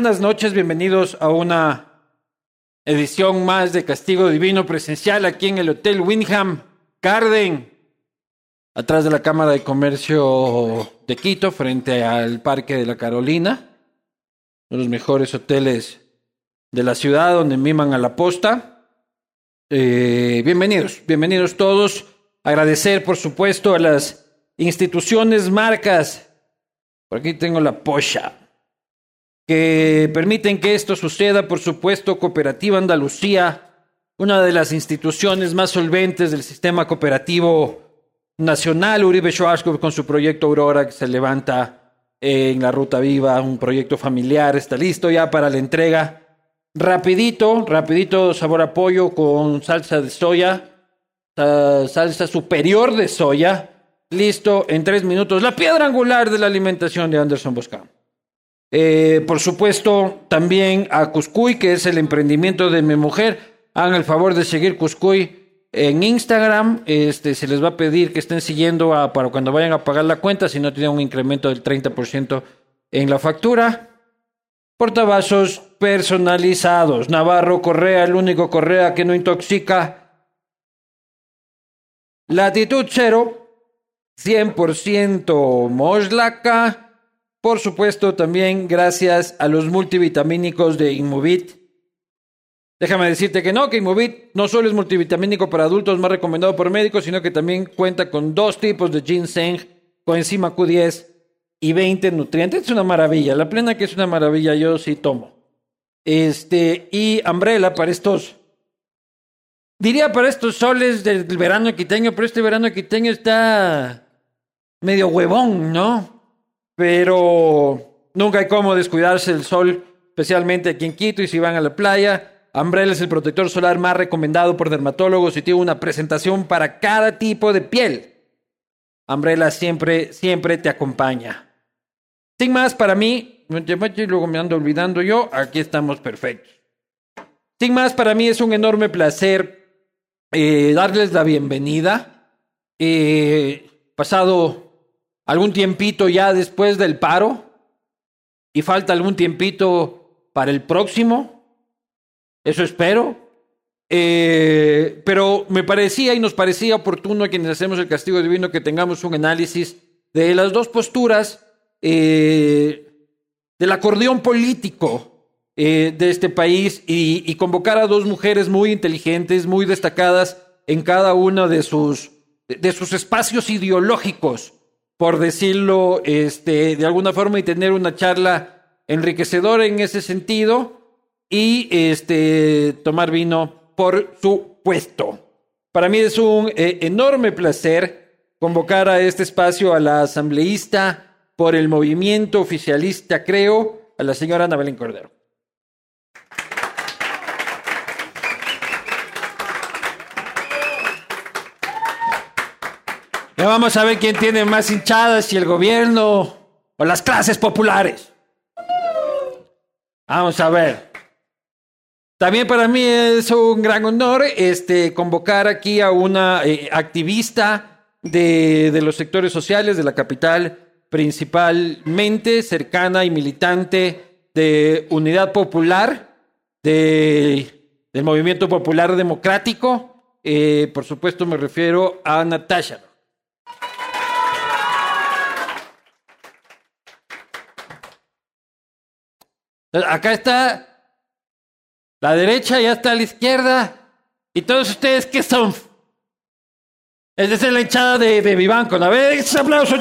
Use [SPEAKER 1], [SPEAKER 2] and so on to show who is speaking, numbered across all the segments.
[SPEAKER 1] buenas noches. Bienvenidos a una edición más de Castigo Divino presencial aquí en el Hotel Windham Garden, atrás de la Cámara de Comercio de Quito, frente al Parque de la Carolina, uno de los mejores hoteles de la ciudad donde miman a la posta. Eh, bienvenidos, bienvenidos todos. Agradecer, por supuesto, a las instituciones, marcas. Por aquí tengo la pocha que permiten que esto suceda, por supuesto, Cooperativa Andalucía, una de las instituciones más solventes del sistema cooperativo nacional, Uribe Schwarzkopf con su proyecto Aurora que se levanta en la Ruta Viva, un proyecto familiar, está listo ya para la entrega. Rapidito, rapidito sabor a pollo con salsa de soya, salsa superior de soya, listo en tres minutos, la piedra angular de la alimentación de Anderson Boscán. Eh, por supuesto, también a Cuscuy, que es el emprendimiento de mi mujer. Hagan el favor de seguir Cuscuy en Instagram. Este, se les va a pedir que estén siguiendo para cuando vayan a pagar la cuenta, si no tienen un incremento del 30% en la factura. Portavasos personalizados. Navarro Correa, el único Correa que no intoxica. Latitud cero. 100% Moslaca. Por supuesto, también gracias a los multivitamínicos de Inmovit. Déjame decirte que no, que Inmovit no solo es multivitamínico para adultos más recomendado por médicos, sino que también cuenta con dos tipos de ginseng, coenzima Q10 y 20 nutrientes. Es una maravilla. La plena que es una maravilla, yo sí tomo. Este, y Umbrella para estos, diría para estos soles del verano quiteño, pero este verano quiteño está medio huevón, ¿no? Pero nunca hay cómo descuidarse del sol, especialmente aquí en Quito y si van a la playa. Umbrella es el protector solar más recomendado por dermatólogos y tiene una presentación para cada tipo de piel. Umbrella siempre, siempre te acompaña. Sin más, para mí, luego me ando olvidando yo, aquí estamos perfectos. Sin más, para mí es un enorme placer eh, darles la bienvenida. Eh, pasado algún tiempito ya después del paro y falta algún tiempito para el próximo. Eso espero. Eh, pero me parecía y nos parecía oportuno a quienes hacemos el castigo divino que tengamos un análisis de las dos posturas eh, del acordeón político eh, de este país y, y, convocar a dos mujeres muy inteligentes, muy destacadas en cada uno de sus, de sus espacios ideológicos por decirlo este, de alguna forma, y tener una charla enriquecedora en ese sentido y este, tomar vino por supuesto. Para mí es un eh, enorme placer convocar a este espacio a la asambleísta por el movimiento oficialista, creo, a la señora Ana Belén Cordero. Vamos a ver quién tiene más hinchadas, si el gobierno o las clases populares. Vamos a ver. También para mí es un gran honor este, convocar aquí a una eh, activista de, de, los sectores sociales de la capital, principalmente cercana y militante de Unidad Popular, de, del Movimiento Popular Democrático. Eh, por supuesto me refiero a Natasha. Acá está la derecha, ya está la izquierda. ¿Y todos ustedes qué son? Es es la hinchada de, de Vivanco. A ver, ese aplauso.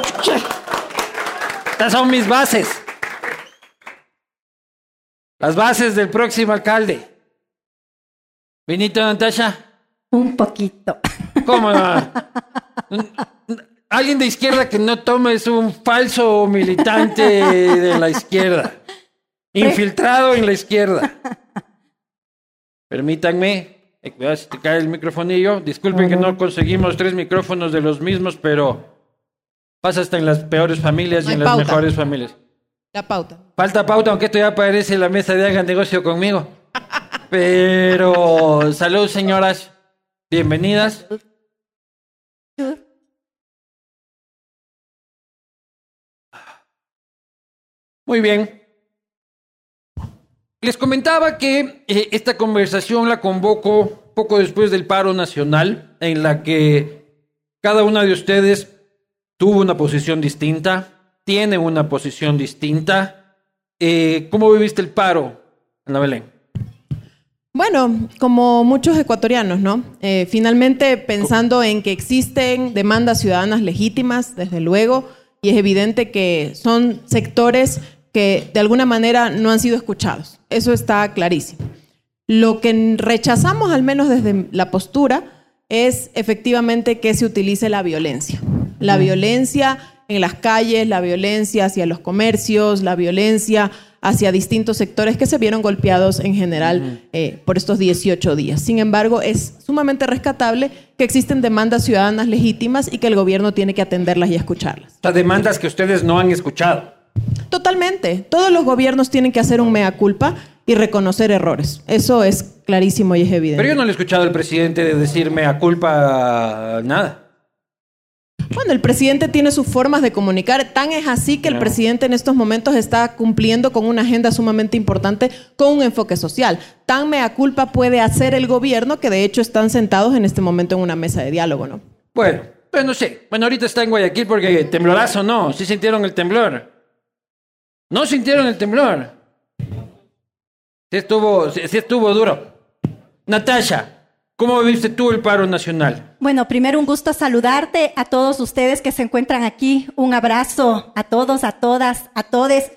[SPEAKER 1] Estas son mis bases. Las bases del próximo alcalde. ¿Vinito, Natasha?
[SPEAKER 2] Un poquito.
[SPEAKER 1] ¿Cómo no? Alguien de izquierda que no tome es un falso militante de la izquierda. Infiltrado en la izquierda. Permítanme, eh, si te cae el microfonillo. Disculpen que no conseguimos tres micrófonos de los mismos, pero pasa hasta en las peores familias y en las mejores familias.
[SPEAKER 3] La pauta.
[SPEAKER 1] Falta pauta, aunque esto ya aparece en la mesa de hagan negocio conmigo. Pero Salud, señoras. Bienvenidas. Muy bien. Les comentaba que eh, esta conversación la convoco poco después del paro nacional, en la que cada una de ustedes tuvo una posición distinta, tiene una posición distinta. Eh, ¿Cómo viviste el paro, Ana Belén?
[SPEAKER 2] Bueno, como muchos ecuatorianos, ¿no? Eh, finalmente pensando en que existen demandas ciudadanas legítimas, desde luego, y es evidente que son sectores que de alguna manera no han sido escuchados. Eso está clarísimo. Lo que rechazamos, al menos desde la postura, es efectivamente que se utilice la violencia. La violencia en las calles, la violencia hacia los comercios, la violencia hacia distintos sectores que se vieron golpeados en general eh, por estos 18 días. Sin embargo, es sumamente rescatable que existen demandas ciudadanas legítimas y que el gobierno tiene que atenderlas y escucharlas.
[SPEAKER 1] Las demandas que ustedes no han escuchado.
[SPEAKER 2] Totalmente. Todos los gobiernos tienen que hacer un mea culpa y reconocer errores. Eso es clarísimo y es evidente.
[SPEAKER 1] Pero yo no le he escuchado al presidente decir mea culpa nada.
[SPEAKER 2] Bueno, el presidente tiene sus formas de comunicar. Tan es así que el presidente en estos momentos está cumpliendo con una agenda sumamente importante con un enfoque social. Tan mea culpa puede hacer el gobierno que de hecho están sentados en este momento en una mesa de diálogo, ¿no?
[SPEAKER 1] Bueno, pues no sé. Bueno, ahorita está en Guayaquil porque temblorazo no. Sí sintieron el temblor. No sintieron el temblor. Sí estuvo, estuvo duro. Natasha, ¿cómo viste tú el paro nacional?
[SPEAKER 3] Bueno, primero un gusto saludarte a todos ustedes que se encuentran aquí. Un abrazo a todos, a todas, a todes.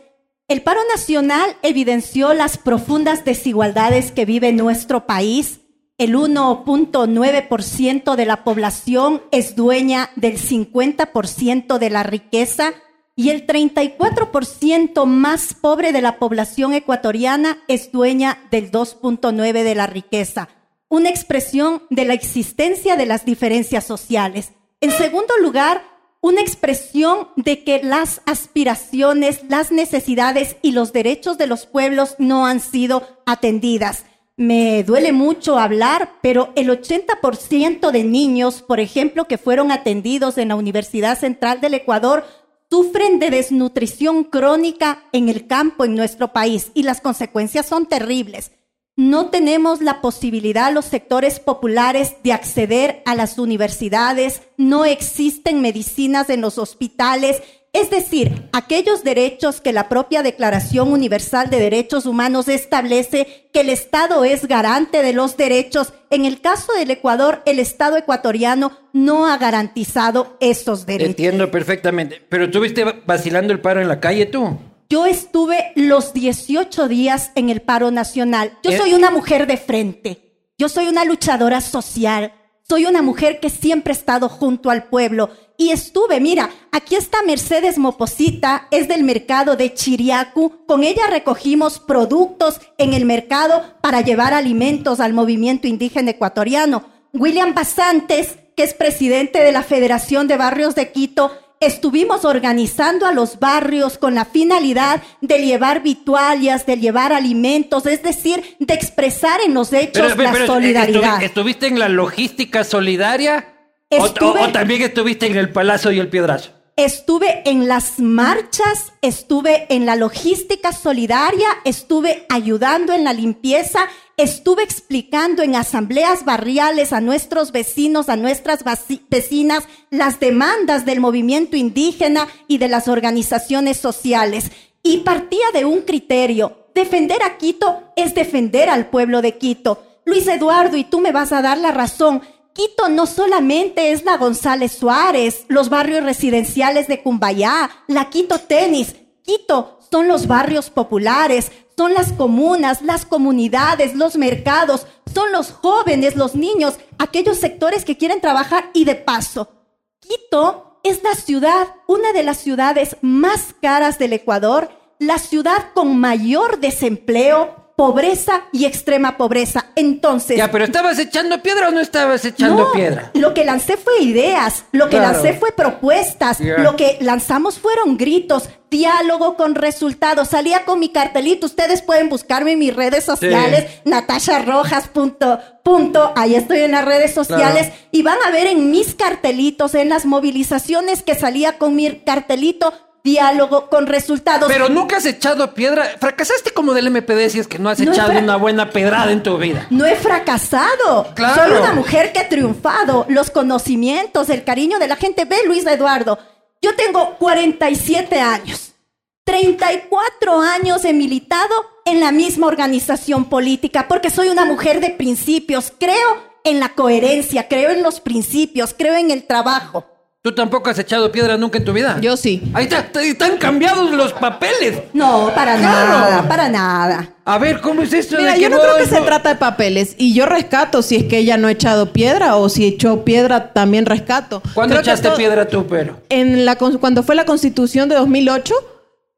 [SPEAKER 3] El paro nacional evidenció las profundas desigualdades que vive nuestro país. El 1.9% de la población es dueña del 50% de la riqueza y el 34% más pobre de la población ecuatoriana es dueña del 2.9% de la riqueza, una expresión de la existencia de las diferencias sociales. En segundo lugar, una expresión de que las aspiraciones, las necesidades y los derechos de los pueblos no han sido atendidas. Me duele mucho hablar, pero el 80% de niños, por ejemplo, que fueron atendidos en la Universidad Central del Ecuador, sufren de desnutrición crónica en el campo en nuestro país y las consecuencias son terribles. No tenemos la posibilidad los sectores populares de acceder a las universidades, no existen medicinas en los hospitales es decir, aquellos derechos que la propia Declaración Universal de Derechos Humanos establece que el Estado es garante de los derechos. En el caso del Ecuador, el Estado ecuatoriano no ha garantizado esos derechos.
[SPEAKER 1] Entiendo perfectamente. Pero estuviste vacilando el paro en la calle tú.
[SPEAKER 3] Yo estuve los 18 días en el paro nacional. Yo soy una mujer de frente. Yo soy una luchadora social. Soy una mujer que siempre ha estado junto al pueblo y estuve, mira, aquí está Mercedes Moposita, es del mercado de Chiriacu. Con ella recogimos productos en el mercado para llevar alimentos al movimiento indígena ecuatoriano. William Basantes, que es presidente de la Federación de Barrios de Quito, estuvimos organizando a los barrios con la finalidad de llevar vitualias, de llevar alimentos, es decir, de expresar en los hechos la solidaridad.
[SPEAKER 1] ¿Estuviste en la logística solidaria? o, también estuviste en el Palacio y el Piedrazo.
[SPEAKER 3] Estuve en las marchas, estuve en la logística solidaria, estuve ayudando en la limpieza, estuve explicando en asambleas barriales a nuestros vecinos, a nuestras vecinas, las demandas del movimiento indígena y de las organizaciones sociales. Y partía de un criterio, defender a Quito es defender al pueblo de Quito. Luis Eduardo, y tú me vas a dar la razón, Quito no solamente es la González Suárez, los barrios residenciales de Cumbayá, la Quito Tenis. Quito son los barrios populares, son las comunas, las comunidades, los mercados, son los jóvenes, los niños, aquellos sectores que quieren trabajar y de paso. Quito es la ciudad, una de las ciudades más caras del Ecuador, la ciudad con mayor desempleo, pobreza y extrema pobreza. Entonces,
[SPEAKER 1] Ya, pero ¿estabas echando piedra o no estabas echando
[SPEAKER 3] no,
[SPEAKER 1] piedra?
[SPEAKER 3] Lo que lancé fue ideas, lo que
[SPEAKER 1] Claro.
[SPEAKER 3] lancé fue propuestas, lo que lanzamos fueron gritos, diálogo con resultados. Salía con mi cartelito, ustedes pueden buscarme en mis redes sociales, Natasha Rojas punto, punto, ahí estoy en las redes sociales
[SPEAKER 1] Claro.
[SPEAKER 3] y van a ver en mis cartelitos, en las movilizaciones que salía con mi cartelito, diálogo con resultados.
[SPEAKER 1] Pero nunca has echado piedra. Fracasaste como del MPD si es que no has
[SPEAKER 3] No,
[SPEAKER 1] echado una buena pedrada en tu vida.
[SPEAKER 3] No he fracasado.
[SPEAKER 1] Claro.
[SPEAKER 3] Soy una mujer que ha triunfado. Los conocimientos, el cariño de la gente. Ve, Luis Eduardo. Yo tengo 47 años. 34 años he militado en la misma organización política porque soy una mujer de principios. Creo en la coherencia, creo en los principios, creo en el trabajo.
[SPEAKER 1] ¿Tú tampoco has echado piedra nunca en tu vida?
[SPEAKER 2] Yo sí.
[SPEAKER 1] Ahí está, están cambiados los papeles.
[SPEAKER 3] No, para
[SPEAKER 1] Claro.
[SPEAKER 3] nada, para nada.
[SPEAKER 1] A ver, ¿cómo es esto?
[SPEAKER 2] Mira,
[SPEAKER 1] de
[SPEAKER 2] yo no creo que se trata de papeles. Y yo rescato si es que ella no ha echado piedra o si echó piedra, también rescato.
[SPEAKER 1] ¿Cuándo
[SPEAKER 2] Creo que
[SPEAKER 1] echaste piedra tú, pero?
[SPEAKER 2] En la, con- cuando fue la constitución de 2008,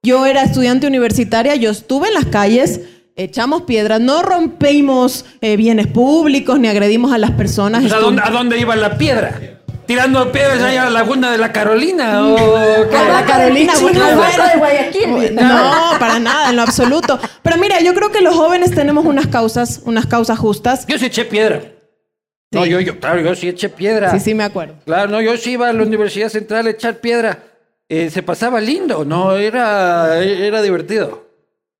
[SPEAKER 2] yo era estudiante universitaria, yo estuve en las calles, echamos piedra, no rompimos eh, bienes públicos ni agredimos a las personas.
[SPEAKER 1] Pues, ¿a,
[SPEAKER 2] Estu-
[SPEAKER 1] dónde, a dónde iba la piedra? ¿Tirando piedras allá a la laguna de la Carolina? ¿O?
[SPEAKER 2] A la Carolina, bueno, bueno.
[SPEAKER 3] de Guayaquil.
[SPEAKER 2] No, para nada, en lo absoluto. Pero mira, yo creo que los jóvenes tenemos unas causas, unas causas justas.
[SPEAKER 1] Yo sí eché piedra. No, yo, yo, claro, yo sí eché piedra.
[SPEAKER 2] Sí, sí, me acuerdo.
[SPEAKER 1] Claro, no, yo sí iba a la Universidad Central a echar piedra. Eh, se pasaba lindo, no, era, era divertido.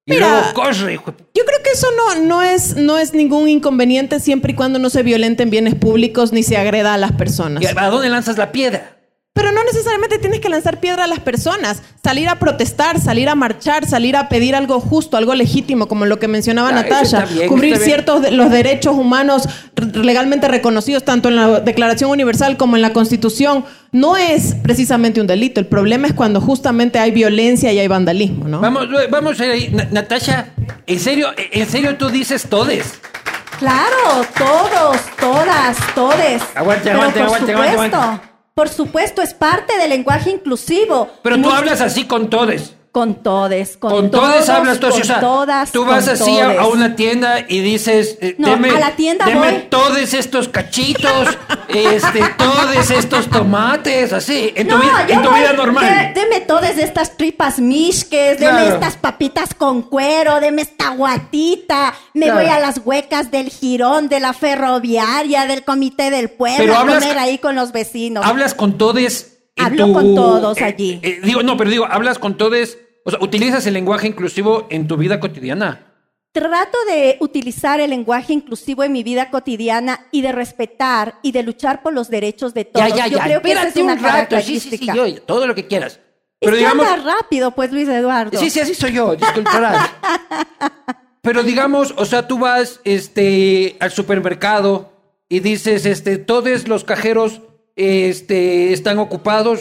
[SPEAKER 1] Y
[SPEAKER 2] Mira.
[SPEAKER 1] luego corre, hijo
[SPEAKER 2] Yo creo que eso no, no, es, no es ningún inconveniente siempre y cuando no se violenten bienes públicos ni se agreda a las personas.
[SPEAKER 1] ¿Y ¿A dónde lanzas la piedra?
[SPEAKER 2] Pero no necesariamente tienes que lanzar piedra a las personas. Salir a protestar, salir a marchar, salir a pedir algo justo, algo legítimo, como lo que mencionaba
[SPEAKER 1] Ah, eso
[SPEAKER 2] Natasha.
[SPEAKER 1] está bien,
[SPEAKER 2] Cubrir ciertos de los derechos humanos legalmente reconocidos tanto en la Declaración Universal como en la Constitución. No es precisamente un delito. El problema es cuando justamente hay violencia y hay vandalismo, ¿no?
[SPEAKER 1] Vamos, vamos ahí. Na- Natasha, ¿en serio, en serio tú dices todes?
[SPEAKER 3] Claro, todos, todas, todes.
[SPEAKER 1] Aguante,
[SPEAKER 3] Pero
[SPEAKER 1] aguante,
[SPEAKER 3] por
[SPEAKER 1] aguante,
[SPEAKER 3] supuesto,
[SPEAKER 1] aguante, aguante.
[SPEAKER 3] Por supuesto, es parte del lenguaje inclusivo.
[SPEAKER 1] Pero tú hablas así con todes.
[SPEAKER 3] Con todes, con,
[SPEAKER 1] Con
[SPEAKER 3] todos,
[SPEAKER 1] todes hablas tú
[SPEAKER 3] con
[SPEAKER 1] o sea,
[SPEAKER 3] todas,
[SPEAKER 1] tú vas así a, una tienda y dices, eh,
[SPEAKER 3] No,
[SPEAKER 1] deme,
[SPEAKER 3] a la tienda
[SPEAKER 1] deme
[SPEAKER 3] voy.
[SPEAKER 1] todos estos cachitos, este, todos estos tomates, así, en tu,
[SPEAKER 3] No,
[SPEAKER 1] vida, en tu
[SPEAKER 3] voy-
[SPEAKER 1] vida normal.
[SPEAKER 3] de- deme todas estas tripas mishques, deme
[SPEAKER 1] Claro.
[SPEAKER 3] estas papitas con cuero, deme esta guatita. Me
[SPEAKER 1] Claro.
[SPEAKER 3] voy a las huecas del jirón, de la ferroviaria, del comité del pueblo,
[SPEAKER 1] Pero
[SPEAKER 3] a
[SPEAKER 1] hablas-
[SPEAKER 3] comer ahí con los vecinos.
[SPEAKER 1] Hablas con todes.
[SPEAKER 3] Hablo
[SPEAKER 1] tu-
[SPEAKER 3] con todos
[SPEAKER 1] eh,
[SPEAKER 3] allí.
[SPEAKER 1] eh, digo, no, pero digo, hablas con todes, o sea, utilizas el lenguaje inclusivo en tu vida cotidiana.
[SPEAKER 3] Trato de utilizar el lenguaje inclusivo en mi vida cotidiana y de respetar y de luchar por los derechos de todos.
[SPEAKER 1] Ya, ya,
[SPEAKER 3] Yo
[SPEAKER 1] ya,
[SPEAKER 3] creo que esa es
[SPEAKER 1] espérate
[SPEAKER 3] una
[SPEAKER 1] un rato, sí, sí, sí, yo, todo lo que quieras.
[SPEAKER 3] Es
[SPEAKER 1] Pero
[SPEAKER 3] que
[SPEAKER 1] digamos,
[SPEAKER 3] anda rápido, pues, Luis Eduardo.
[SPEAKER 1] Sí, sí, así soy yo, disculparás. Pero digamos, o sea, tú vas este, al supermercado y dices, este, todos los cajeros este, están ocupados.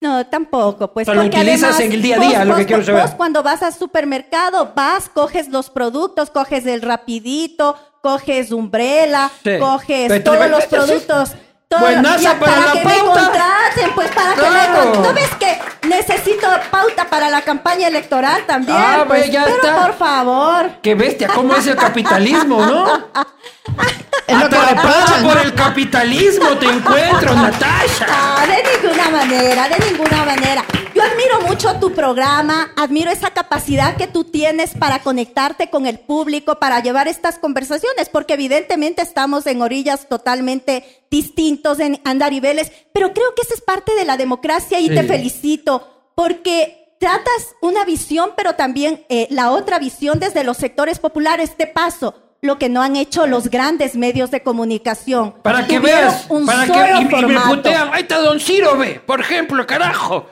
[SPEAKER 3] No, tampoco, pues.
[SPEAKER 1] O sea, lo
[SPEAKER 3] porque
[SPEAKER 1] utilizas
[SPEAKER 3] además,
[SPEAKER 1] en el día a día,
[SPEAKER 3] vos-
[SPEAKER 1] lo que
[SPEAKER 3] vos-
[SPEAKER 1] quiero saber.
[SPEAKER 3] vos cuando vas al supermercado, vas, coges los productos, coges el rapidito, coges umbrella,
[SPEAKER 1] Sí.
[SPEAKER 3] coges
[SPEAKER 1] Pero-
[SPEAKER 3] todos los
[SPEAKER 1] pero-
[SPEAKER 3] productos. todo-
[SPEAKER 1] Buenaza
[SPEAKER 3] ya,
[SPEAKER 1] para la
[SPEAKER 3] que me
[SPEAKER 1] pauta.
[SPEAKER 3] contraten, pues para que me ¿Tú ves que necesito pauta para la campaña electoral también?
[SPEAKER 1] Ah,
[SPEAKER 3] pues,
[SPEAKER 1] ya
[SPEAKER 3] pero
[SPEAKER 1] está.
[SPEAKER 3] por favor.
[SPEAKER 1] Qué bestia, cómo es el capitalismo, ¿no?
[SPEAKER 2] Es lo que
[SPEAKER 1] Atrapada
[SPEAKER 2] reprochan.
[SPEAKER 1] por el capitalismo te encuentro, Natasha.
[SPEAKER 3] Ah, de ninguna manera, de ninguna manera. Yo admiro mucho tu programa, admiro esa capacidad que tú tienes para conectarte con el público, para llevar estas conversaciones, porque evidentemente estamos en orillas totalmente distintos, en andariveles, pero creo que esa es parte de la democracia y
[SPEAKER 1] Sí.
[SPEAKER 3] te felicito, porque tratas una visión, pero también eh, la otra visión desde los sectores populares. De paso, lo que no han hecho los grandes medios de comunicación.
[SPEAKER 1] Para que veas,
[SPEAKER 3] un
[SPEAKER 1] para que y, y me putean. Ahí está Don Ciro, ve, por ejemplo, carajo.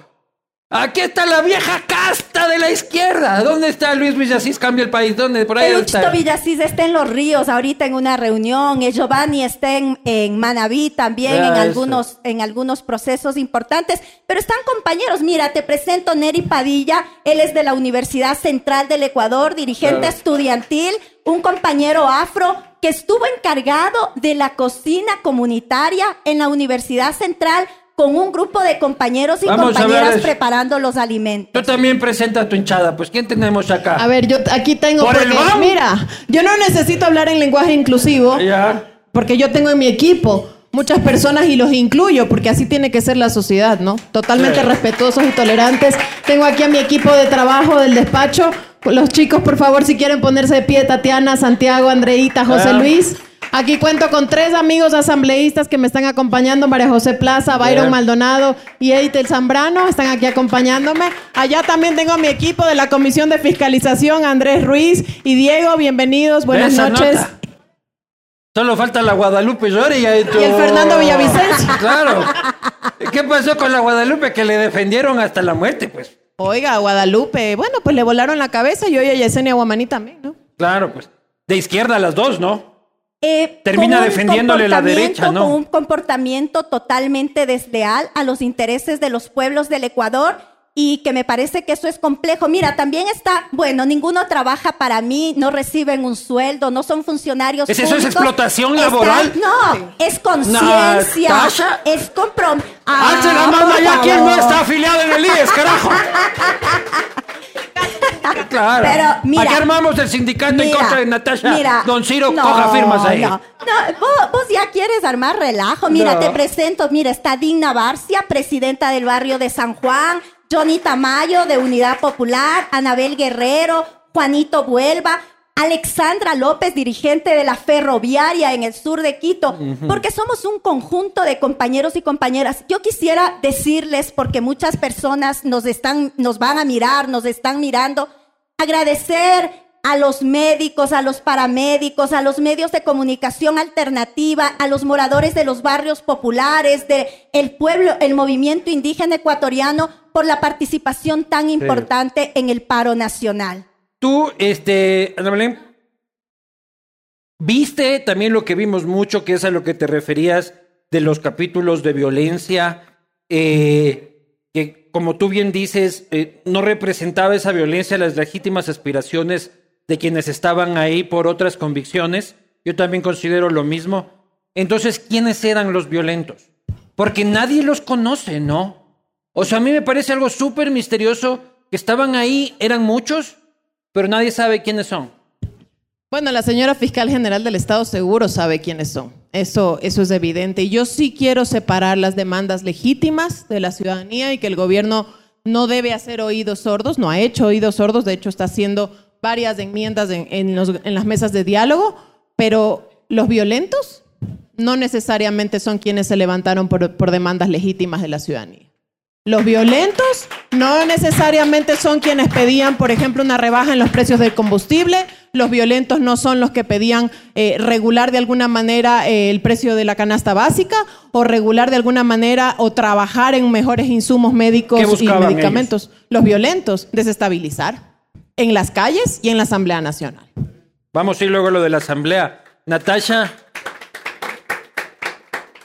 [SPEAKER 1] Aquí está la vieja casta de la izquierda. ¿Dónde está Luis Villasís? Cambia el país. ¿Dónde? Por ahí
[SPEAKER 3] El
[SPEAKER 1] está.
[SPEAKER 3] Luchito Villasís está en Los Ríos ahorita en una reunión. El Giovanni está en, en Manaví también en
[SPEAKER 1] eso.
[SPEAKER 3] algunos, en algunos procesos importantes. Pero están compañeros. Mira, te presento Neri Padilla. Él es de la Universidad Central del Ecuador, dirigente estudiantil, un compañero afro que estuvo encargado de la cocina comunitaria en la Universidad Central con un grupo de compañeros y
[SPEAKER 1] Vamos
[SPEAKER 3] compañeras preparando los
[SPEAKER 1] Tú
[SPEAKER 3] alimentos.
[SPEAKER 1] también presenta tu hinchada. Pues, ¿quién tenemos acá?
[SPEAKER 2] A ver, yo aquí tengo.
[SPEAKER 1] ¿Por el
[SPEAKER 2] porque,
[SPEAKER 1] BAM?
[SPEAKER 2] mira, yo no necesito hablar en lenguaje inclusivo
[SPEAKER 1] Ya.
[SPEAKER 2] porque yo tengo en mi equipo muchas personas y los incluyo porque así tiene que ser la sociedad, ¿no? Totalmente
[SPEAKER 1] Sí.
[SPEAKER 2] respetuosos y tolerantes. Tengo aquí a mi equipo de trabajo del despacho. Los chicos, por favor, si quieren ponerse de pie, Tatiana, Santiago, Andreita, José
[SPEAKER 1] Ah.
[SPEAKER 2] Luis. Aquí cuento con tres amigos asambleístas que me están acompañando, María José Plaza, Byron
[SPEAKER 1] Bien.
[SPEAKER 2] Maldonado y Eitel Zambrano, están aquí acompañándome. Allá también tengo a mi equipo de la Comisión de Fiscalización, Andrés Ruiz y Diego, bienvenidos, buenas
[SPEAKER 1] Esa
[SPEAKER 2] noches.
[SPEAKER 1] nota. Solo falta la Guadalupe Llori y,
[SPEAKER 2] el Fernando Villavicencio.
[SPEAKER 1] Claro. ¿Qué pasó con la Guadalupe que le defendieron hasta la muerte? Pues
[SPEAKER 2] Oiga, Guadalupe, bueno, pues le volaron la cabeza y hoy a Yesenia Guamaní también, ¿no?
[SPEAKER 1] claro, pues. De izquierda a las dos, ¿no?
[SPEAKER 3] Eh,
[SPEAKER 1] Termina defendiéndole la derecha, ¿no?
[SPEAKER 3] Con un comportamiento totalmente desleal a los intereses de los pueblos del Ecuador y que me parece que eso es complejo. Mira, también está, bueno, ninguno trabaja para mí, no reciben un sueldo, no son funcionarios
[SPEAKER 1] ¿Es eso, es explotación
[SPEAKER 3] Está-
[SPEAKER 1] laboral?
[SPEAKER 3] no, es conciencia,
[SPEAKER 1] Natasha.
[SPEAKER 3] es compromiso.
[SPEAKER 1] ¡Hazte la mano allá quien no está afiliado en el IES, carajo! Claro.
[SPEAKER 3] Pero, mira,
[SPEAKER 1] ¿Para qué armamos el sindicato en
[SPEAKER 3] Mira,
[SPEAKER 1] contra de Natasha?
[SPEAKER 3] mira,
[SPEAKER 1] Don Ciro,
[SPEAKER 3] no,
[SPEAKER 1] coja firmas ahí.
[SPEAKER 3] No, no, vos, vos ya quieres armar relajo. Mira,
[SPEAKER 1] No.
[SPEAKER 3] te presento. Mira, está Digna Barcia, presidenta del barrio de San Juan. Johnny Tamayo, de Unidad Popular. Anabel Guerrero. Juanito Vuelva. Alexandra López, dirigente de la ferroviaria en el sur de Quito, porque somos un conjunto de compañeros y compañeras. Yo quisiera decirles, porque muchas personas nos están, nos van a mirar, nos están mirando, agradecer a los médicos, a los paramédicos, a los medios de comunicación alternativa, a los moradores de los barrios populares, de el pueblo, el movimiento indígena ecuatoriano por la participación tan importante en el paro nacional.
[SPEAKER 1] Tú, este, Ana Belén, viste también lo que vimos mucho, que es a lo que te referías de los capítulos de violencia, eh, que como tú bien dices, eh, no representaba esa violencia las legítimas aspiraciones de quienes estaban ahí por otras convicciones. Yo también considero lo mismo. Entonces, ¿quiénes eran los violentos? Porque nadie los conoce, ¿no? O sea, a mí me parece algo súper misterioso que estaban ahí, eran muchos, pero nadie sabe quiénes son.
[SPEAKER 2] Bueno, la señora fiscal general del Estado seguro sabe quiénes son. Eso, eso es evidente. Y yo sí quiero separar las demandas legítimas de la ciudadanía y que el gobierno no debe hacer oídos sordos, no ha hecho oídos sordos, de hecho está haciendo varias enmiendas en, las mesas de diálogo, pero los violentos no necesariamente son quienes se levantaron por demandas legítimas de la ciudadanía. Los violentos no necesariamente son quienes pedían, por ejemplo, una rebaja en los precios del combustible. Los violentos no son los que pedían eh, regular de alguna manera eh, el precio de la canasta básica o regular de alguna manera o trabajar en mejores insumos médicos
[SPEAKER 1] ¿Qué
[SPEAKER 2] y medicamentos. Los violentos, desestabilizar en las calles y en la Asamblea Nacional.
[SPEAKER 1] Vamos a ir luego a lo de la asamblea. Natasha,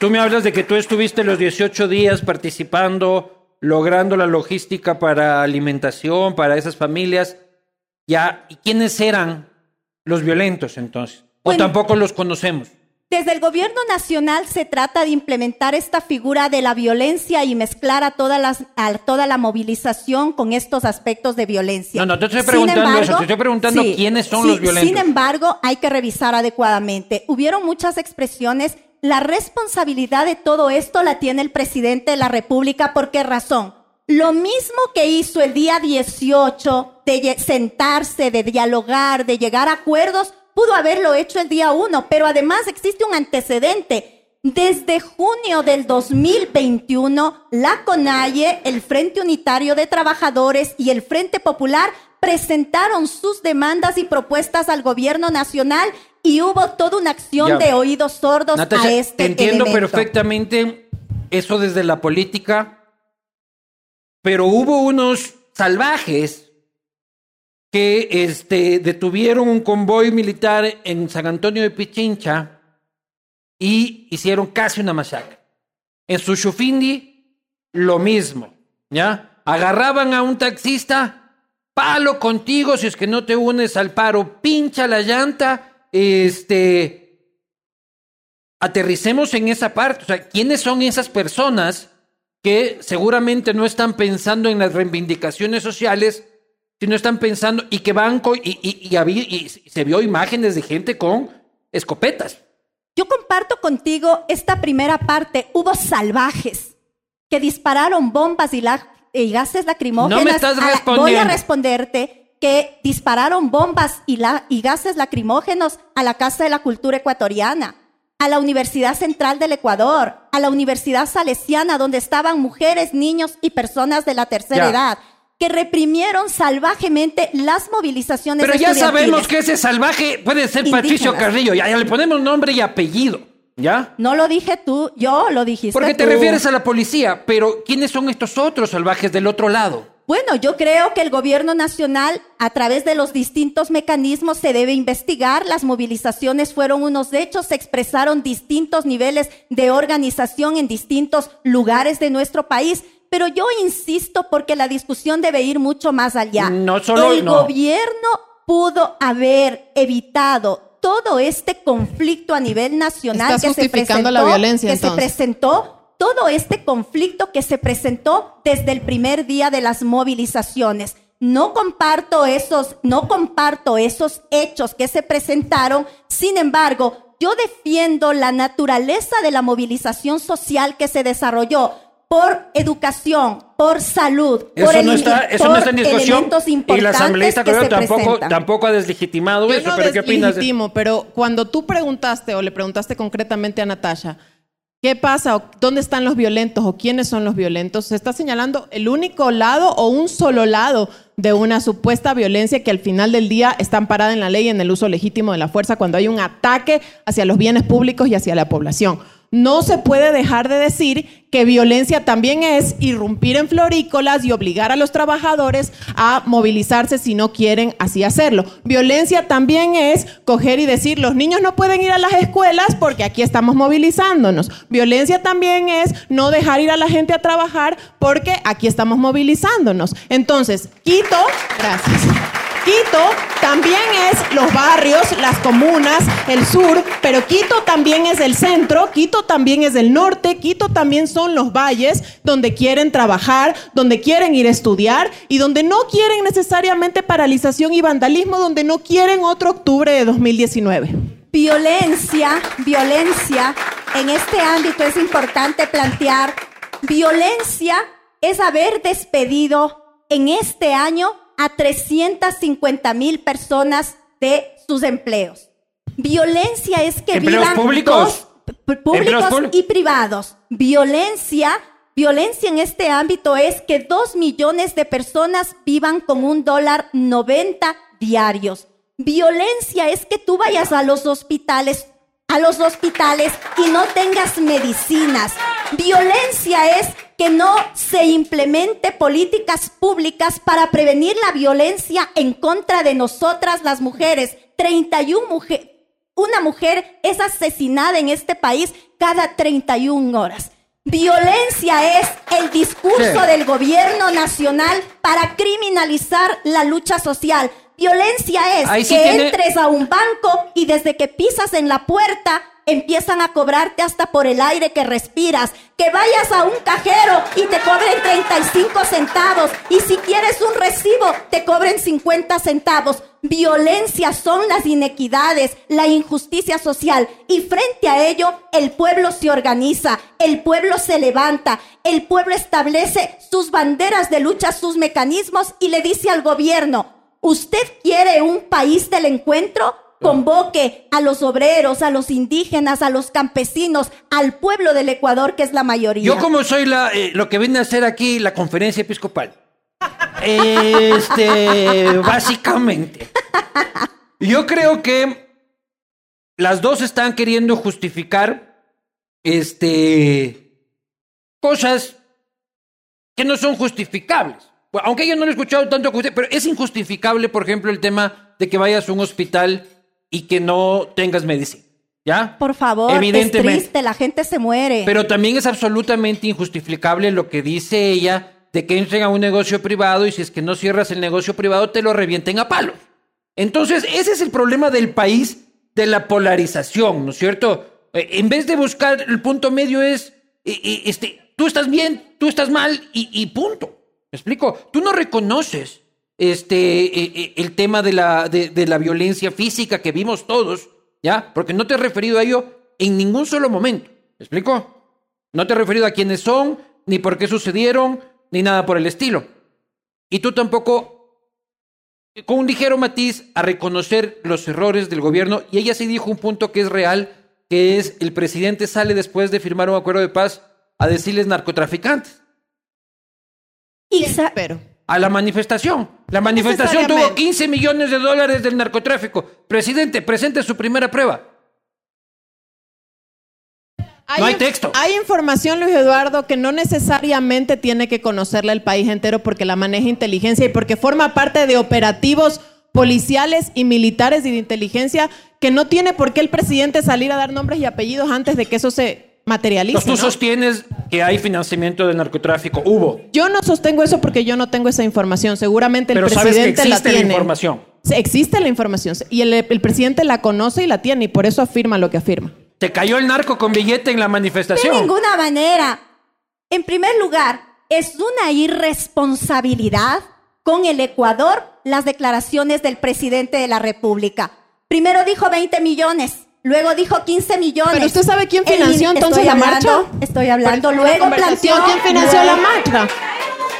[SPEAKER 1] tú me hablas de que tú estuviste los 18 días participando, logrando la logística para alimentación, para esas familias. Ya, ¿y quiénes eran los violentos entonces? ¿O
[SPEAKER 3] Bueno.
[SPEAKER 1] tampoco los conocemos?
[SPEAKER 3] Desde el gobierno nacional se trata de implementar esta figura de la violencia y mezclar a, todas las, a toda la movilización con estos aspectos de violencia.
[SPEAKER 1] No, no, te estoy preguntando eso, te estoy preguntando quiénes son los violentos.
[SPEAKER 3] Sin embargo, hay que revisar adecuadamente. Hubieron muchas expresiones. La responsabilidad de todo esto la tiene el presidente de la República. ¿Por qué razón? Lo mismo que hizo el día 18 de sentarse, de dialogar, de llegar a acuerdos, pudo haberlo hecho el día 1, pero además existe un antecedente. Desde junio del 2021, la CONAIE, el Frente Unitario de Trabajadores y el Frente Popular presentaron sus demandas y propuestas al gobierno nacional y hubo toda una acción
[SPEAKER 1] Ya.
[SPEAKER 3] de oídos sordos
[SPEAKER 1] Natasha,
[SPEAKER 3] a este
[SPEAKER 1] te entiendo
[SPEAKER 3] elemento.
[SPEAKER 1] perfectamente eso desde la política, pero hubo unos salvajes que este, detuvieron un convoy militar en San Antonio de Pichincha y hicieron casi una masacre. En Sushufindi, lo mismo, ¿ya? Agarraban a un taxista, palo contigo si es que no te unes al paro, pincha la llanta, este, aterricemos en esa parte. O sea, ¿quiénes son esas personas que seguramente no están pensando en las reivindicaciones sociales, sino están pensando y que van con, y, y, y se vio imágenes de gente con escopetas.
[SPEAKER 3] Yo comparto contigo esta primera parte. Hubo salvajes que dispararon bombas y, la- y gases lacrimógenos.
[SPEAKER 1] No me estás
[SPEAKER 3] la- Voy a
[SPEAKER 1] respondiendo.
[SPEAKER 3] responderte que dispararon bombas y, la- y gases lacrimógenos a la Casa de la Cultura Ecuatoriana, a la Universidad Central del Ecuador, a la Universidad Salesiana, donde estaban mujeres, niños y personas de la tercera
[SPEAKER 1] Ya.
[SPEAKER 3] edad, que reprimieron salvajemente las movilizaciones
[SPEAKER 1] Pero ya sabemos que ese salvaje puede ser Patricio. Carrillo, ya, ya le ponemos nombre y apellido, ¿ya?
[SPEAKER 3] No lo dije tú, yo lo dijiste
[SPEAKER 1] Porque te
[SPEAKER 3] tú.
[SPEAKER 1] refieres a la policía, pero ¿quiénes son estos otros salvajes del otro lado?
[SPEAKER 3] Bueno, yo creo que el gobierno nacional, a través de los distintos mecanismos, se debe investigar. Las movilizaciones fueron unos hechos, se expresaron distintos niveles de organización en distintos lugares de nuestro país. Pero yo insisto porque la discusión debe ir mucho más allá.
[SPEAKER 1] No solo-
[SPEAKER 3] el
[SPEAKER 1] no.
[SPEAKER 3] gobierno pudo haber evitado todo este conflicto a nivel nacional
[SPEAKER 2] Estás
[SPEAKER 3] que se presentó,
[SPEAKER 2] la violencia,
[SPEAKER 3] que se presentó todo este conflicto que se presentó desde el primer día de las movilizaciones. No comparto esos, no comparto esos hechos que se presentaron. Sin embargo, yo defiendo la naturaleza de la movilización social que se desarrolló por educación, por salud, por
[SPEAKER 1] Eso
[SPEAKER 3] el-
[SPEAKER 1] no está, eso
[SPEAKER 3] por
[SPEAKER 1] no está en discusión. Y la asambleísta creo tampoco, tampoco ha deslegitimado
[SPEAKER 2] Yo
[SPEAKER 1] eso.
[SPEAKER 2] no
[SPEAKER 1] pero ¿qué opinas? de-
[SPEAKER 2] pero cuando tú preguntaste o le preguntaste concretamente a Natasha, ¿qué pasa? ¿Dónde están los violentos o quiénes son los violentos? Se está señalando el único lado o un solo lado de una supuesta violencia que al final del día está amparada en la ley en el uso legítimo de la fuerza cuando hay un ataque hacia los bienes públicos y hacia la población. No se puede dejar de decir que violencia también es irrumpir en florícolas y obligar a los trabajadores a movilizarse si no quieren así hacerlo. Violencia también es coger y decir los niños no pueden ir a las escuelas porque aquí estamos movilizándonos. Violencia también es no dejar ir a la gente a trabajar porque aquí estamos movilizándonos. Entonces, Quito, gracias. Quito también es los barrios, las comunas, el sur, pero Quito también es el centro, Quito también es el norte, Quito también son los valles donde quieren trabajar, donde quieren ir a estudiar y donde no quieren necesariamente paralización y vandalismo, donde no quieren otro octubre de 2019.
[SPEAKER 3] Violencia, violencia, en este ámbito es importante plantear, violencia es haber despedido en este año a 350 mil personas de sus empleos. Violencia es que
[SPEAKER 1] ¿Empleos
[SPEAKER 3] vivan
[SPEAKER 1] públicos?
[SPEAKER 3] dos- p-
[SPEAKER 1] ¿Empleos
[SPEAKER 3] públicos
[SPEAKER 1] públicos?
[SPEAKER 3] y privados. Violencia, violencia en este ámbito es que dos millones de personas vivan con un dólar 90 diarios. Violencia es que tú vayas a los hospitales, a los hospitales y no tengas medicinas. Violencia es que no se implemente políticas públicas para prevenir la violencia en contra de nosotras las mujeres. 31 mujeres, una mujer es asesinada en este país cada 31 horas. Violencia es el discurso
[SPEAKER 1] Sí.
[SPEAKER 3] del gobierno nacional para criminalizar la lucha social. Violencia es
[SPEAKER 1] sí
[SPEAKER 3] que
[SPEAKER 1] tiene-
[SPEAKER 3] entres a un banco y desde que pisas en la puerta empiezan a cobrarte hasta por el aire que respiras. Que vayas a un cajero y te cobren 35 centavos y si quieres un recibo te cobren 50 centavos. Violencia son las inequidades, la injusticia social y frente a ello el pueblo se organiza, el pueblo se levanta, el pueblo establece sus banderas de lucha, sus mecanismos y le dice al gobierno, ¿usted quiere un país del encuentro? Convoque a los obreros, a los indígenas, a los campesinos, al pueblo del Ecuador, que es la mayoría.
[SPEAKER 1] Yo como soy la, eh, lo que viene a hacer aquí la conferencia episcopal. Este, básicamente. Yo creo que las dos están queriendo justificar, este, cosas que no son justificables. Aunque yo no lo he escuchado tanto, pero es injustificable, por ejemplo, el tema de que vayas a un hospital y que no tengas medicina. ¿Ya?
[SPEAKER 3] Por favor, es
[SPEAKER 1] Evidentemente.
[SPEAKER 3] triste, la gente se muere.
[SPEAKER 1] Pero también es absolutamente injustificable lo que dice ella de que entren a un negocio privado y si es que no cierras el negocio privado te lo revienten a palos. Entonces, ese es el problema del país de la polarización, ¿no es cierto? Eh, En vez de buscar el punto medio es, eh, eh, este, tú estás bien, tú estás mal y, y punto. ¿Me explico? Tú no reconoces este, eh, eh, el tema de la, de, de la violencia física que vimos todos, ¿ya? Porque no te he referido a ello en ningún solo momento. ¿Me explico? No te he referido a quiénes son, ni por qué sucedieron, ni nada por el estilo. Y tú tampoco, con un ligero matiz, a reconocer los errores del gobierno. Y ella sí dijo un punto que es real, que es el presidente sale después de firmar un acuerdo de paz a decirles narcotraficantes
[SPEAKER 3] Y
[SPEAKER 2] Pero.
[SPEAKER 1] A la manifestación. La manifestación tuvo
[SPEAKER 2] necesariamente.
[SPEAKER 1] 15 millones de dólares del narcotráfico. Presidente, presente su primera prueba. No hay texto.
[SPEAKER 2] Hay información, Luis Eduardo, que no necesariamente tiene que conocerla el país entero porque la maneja inteligencia y porque forma parte de operativos policiales y militares y de inteligencia que no tiene por qué el presidente salir a dar nombres y apellidos antes de que eso se materialice.
[SPEAKER 1] Entonces tú
[SPEAKER 2] ¿no?
[SPEAKER 1] sostienes que hay financiamiento del narcotráfico. Hubo.
[SPEAKER 2] Yo no sostengo eso porque yo no tengo esa información. Seguramente el
[SPEAKER 1] Pero sabes que
[SPEAKER 2] la
[SPEAKER 1] existe la
[SPEAKER 2] tiene.
[SPEAKER 1] información.
[SPEAKER 2] Sí, Existe la información y el, el presidente la conoce y la tiene y por eso afirma lo que afirma.
[SPEAKER 1] Te cayó el narco con billete en la
[SPEAKER 3] de
[SPEAKER 1] manifestación.
[SPEAKER 3] ninguna manera. En primer lugar, es una irresponsabilidad con el Ecuador las declaraciones del presidente de la República. Primero dijo 20 millones, luego dijo 15 millones.
[SPEAKER 2] Pero usted sabe quién financió entonces la
[SPEAKER 3] hablando-
[SPEAKER 2] marcha?
[SPEAKER 3] Estoy hablando. Luego planteó.
[SPEAKER 2] ¿Quién financió la marcha?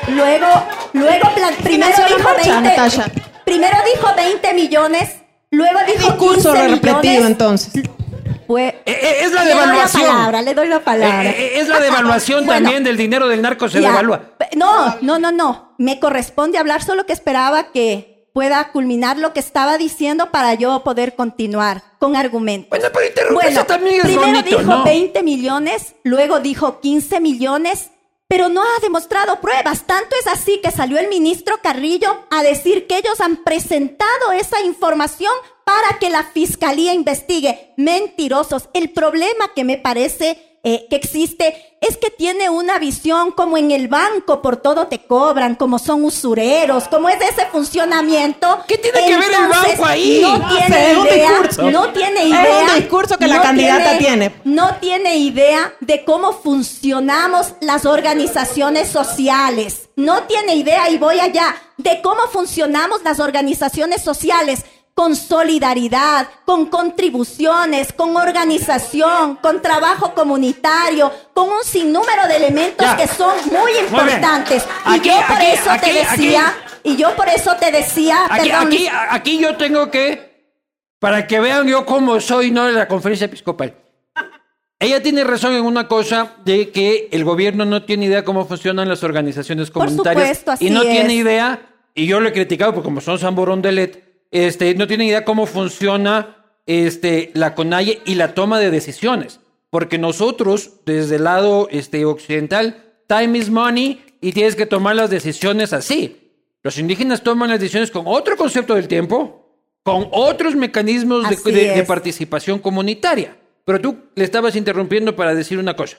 [SPEAKER 3] Luego, luego plan- primero dijo
[SPEAKER 2] marcha,
[SPEAKER 3] 20,
[SPEAKER 2] Natasha?
[SPEAKER 3] primero dijo 20 millones, luego dijo
[SPEAKER 2] Discurso
[SPEAKER 3] 15
[SPEAKER 2] repetido
[SPEAKER 3] millones.
[SPEAKER 2] entonces.
[SPEAKER 3] Fue-
[SPEAKER 1] Eh, eh, es la
[SPEAKER 3] le doy
[SPEAKER 1] devaluación.
[SPEAKER 3] la palabra, le doy la palabra.
[SPEAKER 1] Eh, eh, es la devaluación
[SPEAKER 3] Bueno,
[SPEAKER 1] también del dinero del narco se
[SPEAKER 3] ya.
[SPEAKER 1] devalúa.
[SPEAKER 3] No, no, no, no. Me corresponde hablar solo que esperaba que pueda culminar lo que estaba diciendo para yo poder continuar con argumentos.
[SPEAKER 1] Bueno, pero interrumpirse también es
[SPEAKER 3] primero
[SPEAKER 1] bonito,
[SPEAKER 3] dijo
[SPEAKER 1] ¿no?
[SPEAKER 3] 20 millones, luego dijo 15 millones, pero no ha demostrado pruebas. Tanto es así que salió el ministro Carrillo a decir que ellos han presentado esa información para que la fiscalía investigue. Mentirosos. El problema que me parece eh, que existe es que tiene una visión como en el banco por todo te cobran, como son usureros, como es ese funcionamiento.
[SPEAKER 1] ¿Qué tiene que ver el banco ahí?
[SPEAKER 3] No
[SPEAKER 2] No
[SPEAKER 3] tiene
[SPEAKER 2] sé, es un
[SPEAKER 3] idea,
[SPEAKER 2] discurso.
[SPEAKER 3] no tiene
[SPEAKER 2] Es
[SPEAKER 3] idea.
[SPEAKER 2] un discurso que la candidata tiene.
[SPEAKER 3] No tiene idea de cómo funcionamos las organizaciones sociales. No tiene idea, y voy allá, de cómo funcionamos las organizaciones sociales. Con solidaridad, con contribuciones, con organización, con trabajo comunitario, con un sinnúmero de elementos
[SPEAKER 1] Ya.
[SPEAKER 3] que son muy importantes.
[SPEAKER 1] Aquí,
[SPEAKER 3] y yo por
[SPEAKER 1] aquí,
[SPEAKER 3] eso
[SPEAKER 1] aquí,
[SPEAKER 3] te decía,
[SPEAKER 1] aquí.
[SPEAKER 3] y yo por eso te decía,
[SPEAKER 1] Aquí,
[SPEAKER 3] perdón,
[SPEAKER 1] aquí, yo tengo que, para que vean yo cómo soy, no de la conferencia episcopal. Ella tiene razón en una cosa de que el gobierno no tiene idea cómo funcionan las organizaciones
[SPEAKER 3] Por
[SPEAKER 1] comunitarias
[SPEAKER 3] supuesto, así
[SPEAKER 1] y no tiene idea, y yo lo he criticado porque como son Samborón Delet, este, no tiene idea cómo funciona este, la CONAIE y la toma de decisiones. Porque nosotros, desde el lado este, occidental, time is money y tienes que tomar las decisiones así. Los indígenas toman las decisiones con otro concepto del tiempo, con otros mecanismos de, participación comunitaria. Pero tú le estabas interrumpiendo para decir una cosa.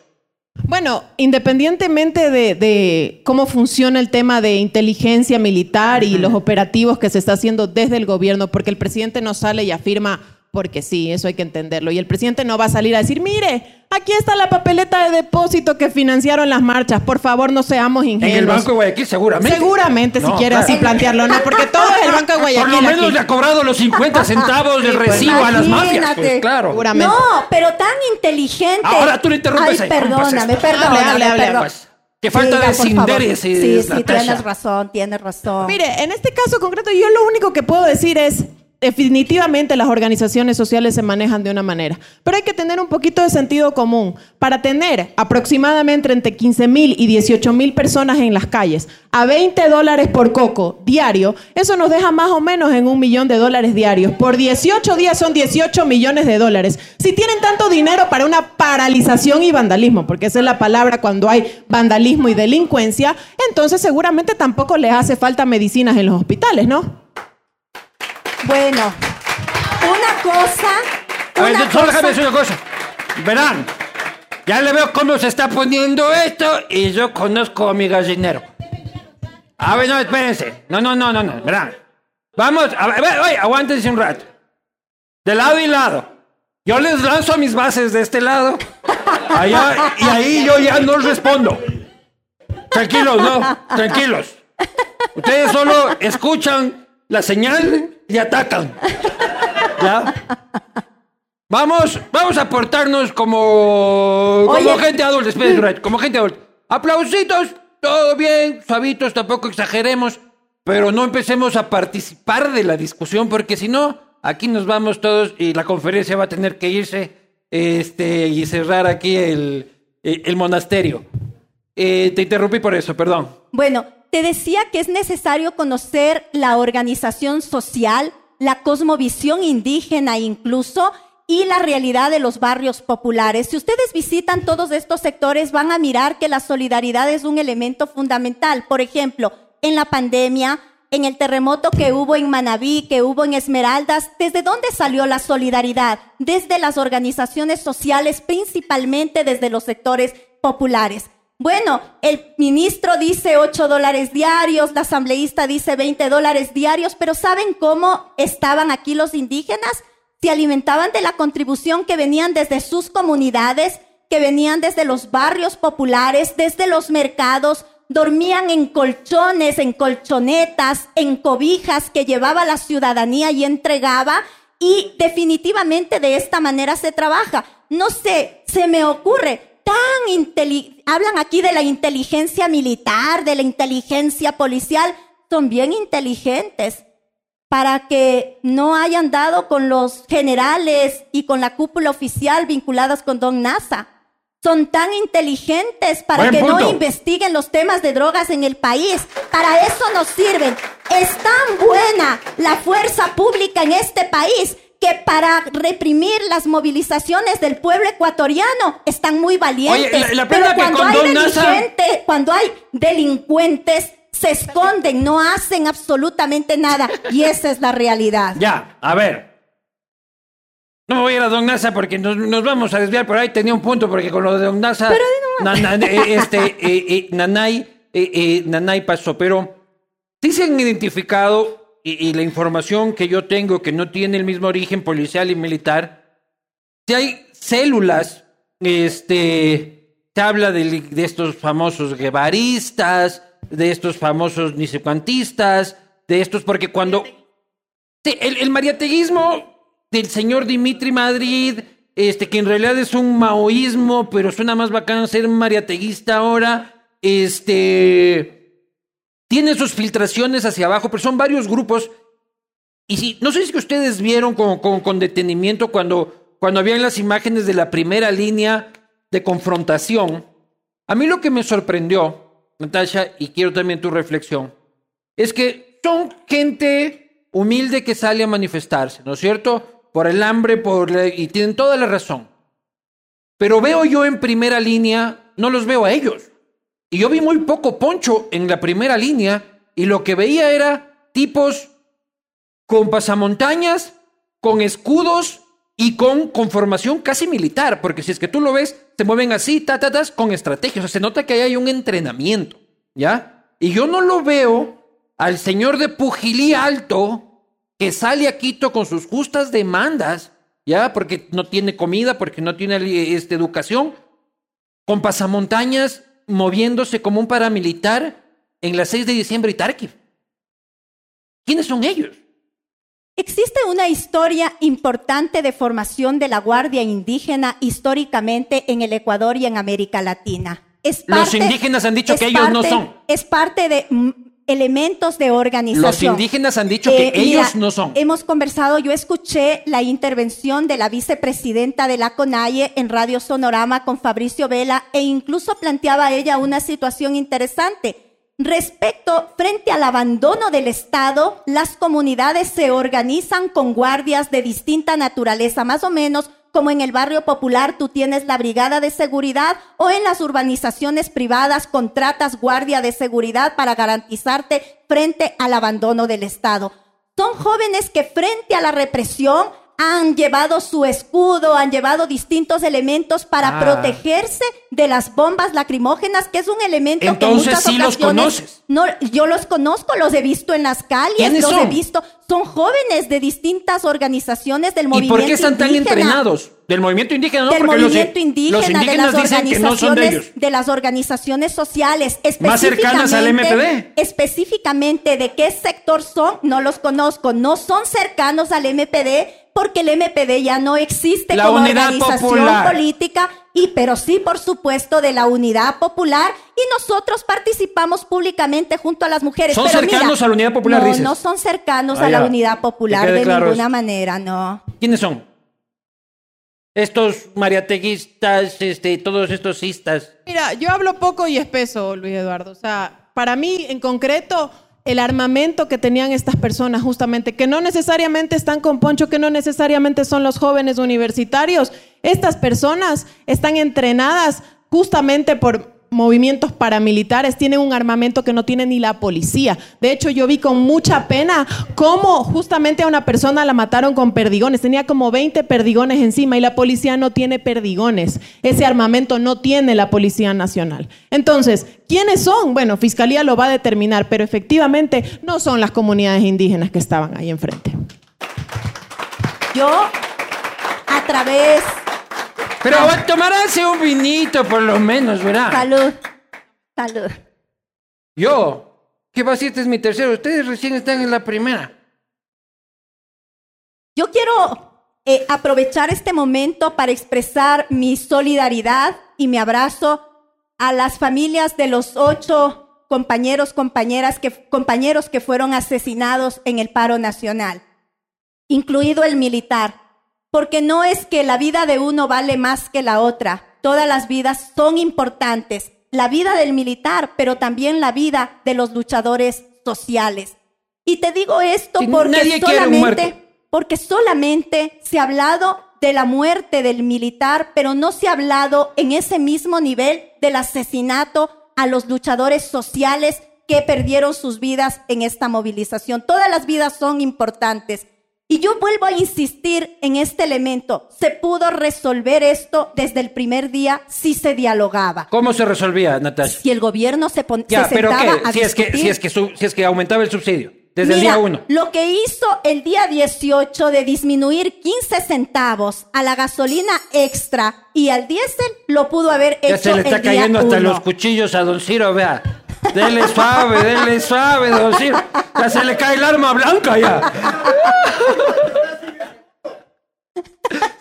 [SPEAKER 2] Bueno, independientemente de, de cómo funciona el tema de inteligencia militar y los operativos que se está haciendo desde el gobierno, porque el presidente no sale y afirma, porque sí, eso hay que entenderlo, y el presidente no va a salir a decir, mire, aquí está la papeleta de depósito que financiaron las marchas, por favor no seamos
[SPEAKER 1] En
[SPEAKER 2] ingenuos.
[SPEAKER 1] el Banco de Guayaquil, seguramente.
[SPEAKER 2] Seguramente, si quiere
[SPEAKER 1] claro.
[SPEAKER 2] así plantearlo, ¿no? Porque todo es el Banco de Guayaquil.
[SPEAKER 1] Por lo menos
[SPEAKER 2] aquí.
[SPEAKER 1] le ha cobrado los 50 centavos del
[SPEAKER 2] Sí, pues,
[SPEAKER 1] recibo a las mafias. Pues claro.
[SPEAKER 2] Seguramente.
[SPEAKER 3] No, pero tan inteligente.
[SPEAKER 1] Ahora tú le interrumpes
[SPEAKER 3] Ay,
[SPEAKER 1] ahí. ¿Cómo pasa
[SPEAKER 3] perdóname, perdóname,
[SPEAKER 2] Hable, hable, hable,
[SPEAKER 3] perdón.
[SPEAKER 1] pues. Qué falta de
[SPEAKER 3] por favor.
[SPEAKER 1] sinderes, eh,
[SPEAKER 3] Sí, sí, tienes razón, tienes razón.
[SPEAKER 2] Mire, en este caso concreto, yo lo único que puedo decir es, definitivamente las organizaciones sociales se manejan de una manera, pero hay que tener un poquito de sentido común. Para tener aproximadamente entre 15 mil y 18 mil personas en las calles, a 20 dólares por coco diario, eso nos deja más o menos en un millón de dólares diarios. Por 18 días son 18 millones de dólares. Si tienen tanto dinero para una paralización y vandalismo, porque esa es la palabra cuando hay vandalismo y delincuencia, entonces seguramente tampoco les hace falta medicinas en los hospitales, ¿no?
[SPEAKER 3] Bueno, una cosa.
[SPEAKER 1] A ver,
[SPEAKER 3] una
[SPEAKER 1] solo déjame
[SPEAKER 3] cosa-
[SPEAKER 1] decir una cosa. Verán, ya le veo cómo se está poniendo esto y yo conozco a mi gallinero. A ver, no, espérense. No, no, no, no, no. Verán. Vamos, a ver, a ver, oye, aguántense un rato. De lado y lado. Yo les lanzo mis bases de este lado Allá, y ahí yo ya no respondo. Tranquilos, no, tranquilos. Ustedes solo escuchan la señal y atacan. ¿Ya? Vamos, vamos a portarnos como, como
[SPEAKER 3] Oye.
[SPEAKER 1] gente adulta, espera, como gente adulta. Aplausitos, todo bien, suavitos, tampoco exageremos, pero no empecemos a participar de la discusión, porque si no, aquí nos vamos todos y la conferencia va a tener que irse este, y cerrar aquí el, el monasterio. Eh, te interrumpí por eso, perdón.
[SPEAKER 3] Bueno, te decía que es necesario conocer la organización social, la cosmovisión indígena incluso y la realidad de los barrios populares. Si ustedes visitan todos estos sectores van a mirar que la solidaridad es un elemento fundamental. Por ejemplo, en la pandemia, en el terremoto que hubo en Manabí, que hubo en Esmeraldas, ¿desde dónde salió la solidaridad? Desde las organizaciones sociales, principalmente desde los sectores populares. Bueno, el ministro dice 8 dólares diarios, la asambleísta dice 20 dólares diarios, pero ¿saben cómo estaban aquí los indígenas? Se alimentaban de la contribución que venían desde sus comunidades, que venían desde los barrios populares, desde los mercados, dormían en colchones, en colchonetas, en cobijas que llevaba la ciudadanía y entregaba. Y definitivamente de esta manera se trabaja. No sé, se me ocurre tan hablan aquí de la inteligencia militar, de la inteligencia policial, son bien inteligentes para que no hayan dado con los generales y con la cúpula oficial vinculadas con Don NASA. Son tan inteligentes para
[SPEAKER 1] Buen
[SPEAKER 3] que no investiguen los temas de drogas en el país. Para eso nos sirven. Es tan buena la fuerza pública en este país que para reprimir las movilizaciones del pueblo ecuatoriano están muy valientes.
[SPEAKER 1] Oye, la- la
[SPEAKER 3] Pero
[SPEAKER 1] que
[SPEAKER 3] cuando
[SPEAKER 1] con
[SPEAKER 3] hay
[SPEAKER 1] Don Nasa-
[SPEAKER 3] delincuente- cuando hay delincuentes, se esconden, no hacen absolutamente nada. Y esa es la realidad.
[SPEAKER 1] Ya, a ver. No voy a ir a Don Nasa porque nos, nos vamos a desviar por ahí. Tenía un punto porque con lo de Don Nasa. na- na- eh, este, eh, eh, Nanay, eh, eh, Nanay pasó. Pero sí se han identificado y, la información que yo tengo que no tiene el mismo origen policial y militar. Si hay células, este, se habla de, de estos famosos guevaristas, de estos famosos nisecuantistas, de estos, porque cuando el, el mariateguismo del señor Dimitri Madrid, este, que en realidad es un maoísmo, pero suena más bacán ser mariateguista ahora, este, tiene sus filtraciones hacia abajo, pero son varios grupos. Y sí, no sé si ustedes vieron con detenimiento cuando, cuando habían las imágenes de la primera línea de confrontación. A mí lo que me sorprendió, Natasha, y quiero también tu reflexión, es que son gente humilde que sale a manifestarse, ¿no es cierto? Por el hambre, por la- y tienen toda la razón. Pero veo yo en primera línea, no los veo a ellos. Y yo vi muy poco poncho en la primera línea y lo que veía era tipos con pasamontañas, con escudos y con conformación casi militar, porque si es que tú lo ves, se mueven así, ta, ta, tas, con estrategias. Se nota que ahí hay un entrenamiento, ¿ya? Y yo no lo veo al señor de Pujilí Alto que sale a Quito con sus justas demandas, ¿ya? Porque no tiene comida, porque no tiene este, educación, con pasamontañas moviéndose como un paramilitar en la 6 de diciembre y Tarqui. ¿Quiénes son ellos?
[SPEAKER 3] Existe una historia importante de formación de la Guardia Indígena históricamente en el Ecuador y en América Latina. Es
[SPEAKER 1] Los indígenas han dicho que ellos no
[SPEAKER 3] parte-
[SPEAKER 1] son.
[SPEAKER 3] Es parte de elementos de organización.
[SPEAKER 1] Los indígenas han dicho que
[SPEAKER 3] Eh,
[SPEAKER 1] ellos
[SPEAKER 3] mira,
[SPEAKER 1] no son.
[SPEAKER 3] Hemos conversado, yo escuché la intervención de la vicepresidenta de la CONAIE en Radio Sonorama con Fabricio Vela e incluso planteaba ella una situación interesante. Respecto, frente al abandono del Estado, las comunidades se organizan con guardias de distinta naturaleza, más o menos como en el barrio popular tú tienes la brigada de seguridad o en las urbanizaciones privadas contratas guardia de seguridad para garantizarte frente al abandono del Estado. Son jóvenes que frente a la represión han llevado su escudo, han llevado distintos elementos para
[SPEAKER 1] Ah.
[SPEAKER 3] protegerse de las bombas lacrimógenas, que es un elemento
[SPEAKER 1] Entonces
[SPEAKER 3] que en muchas
[SPEAKER 1] sí los
[SPEAKER 3] ocasiones
[SPEAKER 1] conoces.
[SPEAKER 3] no, yo los conozco, los he visto en las calles,
[SPEAKER 1] ¿Quiénes
[SPEAKER 3] los
[SPEAKER 1] son?
[SPEAKER 3] he visto, son jóvenes de distintas organizaciones del
[SPEAKER 1] ¿Y
[SPEAKER 3] movimiento
[SPEAKER 1] por qué están tan
[SPEAKER 3] indígena
[SPEAKER 1] entrenados? Del movimiento indígena, ¿no?
[SPEAKER 3] del
[SPEAKER 1] Porque los-
[SPEAKER 3] movimiento indígena,
[SPEAKER 1] los
[SPEAKER 3] de las
[SPEAKER 1] no de
[SPEAKER 3] organizaciones, de las organizaciones sociales,
[SPEAKER 1] Más cercanas al
[SPEAKER 3] específicamente-
[SPEAKER 1] MPD.
[SPEAKER 3] Específicamente de qué sector son, no los conozco, no son cercanos al MPD porque el MPD ya no existe
[SPEAKER 1] La
[SPEAKER 3] como organización
[SPEAKER 1] Popular.
[SPEAKER 3] política y pero sí por supuesto de la Unidad Popular y nosotros participamos públicamente junto a las mujeres.
[SPEAKER 1] Son
[SPEAKER 3] Pero
[SPEAKER 1] cercanos
[SPEAKER 3] mira,
[SPEAKER 1] a la Unidad Popular,
[SPEAKER 3] No,
[SPEAKER 1] dices.
[SPEAKER 3] no son cercanos
[SPEAKER 1] Ah,
[SPEAKER 3] a la. Unidad Popular de
[SPEAKER 1] claro
[SPEAKER 3] ninguna
[SPEAKER 1] eso.
[SPEAKER 3] manera, no.
[SPEAKER 1] ¿Quiénes son? Estos mariateguistas, este, todos estos cistas.
[SPEAKER 2] Mira, yo hablo poco y espeso, Luis Eduardo. O sea, para mí, en concreto, el armamento que tenían estas personas, justamente, que no necesariamente están con Poncho, que no necesariamente son los jóvenes universitarios. Estas personas están entrenadas justamente por movimientos paramilitares, tienen un armamento que no tiene ni la policía. De hecho, yo vi con mucha pena cómo justamente a una persona la mataron con perdigones. Tenía como 20 perdigones encima y la policía no tiene perdigones. Ese armamento no tiene la Policía Nacional. Entonces, ¿quiénes son? Bueno, Fiscalía lo va a determinar, pero efectivamente no son las comunidades indígenas que estaban ahí enfrente.
[SPEAKER 3] Yo a través
[SPEAKER 1] Pero tomaránse un vinito por lo menos, ¿verdad?
[SPEAKER 3] salud salud
[SPEAKER 1] Yo. ¿Qué va si este es mi tercero? Ustedes recién están en la primera.
[SPEAKER 3] Yo quiero eh, aprovechar este momento para expresar mi solidaridad y mi abrazo a las familias de los ocho compañeros, compañeras que, compañeros que fueron asesinados en el paro nacional, incluido el militar, porque no es que la vida de uno vale más que la otra, todas las vidas son importantes, la vida del militar, pero también la vida de los luchadores sociales. Y te digo esto
[SPEAKER 1] Sí,
[SPEAKER 3] porque solamente porque solamente se ha hablado de la muerte del militar, pero no se ha hablado en ese mismo nivel del asesinato a los luchadores sociales que perdieron sus vidas en esta movilización. Todas las vidas son importantes. Y yo vuelvo a insistir en este elemento. Se pudo resolver esto desde el primer día si se dialogaba.
[SPEAKER 1] ¿Cómo se resolvía, Natasha?
[SPEAKER 3] Si el gobierno se, pon-
[SPEAKER 1] Ya,
[SPEAKER 3] se
[SPEAKER 1] pero
[SPEAKER 3] sentaba
[SPEAKER 1] ¿qué?
[SPEAKER 3] a
[SPEAKER 1] Si es, que, si, es que su- si es que aumentaba el subsidio. Desde el día uno.
[SPEAKER 3] Lo que hizo el día 18 de disminuir 15 centavos a la gasolina extra y al diésel lo pudo haber
[SPEAKER 1] Ya
[SPEAKER 3] hecho
[SPEAKER 1] se le está
[SPEAKER 3] el
[SPEAKER 1] cayendo hasta
[SPEAKER 3] uno.
[SPEAKER 1] los cuchillos a Don Ciro, vea. Dele suave, dele suave, Don Ciro. Ya se le cae el arma blanca ya.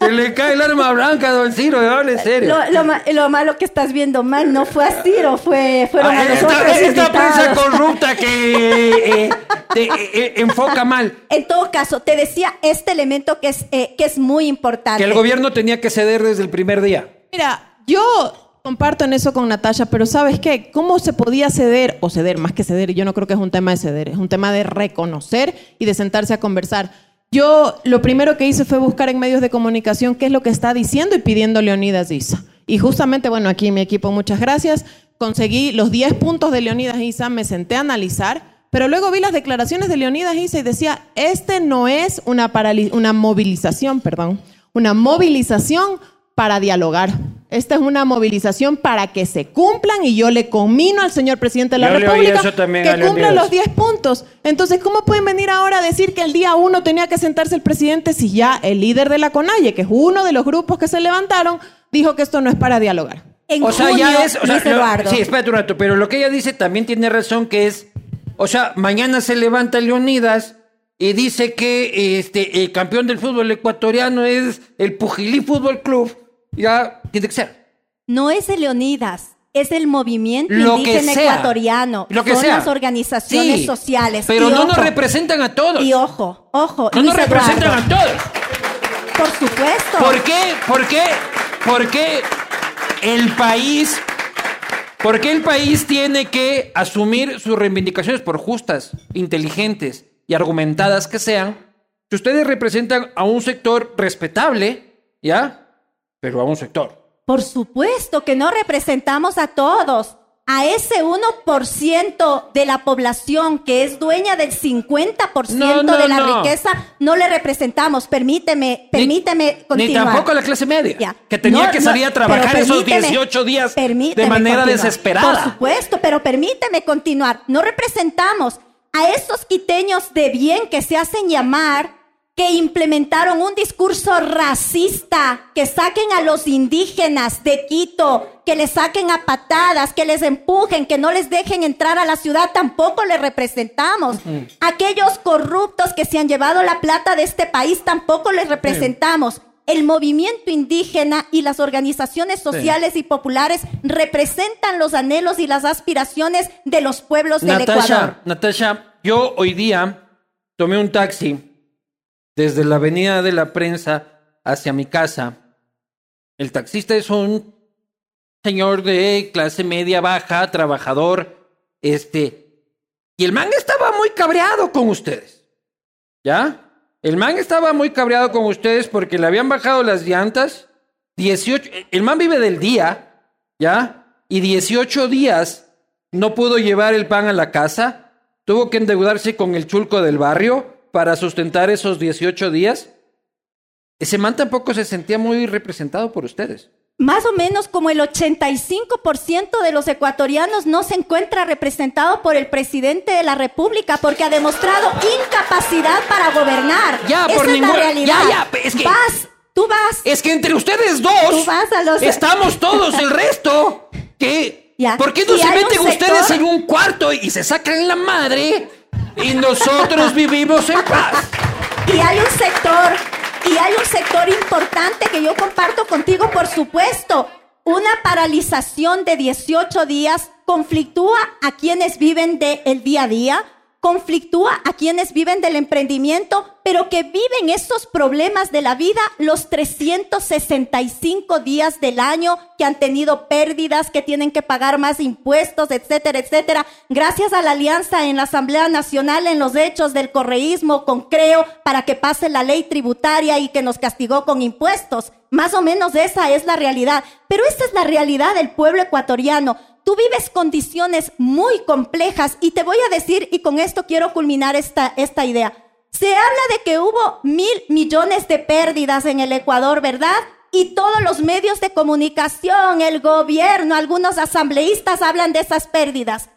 [SPEAKER 1] Se le cae el arma blanca a Don Ciro, hable serio.
[SPEAKER 3] Lo, lo ma- lo malo que estás viendo mal no fue a Ciro, fue, fueron
[SPEAKER 1] Ah,
[SPEAKER 3] a los
[SPEAKER 1] esta,
[SPEAKER 3] otros
[SPEAKER 1] esta prensa corrupta que eh, te, eh, eh, enfoca mal.
[SPEAKER 3] En todo caso, te decía este elemento que es, eh, que es muy importante.
[SPEAKER 1] Que el gobierno tenía que ceder desde el primer día.
[SPEAKER 2] Mira, yo comparto en eso con Natasha, pero ¿sabes qué? ¿Cómo se podía ceder, o ceder, más que ceder? Yo no creo que es un tema de ceder, es un tema de reconocer y de sentarse a conversar. Yo lo primero que hice fue buscar en medios de comunicación qué es lo que está diciendo y pidiendo Leonidas Isa. Y justamente, bueno, aquí mi equipo, muchas gracias, conseguí los 10 puntos de Leonidas Isa, me senté a analizar, pero luego vi las declaraciones de Leonidas Isa y decía, este no es una, una movilización, perdón, una movilización para dialogar. Esta es una movilización para que se cumplan y yo le comino al señor presidente de la
[SPEAKER 1] Yo
[SPEAKER 2] República
[SPEAKER 1] también
[SPEAKER 2] que cumpla
[SPEAKER 1] Leonidas.
[SPEAKER 2] los 10 puntos. Entonces, ¿cómo pueden venir ahora a decir que el día uno tenía que sentarse el presidente si ya el líder de la CONAIE, que es uno de los grupos que se levantaron, dijo que esto no es para dialogar?
[SPEAKER 3] En
[SPEAKER 1] o sea,
[SPEAKER 3] junio,
[SPEAKER 1] ya es. O sea,
[SPEAKER 3] Luis
[SPEAKER 1] lo-
[SPEAKER 3] Eduardo.
[SPEAKER 1] sí, espérate un rato, pero lo que ella dice también tiene razón, que es. O sea, mañana se levanta Leonidas y dice que este, el campeón del fútbol ecuatoriano es el Pujilí Fútbol Club. Ya tiene que ser.
[SPEAKER 3] No es el Leonidas, es el movimiento
[SPEAKER 1] Lo
[SPEAKER 3] indígena ecuatoriano.
[SPEAKER 1] Lo que
[SPEAKER 3] Son
[SPEAKER 1] sea.
[SPEAKER 3] las organizaciones
[SPEAKER 1] Sí,
[SPEAKER 3] sociales.
[SPEAKER 1] Pero
[SPEAKER 3] Y
[SPEAKER 1] no nos representan a todos.
[SPEAKER 3] Y ojo, ojo,
[SPEAKER 1] no
[SPEAKER 3] Luis
[SPEAKER 1] nos representan
[SPEAKER 3] Eduardo,
[SPEAKER 1] a todos.
[SPEAKER 3] por supuesto.
[SPEAKER 1] ¿Por qué? ¿Por qué? ¿Por qué el país, por qué el país tiene que asumir sus reivindicaciones por justas, inteligentes y argumentadas que sean? Que ustedes representan a un sector respetable, ¿ya? Pero a un sector.
[SPEAKER 3] Por supuesto que no representamos a todos. a ese 1% de la población que es dueña del 50%
[SPEAKER 1] No, no,
[SPEAKER 3] de la
[SPEAKER 1] no.
[SPEAKER 3] riqueza, no le representamos. Permíteme, permíteme
[SPEAKER 1] Ni
[SPEAKER 3] continuar.
[SPEAKER 1] tampoco a la clase media,
[SPEAKER 3] Ya.
[SPEAKER 1] que tenía
[SPEAKER 3] No,
[SPEAKER 1] que
[SPEAKER 3] no,
[SPEAKER 1] salir a trabajar
[SPEAKER 3] pero
[SPEAKER 1] esos
[SPEAKER 3] permíteme,
[SPEAKER 1] 18 días de manera
[SPEAKER 3] continuar.
[SPEAKER 1] desesperada.
[SPEAKER 3] Por supuesto, pero permíteme continuar. No representamos a esos quiteños de bien que se hacen llamar que implementaron un discurso racista, que saquen a los indígenas de Quito, que les saquen a patadas, que les empujen, que no les dejen entrar a la ciudad, tampoco les representamos. Aquellos corruptos que se han llevado la plata de este país, tampoco les representamos. El movimiento indígena y las organizaciones sociales y populares representan los anhelos y las aspiraciones de los pueblos del Ecuador.
[SPEAKER 1] Natasha, Natasha, yo hoy día tomé un taxi desde la avenida de la prensa hacia mi casa. El taxista es un señor de clase media baja, trabajador, este, y el man estaba muy cabreado con ustedes. ¿Ya? El man estaba muy cabreado con ustedes porque le habían bajado las llantas. 18, el man vive del día, ¿ya? Y 18 días no pudo llevar el pan a la casa. Tuvo que endeudarse con el chulco del barrio para sustentar esos 18 días. Ese man tampoco se sentía muy representado por ustedes.
[SPEAKER 3] Más o menos como el 85% de los ecuatorianos no se encuentra representado por el presidente de la República porque ha demostrado incapacidad para gobernar.
[SPEAKER 1] Ya,
[SPEAKER 3] Esa
[SPEAKER 1] por
[SPEAKER 3] es
[SPEAKER 1] ningún-
[SPEAKER 3] la realidad.
[SPEAKER 1] ya, ya, es que-
[SPEAKER 3] Vas, tú vas.
[SPEAKER 1] Es que entre ustedes dos
[SPEAKER 3] Tú vas a los-
[SPEAKER 1] estamos todos el resto. ¿Qué?
[SPEAKER 3] Ya.
[SPEAKER 1] ¿Por qué no se meten
[SPEAKER 3] sector-
[SPEAKER 1] ustedes en un cuarto y se sacan la madre y nosotros vivimos en paz?
[SPEAKER 3] Y hay un sector, y hay un sector importante que yo comparto contigo, por supuesto. Una paralización de 18 días conflictúa a quienes viven del día a día, conflictúa a quienes viven del emprendimiento, pero que viven esos problemas de la vida los 365 días del año, que han tenido pérdidas, que tienen que pagar más impuestos, etcétera, etcétera. Gracias a la alianza en la Asamblea Nacional en los hechos del correísmo con Creo para que pase la ley tributaria y que nos castigó con impuestos. Más o menos esa es la realidad. Pero esta es la realidad del pueblo ecuatoriano. Tú vives condiciones muy complejas y te voy a decir, y con esto quiero culminar esta, esta idea. Se habla de que hubo mil millones de pérdidas en el Ecuador, ¿verdad? Y todos los medios de comunicación, el gobierno, algunos asambleístas hablan de esas pérdidas.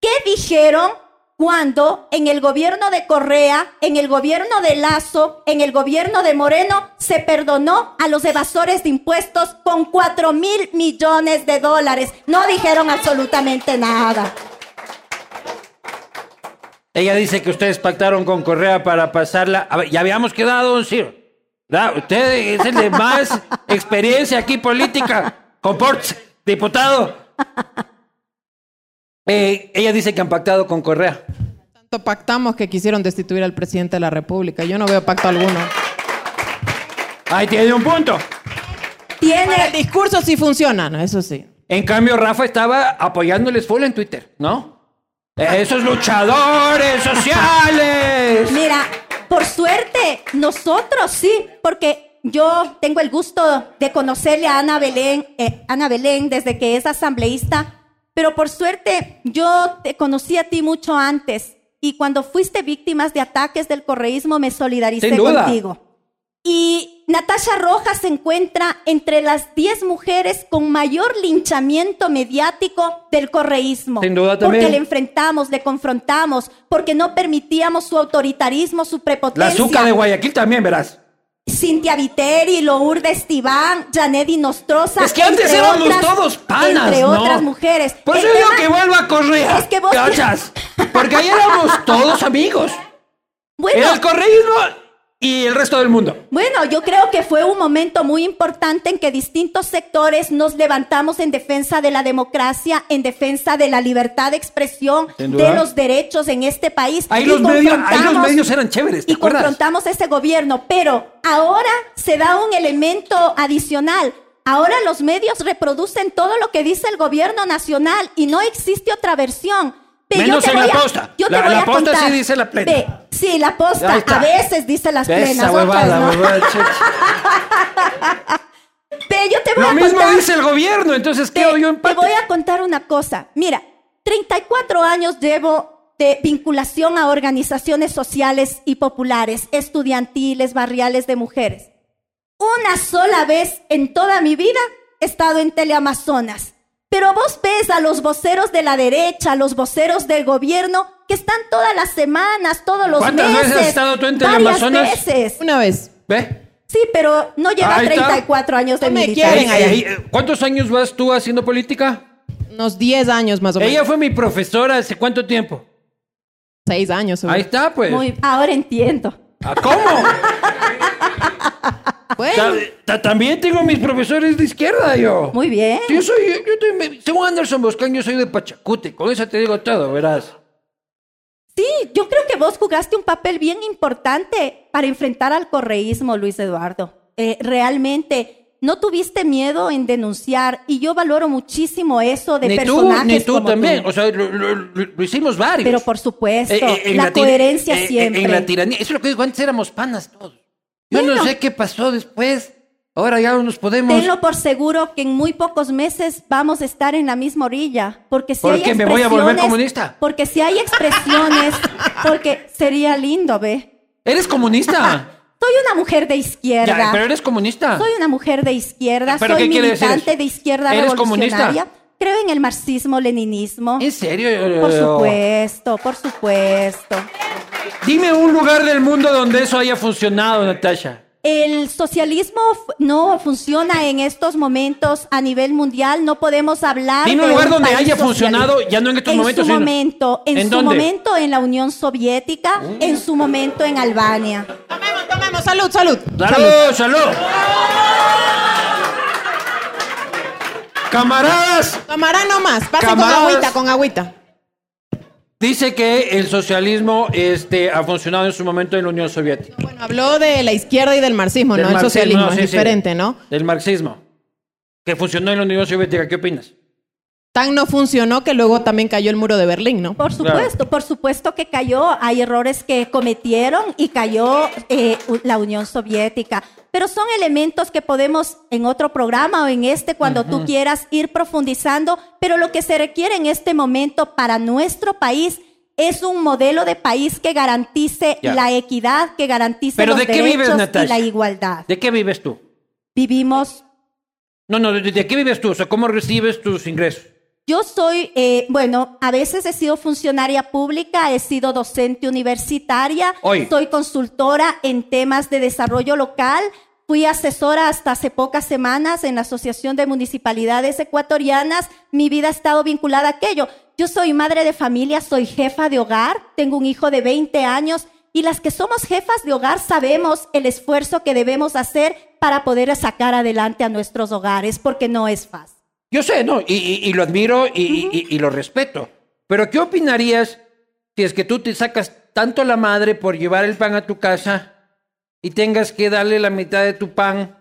[SPEAKER 3] ¿Qué dijeron cuando en el gobierno de Correa, en el gobierno de Lazo, en el gobierno de Moreno, se perdonó a los evasores de impuestos con cuatro mil millones de dólares? No dijeron absolutamente nada.
[SPEAKER 1] Ella dice que ustedes pactaron con Correa para pasarla. A ver, ya habíamos quedado, don Ciro. ¿verdad? Usted es el de más experiencia aquí política. Comporte, diputado. Eh, ella dice que han pactado con Correa.
[SPEAKER 2] Tanto pactamos que quisieron destituir al presidente de la República. Yo no veo pacto alguno.
[SPEAKER 1] Ahí tiene un punto.
[SPEAKER 2] El
[SPEAKER 3] Tiene,
[SPEAKER 2] discurso sí funciona, ¿no? eso sí.
[SPEAKER 1] En cambio, Rafa estaba apoyándoles full en Twitter, ¿no? Eh, Esos luchadores sociales.
[SPEAKER 3] Mira, por suerte, nosotros sí, porque yo tengo el gusto de conocerle a Ana Belén, eh, Ana Belén desde que es asambleísta, pero por suerte yo te conocí a ti mucho antes y cuando fuiste víctimas de ataques del correísmo me solidaricé contigo. Y Natasha Rojas se encuentra entre las 10 mujeres con mayor linchamiento mediático del correísmo.
[SPEAKER 1] Sin duda también.
[SPEAKER 3] Porque le enfrentamos, le confrontamos, porque no permitíamos su autoritarismo, su
[SPEAKER 1] La
[SPEAKER 3] prepotencia.
[SPEAKER 1] azúcar de Guayaquil también, verás.
[SPEAKER 3] Cintia Viteri, Lourdes Tibán, Janedy Nostroza.
[SPEAKER 1] Es que antes éramos
[SPEAKER 3] otras-
[SPEAKER 1] todos panas,
[SPEAKER 3] Entre
[SPEAKER 1] ¿no?
[SPEAKER 3] otras mujeres.
[SPEAKER 1] Por
[SPEAKER 3] El
[SPEAKER 1] eso digo que vuelva a Correa.
[SPEAKER 3] Es que vos-
[SPEAKER 1] ¿Cachas? Porque ahí éramos todos amigos.
[SPEAKER 3] Bueno,
[SPEAKER 1] el correísmo y el resto del mundo.
[SPEAKER 3] Bueno, yo creo que fue un momento muy importante en que distintos sectores nos levantamos en defensa de la democracia, en defensa de la libertad de expresión, de los derechos en este país.
[SPEAKER 1] Ahí los, medios, ahí los
[SPEAKER 3] confrontamos-
[SPEAKER 1] medios eran chéveres, ¿te
[SPEAKER 3] y
[SPEAKER 1] acuerdas?
[SPEAKER 3] confrontamos ese gobierno, pero ahora se da un elemento adicional. Ahora los medios reproducen todo lo que dice el gobierno nacional y no existe otra versión. Ve,
[SPEAKER 1] Menos
[SPEAKER 3] te
[SPEAKER 1] en la
[SPEAKER 3] a-
[SPEAKER 1] posta.
[SPEAKER 3] Yo te
[SPEAKER 1] La-
[SPEAKER 3] voy
[SPEAKER 1] la
[SPEAKER 3] a
[SPEAKER 1] posta
[SPEAKER 3] contar.
[SPEAKER 1] sí dice la plena.
[SPEAKER 3] Ve, sí, la posta a veces dice las plenas.
[SPEAKER 1] Esa
[SPEAKER 3] otras
[SPEAKER 1] huevada,
[SPEAKER 3] no.
[SPEAKER 1] huevada.
[SPEAKER 3] Ve, yo te voy
[SPEAKER 1] Lo
[SPEAKER 3] a
[SPEAKER 1] mismo
[SPEAKER 3] contar.
[SPEAKER 1] dice el gobierno, entonces
[SPEAKER 3] Te,
[SPEAKER 1] ¿qué yo
[SPEAKER 3] te
[SPEAKER 1] empate?
[SPEAKER 3] voy a contar una cosa. Mira, 34 años llevo de vinculación a organizaciones sociales y populares, estudiantiles, barriales de mujeres. Una sola vez en toda mi vida he estado en Teleamazonas. Pero vos ves a los voceros de la derecha, a los voceros del gobierno, que están todas las semanas, todos los
[SPEAKER 1] ¿Cuántas
[SPEAKER 3] meses.
[SPEAKER 1] veces has estado tú en
[SPEAKER 3] varias
[SPEAKER 1] Teleamazonas?
[SPEAKER 3] veces.
[SPEAKER 2] Una vez.
[SPEAKER 1] ¿Ve?
[SPEAKER 3] Sí, pero no llega a
[SPEAKER 1] Ahí está.
[SPEAKER 3] 34 años de
[SPEAKER 2] No
[SPEAKER 3] militar.
[SPEAKER 1] ¿Cuántos años vas tú haciendo política?
[SPEAKER 2] Unos 10 años más o menos.
[SPEAKER 1] Ella fue mi profesora hace cuánto tiempo.
[SPEAKER 2] 6 años. seguro.
[SPEAKER 1] Ahí está, pues.
[SPEAKER 3] Muy- ahora entiendo.
[SPEAKER 1] ¿Ah, ¿Cómo?
[SPEAKER 2] Bueno,
[SPEAKER 1] Ta- ta- también tengo mis profesores de izquierda, yo.
[SPEAKER 3] Muy bien.
[SPEAKER 1] Yo soy, yo, yo te- según Anderson Boscan, yo soy de Pachacute. Con eso te digo todo, verás.
[SPEAKER 3] Sí, yo creo que vos jugaste un papel bien importante para enfrentar al correísmo, Luis Eduardo. Eh, realmente no tuviste miedo en denunciar y yo valoro muchísimo eso de
[SPEAKER 1] Ni tú, ni tú
[SPEAKER 3] como
[SPEAKER 1] también.
[SPEAKER 3] tú.
[SPEAKER 1] O sea, lo, lo- lo- lo hicimos varios.
[SPEAKER 3] Pero por supuesto,
[SPEAKER 1] Eh, eh, en
[SPEAKER 3] la, coherencia
[SPEAKER 1] eh, eh,
[SPEAKER 3] siempre.
[SPEAKER 1] En la tiranía. Eso es lo que digo, antes éramos panas todos. Yo no sé qué pasó después. Ahora ya no nos podemos.
[SPEAKER 3] Tenlo por seguro que en muy pocos meses vamos a estar en la misma orilla. Porque si
[SPEAKER 1] ¿Por
[SPEAKER 3] hay
[SPEAKER 1] qué? ¿Me voy a volver
[SPEAKER 3] expresiones-
[SPEAKER 1] comunista?
[SPEAKER 3] Porque si hay expresiones, porque sería lindo, ve.
[SPEAKER 1] ¿Eres comunista?
[SPEAKER 3] Soy una mujer de izquierda.
[SPEAKER 1] ya, pero eres comunista.
[SPEAKER 3] Soy una mujer de izquierda,
[SPEAKER 1] ¿Pero
[SPEAKER 3] soy
[SPEAKER 1] decir
[SPEAKER 3] militante
[SPEAKER 1] eso?
[SPEAKER 3] de izquierda
[SPEAKER 1] ¿Eres
[SPEAKER 3] revolucionaria.
[SPEAKER 1] comunista?
[SPEAKER 3] Creo en el marxismo-leninismo.
[SPEAKER 1] ¿En serio?
[SPEAKER 3] Por supuesto, por supuesto.
[SPEAKER 1] Dime un lugar del mundo donde eso haya funcionado, Natasha.
[SPEAKER 3] El socialismo no funciona en estos momentos a nivel mundial. No podemos hablar
[SPEAKER 1] Dime un lugar donde
[SPEAKER 3] país
[SPEAKER 1] haya
[SPEAKER 3] socialista.
[SPEAKER 1] funcionado, ya no en estos
[SPEAKER 3] en
[SPEAKER 1] momentos,
[SPEAKER 3] Su
[SPEAKER 1] sino-
[SPEAKER 3] momento, en,
[SPEAKER 1] ¿En
[SPEAKER 3] su
[SPEAKER 1] dónde?
[SPEAKER 3] momento en la Unión Soviética, en su momento en Albania.
[SPEAKER 2] tomemos, tomemos. Salud, salud.
[SPEAKER 1] ¡Salud, salud! Camaradas,
[SPEAKER 2] Tomará nomás. Pasen
[SPEAKER 1] Camaradas.
[SPEAKER 2] con agüita, con agüita.
[SPEAKER 1] dice que el socialismo este, ha funcionado en su momento en la Unión Soviética.
[SPEAKER 2] Bueno, habló de la izquierda y del marxismo,
[SPEAKER 1] Del
[SPEAKER 2] ¿no? El
[SPEAKER 1] marxismo,
[SPEAKER 2] socialismo
[SPEAKER 1] no,
[SPEAKER 2] es
[SPEAKER 1] sí.
[SPEAKER 2] diferente, ¿no?
[SPEAKER 1] Del marxismo. Que funcionó en la Unión Soviética. ¿Qué opinas?
[SPEAKER 2] Tan no funcionó que luego también cayó el muro de Berlín, ¿no?
[SPEAKER 3] Por supuesto, por supuesto que cayó. Hay errores que cometieron y cayó eh, la Unión Soviética. Pero son elementos que podemos en otro programa o en este, cuando tú quieras ir profundizando. Pero lo que se requiere en este momento para nuestro país es un modelo de país que garantice
[SPEAKER 1] Ya.
[SPEAKER 3] la equidad, que garantice
[SPEAKER 1] ¿Pero
[SPEAKER 3] los
[SPEAKER 1] de qué
[SPEAKER 3] derechos
[SPEAKER 1] vives,
[SPEAKER 3] y
[SPEAKER 1] Natasha?
[SPEAKER 3] la igualdad.
[SPEAKER 1] ¿De qué vives tú?
[SPEAKER 3] Vivimos
[SPEAKER 1] No, no, ¿de, de qué vives tú? O sea, ¿cómo recibes tus ingresos?
[SPEAKER 3] Yo soy, eh, bueno, a veces he sido funcionaria pública, he sido docente universitaria,
[SPEAKER 1] Hoy.
[SPEAKER 3] soy consultora en temas de desarrollo local, fui asesora hasta hace pocas semanas en la Asociación de Municipalidades Ecuatorianas, mi vida ha estado vinculada a aquello. Yo soy madre de familia, soy jefa de hogar, tengo un hijo de 20 años y las que somos jefas de hogar sabemos el esfuerzo que debemos hacer para poder sacar adelante a nuestros hogares, porque no es fácil.
[SPEAKER 1] Yo sé, ¿no? Y, y- y lo admiro y lo respeto. Pero ¿qué opinarías si es que tú te sacas tanto la madre por llevar el pan a tu casa y tengas que darle la mitad de tu pan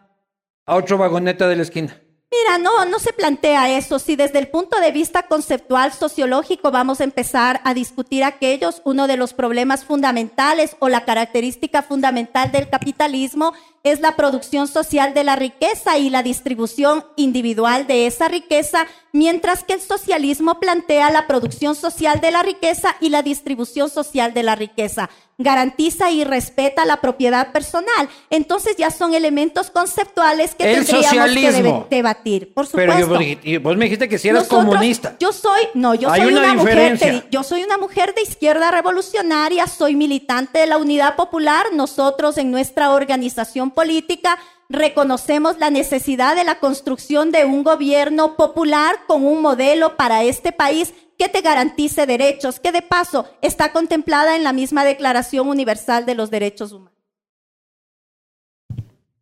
[SPEAKER 1] a otro vagoneta de la esquina?
[SPEAKER 3] Mira, no, no se plantea eso. Si desde el punto de vista conceptual sociológico vamos a empezar a discutir aquellos, uno de los problemas fundamentales o la característica fundamental del capitalismo es la producción social de la riqueza y la distribución individual de esa riqueza, mientras que el socialismo plantea la producción social de la riqueza y la distribución social de la riqueza. Garantiza y respeta la propiedad personal. Entonces ya son elementos conceptuales que
[SPEAKER 1] El
[SPEAKER 3] tendríamos que
[SPEAKER 1] socialismo.
[SPEAKER 3] debatir. Por
[SPEAKER 1] Pero
[SPEAKER 3] supuesto.
[SPEAKER 1] yo- y vos me dijiste que si eras
[SPEAKER 3] Nosotros-
[SPEAKER 1] comunista.
[SPEAKER 3] Yo soy, no, yo
[SPEAKER 1] Hay
[SPEAKER 3] soy
[SPEAKER 1] una
[SPEAKER 3] una, mujer yo soy una mujer de izquierda revolucionaria, soy militante de la Unidad Popular. Nosotros en nuestra organización política reconocemos la necesidad de la construcción de un gobierno popular con un modelo para este país que te garantice derechos, que de paso está contemplada en la misma Declaración Universal de los Derechos Humanos.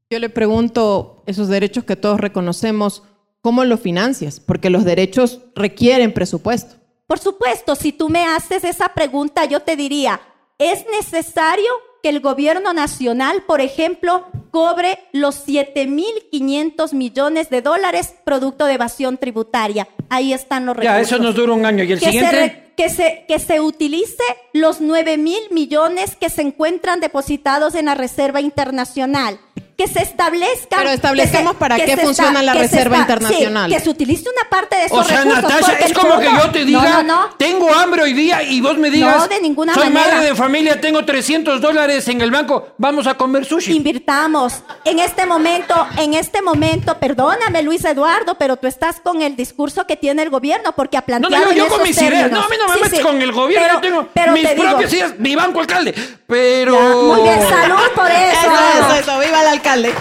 [SPEAKER 2] Yo le pregunto, esos derechos que todos reconocemos, ¿cómo los financias? Porque los derechos requieren presupuesto.
[SPEAKER 3] Por supuesto, si tú me haces esa pregunta, yo te diría, ¿es necesario que el gobierno nacional, por ejemplo, cobre los 7.500 millones de dólares producto de evasión tributaria? Ahí están los recursos.
[SPEAKER 1] Ya, eso nos dura un año. ¿Y el
[SPEAKER 3] que,
[SPEAKER 1] siguiente?
[SPEAKER 3] Que, se, que se utilice los 9 mil millones que se encuentran depositados en la Reserva Internacional. que se establezca.
[SPEAKER 2] Pero establecemos para qué funciona la Reserva Internacional.
[SPEAKER 3] que se utilice una parte de esos
[SPEAKER 1] O sea,
[SPEAKER 3] recursos.
[SPEAKER 1] Natasha, es como que yo te diga,
[SPEAKER 3] No, no, no.
[SPEAKER 1] tengo hambre hoy día y vos me digas,
[SPEAKER 3] No, de ninguna
[SPEAKER 1] soy
[SPEAKER 3] manera.
[SPEAKER 1] madre de familia, tengo 300 dólares en el banco, vamos a comer sushi.
[SPEAKER 3] Invirtamos. En este momento, en este momento, perdóname Luis Eduardo, pero tú estás con el discurso que tiene el gobierno porque ha
[SPEAKER 1] No,
[SPEAKER 3] planteado
[SPEAKER 1] no, yo,
[SPEAKER 3] en
[SPEAKER 1] yo con mis ideas, no, a mí no me
[SPEAKER 3] Sí,
[SPEAKER 1] metes
[SPEAKER 3] sí.
[SPEAKER 1] con el gobierno,
[SPEAKER 3] Pero-
[SPEAKER 1] yo tengo
[SPEAKER 3] pero
[SPEAKER 1] mis
[SPEAKER 3] te digo,
[SPEAKER 1] ideas, mi banco alcalde, pero...
[SPEAKER 3] ya, muy bien, salud por eso.
[SPEAKER 2] Eso, eso, eso, viva el alcalde.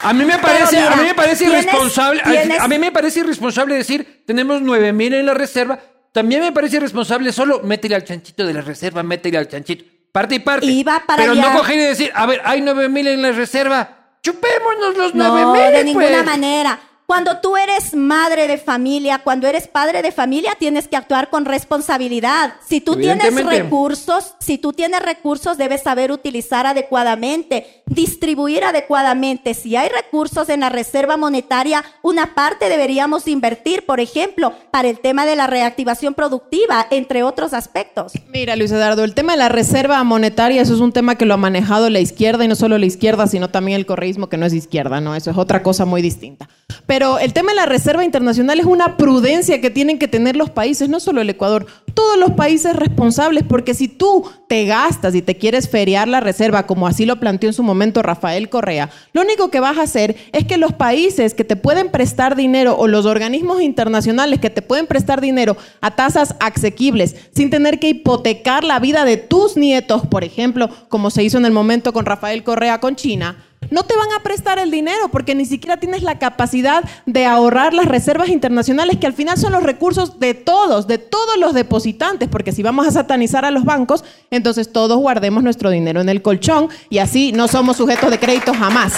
[SPEAKER 1] A mí me parece,
[SPEAKER 3] mira,
[SPEAKER 1] a mí me parece
[SPEAKER 3] tienes-
[SPEAKER 1] irresponsable, a-
[SPEAKER 3] tienes-
[SPEAKER 1] a mí me parece irresponsable decir, tenemos nueve mil en la reserva, también me parece irresponsable solo métele al chanchito de la reserva, métele al chanchito, parte y parte.
[SPEAKER 3] Iba para
[SPEAKER 1] Pero
[SPEAKER 3] allá.
[SPEAKER 1] no coger y decir, a ver, hay nueve mil en la reserva, chupémonos los nueve
[SPEAKER 3] No,
[SPEAKER 1] mil.
[SPEAKER 3] de ninguna
[SPEAKER 1] pues.
[SPEAKER 3] manera. Cuando tú eres madre de familia, cuando eres padre de familia, tienes que actuar con responsabilidad. Si tú tienes recursos, si tú tienes recursos, debes saber utilizar adecuadamente, distribuir adecuadamente. Si hay recursos en la reserva monetaria, una parte deberíamos invertir, por ejemplo, para el tema de la reactivación productiva, entre otros aspectos.
[SPEAKER 2] Mira, Luis Eduardo, el tema de la reserva monetaria, eso es un tema que lo ha manejado la izquierda y no solo la izquierda, sino también el correísmo, que no es izquierda, ¿no? Eso es otra cosa muy distinta. Pero el tema de la reserva internacional es una prudencia que tienen que tener los países, no solo el Ecuador, todos los países responsables, porque si tú te gastas y te quieres feriar la reserva, como así lo planteó en su momento Rafael Correa, lo único que vas a hacer es que los países que te pueden prestar dinero o los organismos internacionales que te pueden prestar dinero a tasas asequibles, sin tener que hipotecar la vida de tus nietos, por ejemplo, como se hizo en el momento con Rafael Correa con China, no te van a prestar el dinero porque ni siquiera tienes la capacidad de ahorrar las reservas internacionales que al final son los recursos de todos, de todos los depositantes, porque si vamos a satanizar a los bancos, entonces todos guardemos nuestro dinero en el colchón y así no somos sujetos de crédito jamás.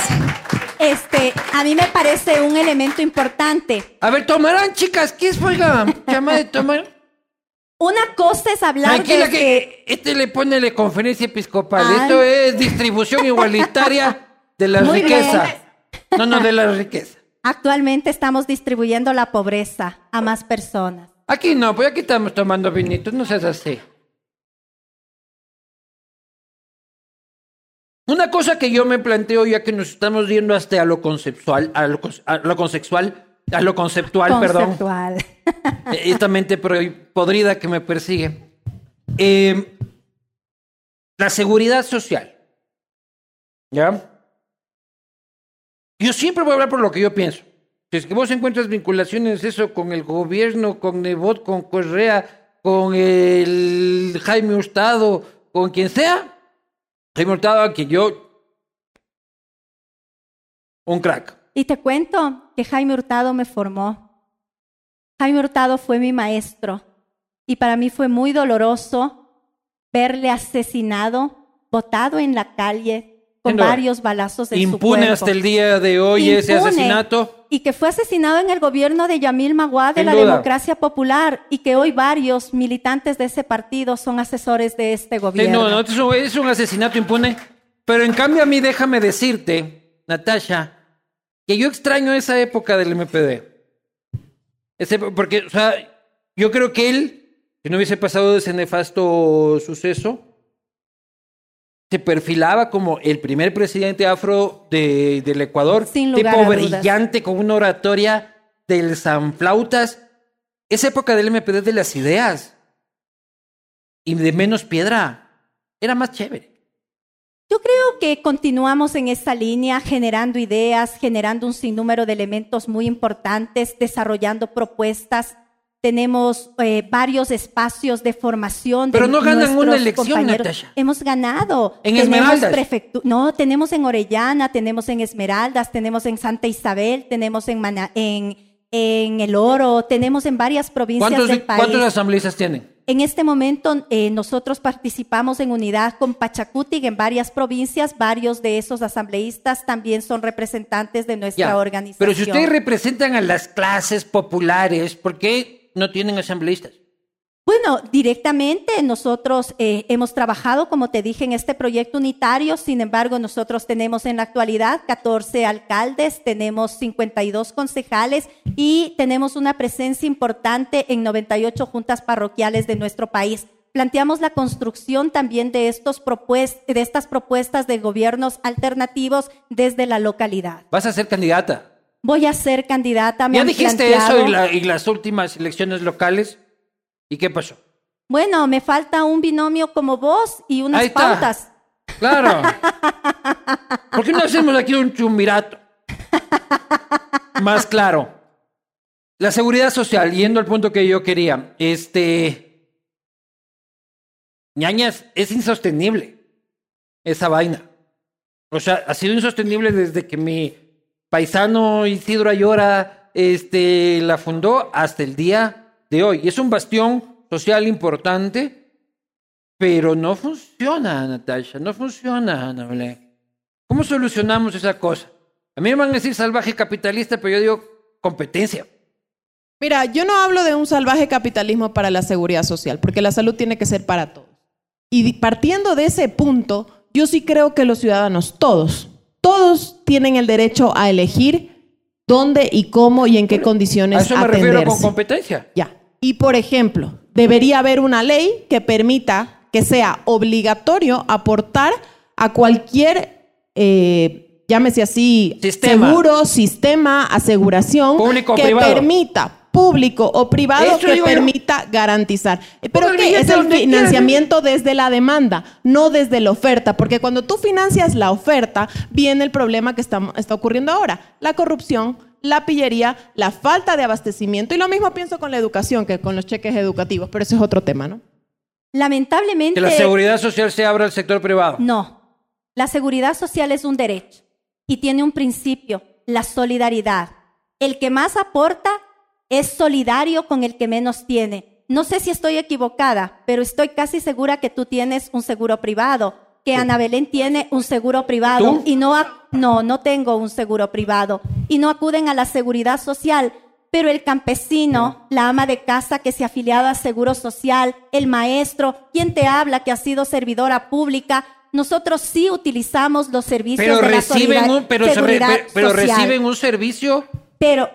[SPEAKER 3] Este, a mí me parece un elemento importante.
[SPEAKER 1] A ver, tomarán, chicas, ¿qué es, oiga? Llama de tomar.
[SPEAKER 3] Una cosa es hablar
[SPEAKER 1] Tranquila
[SPEAKER 3] de
[SPEAKER 1] que este le pone la conferencia episcopal.
[SPEAKER 3] Ay.
[SPEAKER 1] Esto es distribución igualitaria de la
[SPEAKER 3] Muy
[SPEAKER 1] riqueza.
[SPEAKER 3] bien.
[SPEAKER 1] No, no, de la riqueza.
[SPEAKER 3] Actualmente estamos distribuyendo la pobreza a más personas.
[SPEAKER 1] Aquí no, pues aquí estamos tomando vinitos, no seas así. Una cosa que yo me planteo ya que nos estamos yendo hasta a lo conceptual, a lo, a lo conceptual, a lo conceptual, perdón.
[SPEAKER 3] Conceptual.
[SPEAKER 1] Eh, Esta mente podrida que me persigue. Eh, la seguridad social. ¿Ya? Yo siempre voy a hablar por lo que yo pienso. Si es que vos encuentras vinculaciones eso con el gobierno, con Nebot, con Correa, con el Jaime Hurtado, con quien sea, Jaime Hurtado, a quien yo... Un crack.
[SPEAKER 3] Y te cuento que Jaime Hurtado me formó. Jaime Hurtado fue mi maestro y para mí fue muy doloroso verle asesinado, botado en la calle con varios balazos en su
[SPEAKER 1] Impune hasta el día de hoy ese asesinato.
[SPEAKER 3] Y que fue asesinado en el gobierno de Yamil Maguad de
[SPEAKER 1] Sin
[SPEAKER 3] la
[SPEAKER 1] duda.
[SPEAKER 3] democracia popular y que hoy varios militantes de ese partido son asesores de este
[SPEAKER 1] Sí,
[SPEAKER 3] gobierno.
[SPEAKER 1] no, no, es un, es un asesinato impune. Pero en cambio a mí déjame decirte, Natasha, que yo extraño esa época del MPD. Ese- porque, o sea, yo creo que él, si no hubiese pasado ese nefasto suceso, se perfilaba como el primer presidente afro de- del Ecuador,
[SPEAKER 3] Sin lugar
[SPEAKER 1] tipo
[SPEAKER 3] a dudas.
[SPEAKER 1] brillante, con una oratoria del Sanflautas. Esa época del MPD de las ideas y de menos piedra. Era más chévere.
[SPEAKER 3] Yo creo que continuamos en esa línea, generando ideas, generando un sinnúmero de elementos muy importantes, desarrollando propuestas. Tenemos eh, varios espacios de formación. de
[SPEAKER 1] Pero no ganan una elección,
[SPEAKER 3] compañeros.
[SPEAKER 1] Natasha.
[SPEAKER 3] Hemos ganado.
[SPEAKER 1] En
[SPEAKER 3] Tenemos
[SPEAKER 1] Esmeraldas.
[SPEAKER 3] No, tenemos en Orellana, tenemos en Esmeraldas, tenemos en Santa Isabel, tenemos en, Mana- en, en El Oro, tenemos en varias provincias
[SPEAKER 1] ¿Cuántos,
[SPEAKER 3] del país.
[SPEAKER 1] ¿Cuántos asambleístas tienen?
[SPEAKER 3] En este momento eh, nosotros participamos en unidad con Pachacutic en varias provincias. Varios de esos asambleístas también son representantes de nuestra
[SPEAKER 1] Ya.
[SPEAKER 3] organización.
[SPEAKER 1] Pero si ustedes representan a las clases populares, ¿por qué no tienen asambleístas?
[SPEAKER 3] Bueno, directamente nosotros eh, hemos trabajado, como te dije, en este proyecto unitario. Sin embargo, nosotros tenemos en la actualidad 14 alcaldes, tenemos 52 concejales y tenemos una presencia importante en 98 juntas parroquiales de nuestro país. Planteamos la construcción también de, estos propuest de estas propuestas de gobiernos alternativos desde la localidad.
[SPEAKER 1] Vas a ser candidata.
[SPEAKER 3] Voy a ser candidata. Me
[SPEAKER 1] ¿Ya
[SPEAKER 3] han
[SPEAKER 1] dijiste
[SPEAKER 3] planteado-
[SPEAKER 1] eso en, la- en las últimas elecciones locales? ¿Y qué pasó?
[SPEAKER 3] Bueno, me falta un binomio como vos y unas
[SPEAKER 1] Ahí está.
[SPEAKER 3] pautas.
[SPEAKER 1] Claro. ¿Por qué no hacemos aquí un chumirato? Más claro. La seguridad social, yendo al punto que yo quería, este. ñañas, es insostenible esa vaina. O sea, ha sido insostenible desde que mi paisano Isidro Ayora este, la fundó hasta el día de hoy. Es un bastión social importante, pero no funciona, Natasha, no funciona, Ana. ¿Cómo solucionamos esa cosa? A mí me van a decir salvaje capitalista, pero yo digo competencia.
[SPEAKER 2] Mira, yo no hablo de un salvaje capitalismo para la seguridad social, porque la salud tiene que ser para todos. Y partiendo de ese punto, yo sí creo que los ciudadanos, todos, todos tienen el derecho a elegir dónde y cómo y en qué
[SPEAKER 1] A
[SPEAKER 2] condiciones
[SPEAKER 1] eso me refiero con competencia.
[SPEAKER 2] Ya. Y por ejemplo, debería haber una ley que permita que sea obligatorio aportar a cualquier, eh, llámese así,
[SPEAKER 1] Sistema.
[SPEAKER 2] seguro, sistema, aseguración,
[SPEAKER 1] Público
[SPEAKER 2] que
[SPEAKER 1] privado.
[SPEAKER 2] permita público o privado
[SPEAKER 1] Eso
[SPEAKER 2] que
[SPEAKER 1] yo.
[SPEAKER 2] permita garantizar. Eh, Pero
[SPEAKER 1] Ponga el
[SPEAKER 2] es el financiamiento desde la demanda, no desde la oferta, porque cuando tú financias la oferta, viene el problema que está, está ocurriendo ahora, la corrupción, la pillería, la falta de abastecimiento, y lo mismo pienso con la educación que con los cheques educativos, pero ese es otro tema, ¿no?
[SPEAKER 3] Lamentablemente.
[SPEAKER 1] Que la seguridad social se abra al sector privado.
[SPEAKER 3] No. La seguridad social es un derecho y tiene un principio, la solidaridad. El que más aporta es solidario con el que menos tiene. No sé si estoy equivocada, pero estoy casi segura que tú tienes un seguro privado, que Ana Belén tiene un seguro privado
[SPEAKER 1] ¿Tú?
[SPEAKER 3] y no, no, no tengo un seguro privado y no acuden a la seguridad social. Pero el campesino, la ama de casa que se ha afiliado a Seguro Social, el maestro, quien te habla que ha sido servidora pública, nosotros sí utilizamos los servicios
[SPEAKER 1] Pero
[SPEAKER 3] de la
[SPEAKER 1] reciben un, pero, pero- pero
[SPEAKER 3] social.
[SPEAKER 1] reciben un servicio.
[SPEAKER 3] Pero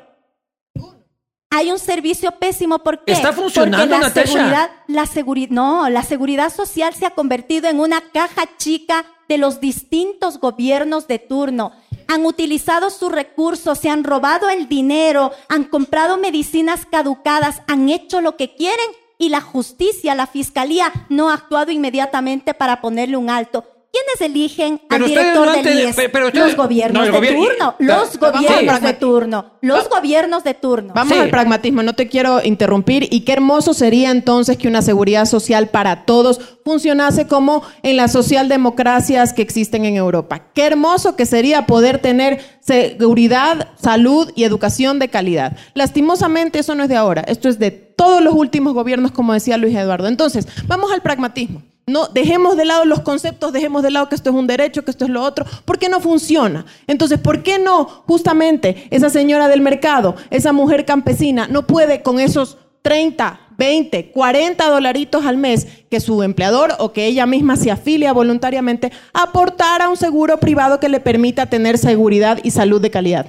[SPEAKER 3] hay un servicio pésimo ¿por qué?
[SPEAKER 1] Está funcionando,
[SPEAKER 3] Porque la
[SPEAKER 1] Natasha.
[SPEAKER 3] seguridad, la seguridad, no, la seguridad social se ha convertido en una caja chica de los distintos gobiernos de turno. Han utilizado sus recursos, se han robado el dinero, han comprado medicinas caducadas, han hecho lo que quieren y la justicia, la fiscalía no ha actuado inmediatamente para ponerle un alto. ¿Quiénes eligen
[SPEAKER 1] Pero
[SPEAKER 3] al director
[SPEAKER 1] no
[SPEAKER 3] del IES?
[SPEAKER 1] pe- pero ustedes-
[SPEAKER 3] los gobiernos
[SPEAKER 1] no, el
[SPEAKER 3] de turno,
[SPEAKER 1] y-
[SPEAKER 3] los gobiernos
[SPEAKER 2] Sí.
[SPEAKER 3] de turno, los gobiernos de turno.
[SPEAKER 2] Vamos
[SPEAKER 1] Sí.
[SPEAKER 2] al pragmatismo, no te quiero interrumpir. Y qué hermoso sería entonces que una seguridad social para todos funcionase como en las socialdemocracias que existen en Europa. Qué hermoso que sería poder tener seguridad, salud y educación de calidad. Lastimosamente eso no es de ahora, esto es de todos los últimos gobiernos, como decía Luis Eduardo. Entonces, vamos al pragmatismo. No, dejemos de lado los conceptos, dejemos de lado que esto es un derecho, que esto es lo otro. ¿Por qué no funciona? Entonces, ¿por qué no justamente esa señora del mercado, esa mujer campesina, no puede con esos 30, 20, 40 dolaritos al mes que su empleador o que ella misma se afilia voluntariamente aportar a un seguro privado que le permita tener seguridad y salud de calidad?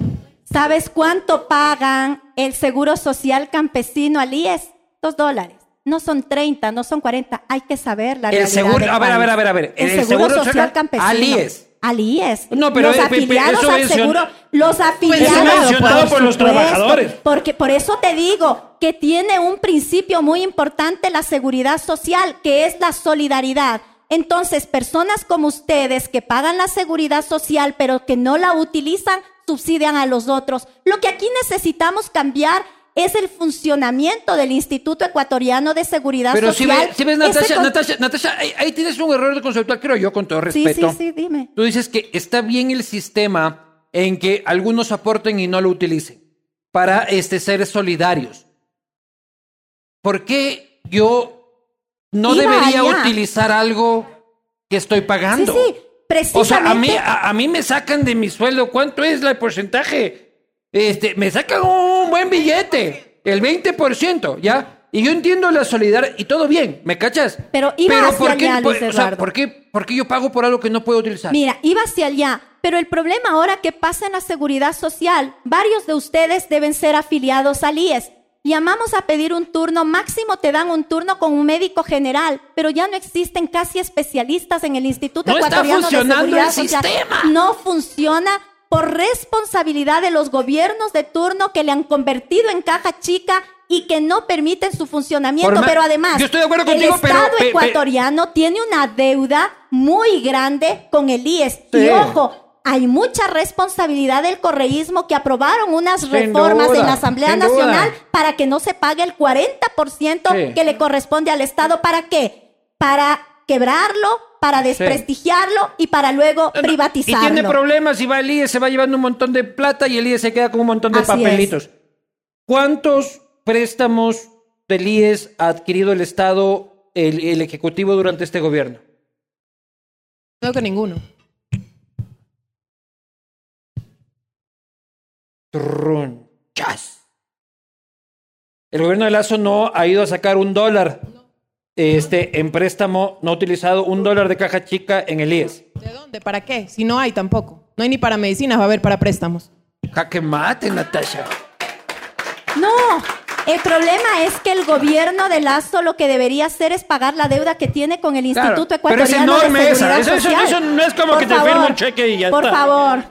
[SPEAKER 3] ¿Sabes cuánto pagan el seguro social campesino al IES? Dos dólares. No son 30, no son 40. Hay que saber la
[SPEAKER 1] El
[SPEAKER 3] realidad
[SPEAKER 1] seguro- a ver, a ver, a ver, a ver.
[SPEAKER 3] El,
[SPEAKER 1] El
[SPEAKER 3] seguro,
[SPEAKER 1] seguro
[SPEAKER 3] social campesino.
[SPEAKER 1] al IES.
[SPEAKER 3] Al IES.
[SPEAKER 1] No, pero,
[SPEAKER 3] los
[SPEAKER 1] eh,
[SPEAKER 3] afiliados
[SPEAKER 1] eso
[SPEAKER 3] al seguro, los afiliados
[SPEAKER 1] mencionado por los
[SPEAKER 3] supuesto,
[SPEAKER 1] trabajadores.
[SPEAKER 3] Porque por eso te digo que tiene un principio muy importante la seguridad social, que es la solidaridad. Entonces, personas como ustedes que pagan la seguridad social pero que no la utilizan, subsidian a los otros. Lo que aquí necesitamos cambiar es el funcionamiento del Instituto Ecuatoriano de Seguridad
[SPEAKER 1] Pero si,
[SPEAKER 3] Social.
[SPEAKER 1] ves, si ves, Natasha,
[SPEAKER 3] con-
[SPEAKER 1] Natasha, Natasha, ahí, ahí tienes un error de conceptual, creo yo, con todo
[SPEAKER 3] Sí,
[SPEAKER 1] respeto.
[SPEAKER 3] sí, sí, dime.
[SPEAKER 1] Tú dices que está bien el sistema en que algunos aporten y no lo utilicen para este, ser solidarios. ¿Por qué yo no
[SPEAKER 3] Iba
[SPEAKER 1] debería
[SPEAKER 3] allá.
[SPEAKER 1] utilizar algo que estoy
[SPEAKER 3] Sí,
[SPEAKER 1] pagando?
[SPEAKER 3] sí, precisamente.
[SPEAKER 1] O sea, a mí, a, a mí me sacan de mi sueldo, ¿cuánto es el porcentaje? Este, me sacan un buen billete, el 20%, ¿ya? Y yo entiendo la solidaridad y todo bien, ¿me cachas?
[SPEAKER 3] Pero iba hacia
[SPEAKER 1] ¿por qué,
[SPEAKER 3] allá,
[SPEAKER 1] por-
[SPEAKER 3] Luis
[SPEAKER 1] o sea,
[SPEAKER 3] Eduardo.
[SPEAKER 1] ¿por qué, por qué yo pago por algo que no puedo utilizar?
[SPEAKER 3] Mira, iba hacia allá, pero el problema ahora que pasa en la seguridad social, varios de ustedes deben ser afiliados al IES. llamamos a pedir un turno, máximo te dan un turno con un médico general, pero ya no existen casi especialistas en el Instituto
[SPEAKER 1] No está
[SPEAKER 3] de
[SPEAKER 1] funcionando
[SPEAKER 3] Seguridad
[SPEAKER 1] el
[SPEAKER 3] Social.
[SPEAKER 1] sistema.
[SPEAKER 3] No funciona por responsabilidad de los gobiernos de turno que le han convertido en caja chica y que no permiten su funcionamiento. Pero además,
[SPEAKER 1] Yo estoy de acuerdo
[SPEAKER 3] el
[SPEAKER 1] contigo,
[SPEAKER 3] Estado ecuatoriano tiene una deuda muy grande con el IES.
[SPEAKER 1] Sí.
[SPEAKER 3] Y ojo, hay mucha responsabilidad del correísmo que aprobaron unas reformas
[SPEAKER 1] duda,
[SPEAKER 3] en la Asamblea
[SPEAKER 1] duda.
[SPEAKER 3] Nacional para que no se pague el 40%
[SPEAKER 1] Sí.
[SPEAKER 3] que le corresponde al Estado. ¿Para qué? Para quebrarlo, para desprestigiarlo y para luego
[SPEAKER 1] Y
[SPEAKER 3] privatizarlo.
[SPEAKER 1] tiene problemas y va el IES, se va llevando un montón de plata y el IES se queda con un montón de
[SPEAKER 3] Así
[SPEAKER 1] papelitos. ¿Cuántos préstamos del IES ha adquirido el Estado, el, el Ejecutivo durante este gobierno?
[SPEAKER 2] Creo que ninguno.
[SPEAKER 1] Trunchas. El gobierno de Lazo no ha ido a sacar un dólar este, en préstamo, no ha utilizado un dólar de caja chica en el IES.
[SPEAKER 2] ¿De dónde? ¿Para qué? Si no hay tampoco. No hay ni para medicinas, va a haber para préstamos.
[SPEAKER 1] Jaque mate, Natasha.
[SPEAKER 3] No, el problema es que el gobierno de Lazo lo que debería hacer es pagar la deuda que tiene con el
[SPEAKER 1] Claro,
[SPEAKER 3] Instituto
[SPEAKER 1] pero es
[SPEAKER 3] Ecuatoriano
[SPEAKER 1] enorme
[SPEAKER 3] de
[SPEAKER 1] esa,
[SPEAKER 3] Seguridad
[SPEAKER 1] eso- eso-
[SPEAKER 3] Social.
[SPEAKER 1] eso no es como
[SPEAKER 3] Por
[SPEAKER 1] que te
[SPEAKER 3] favor,
[SPEAKER 1] firme un cheque y ya
[SPEAKER 3] Por
[SPEAKER 1] está.
[SPEAKER 3] favor,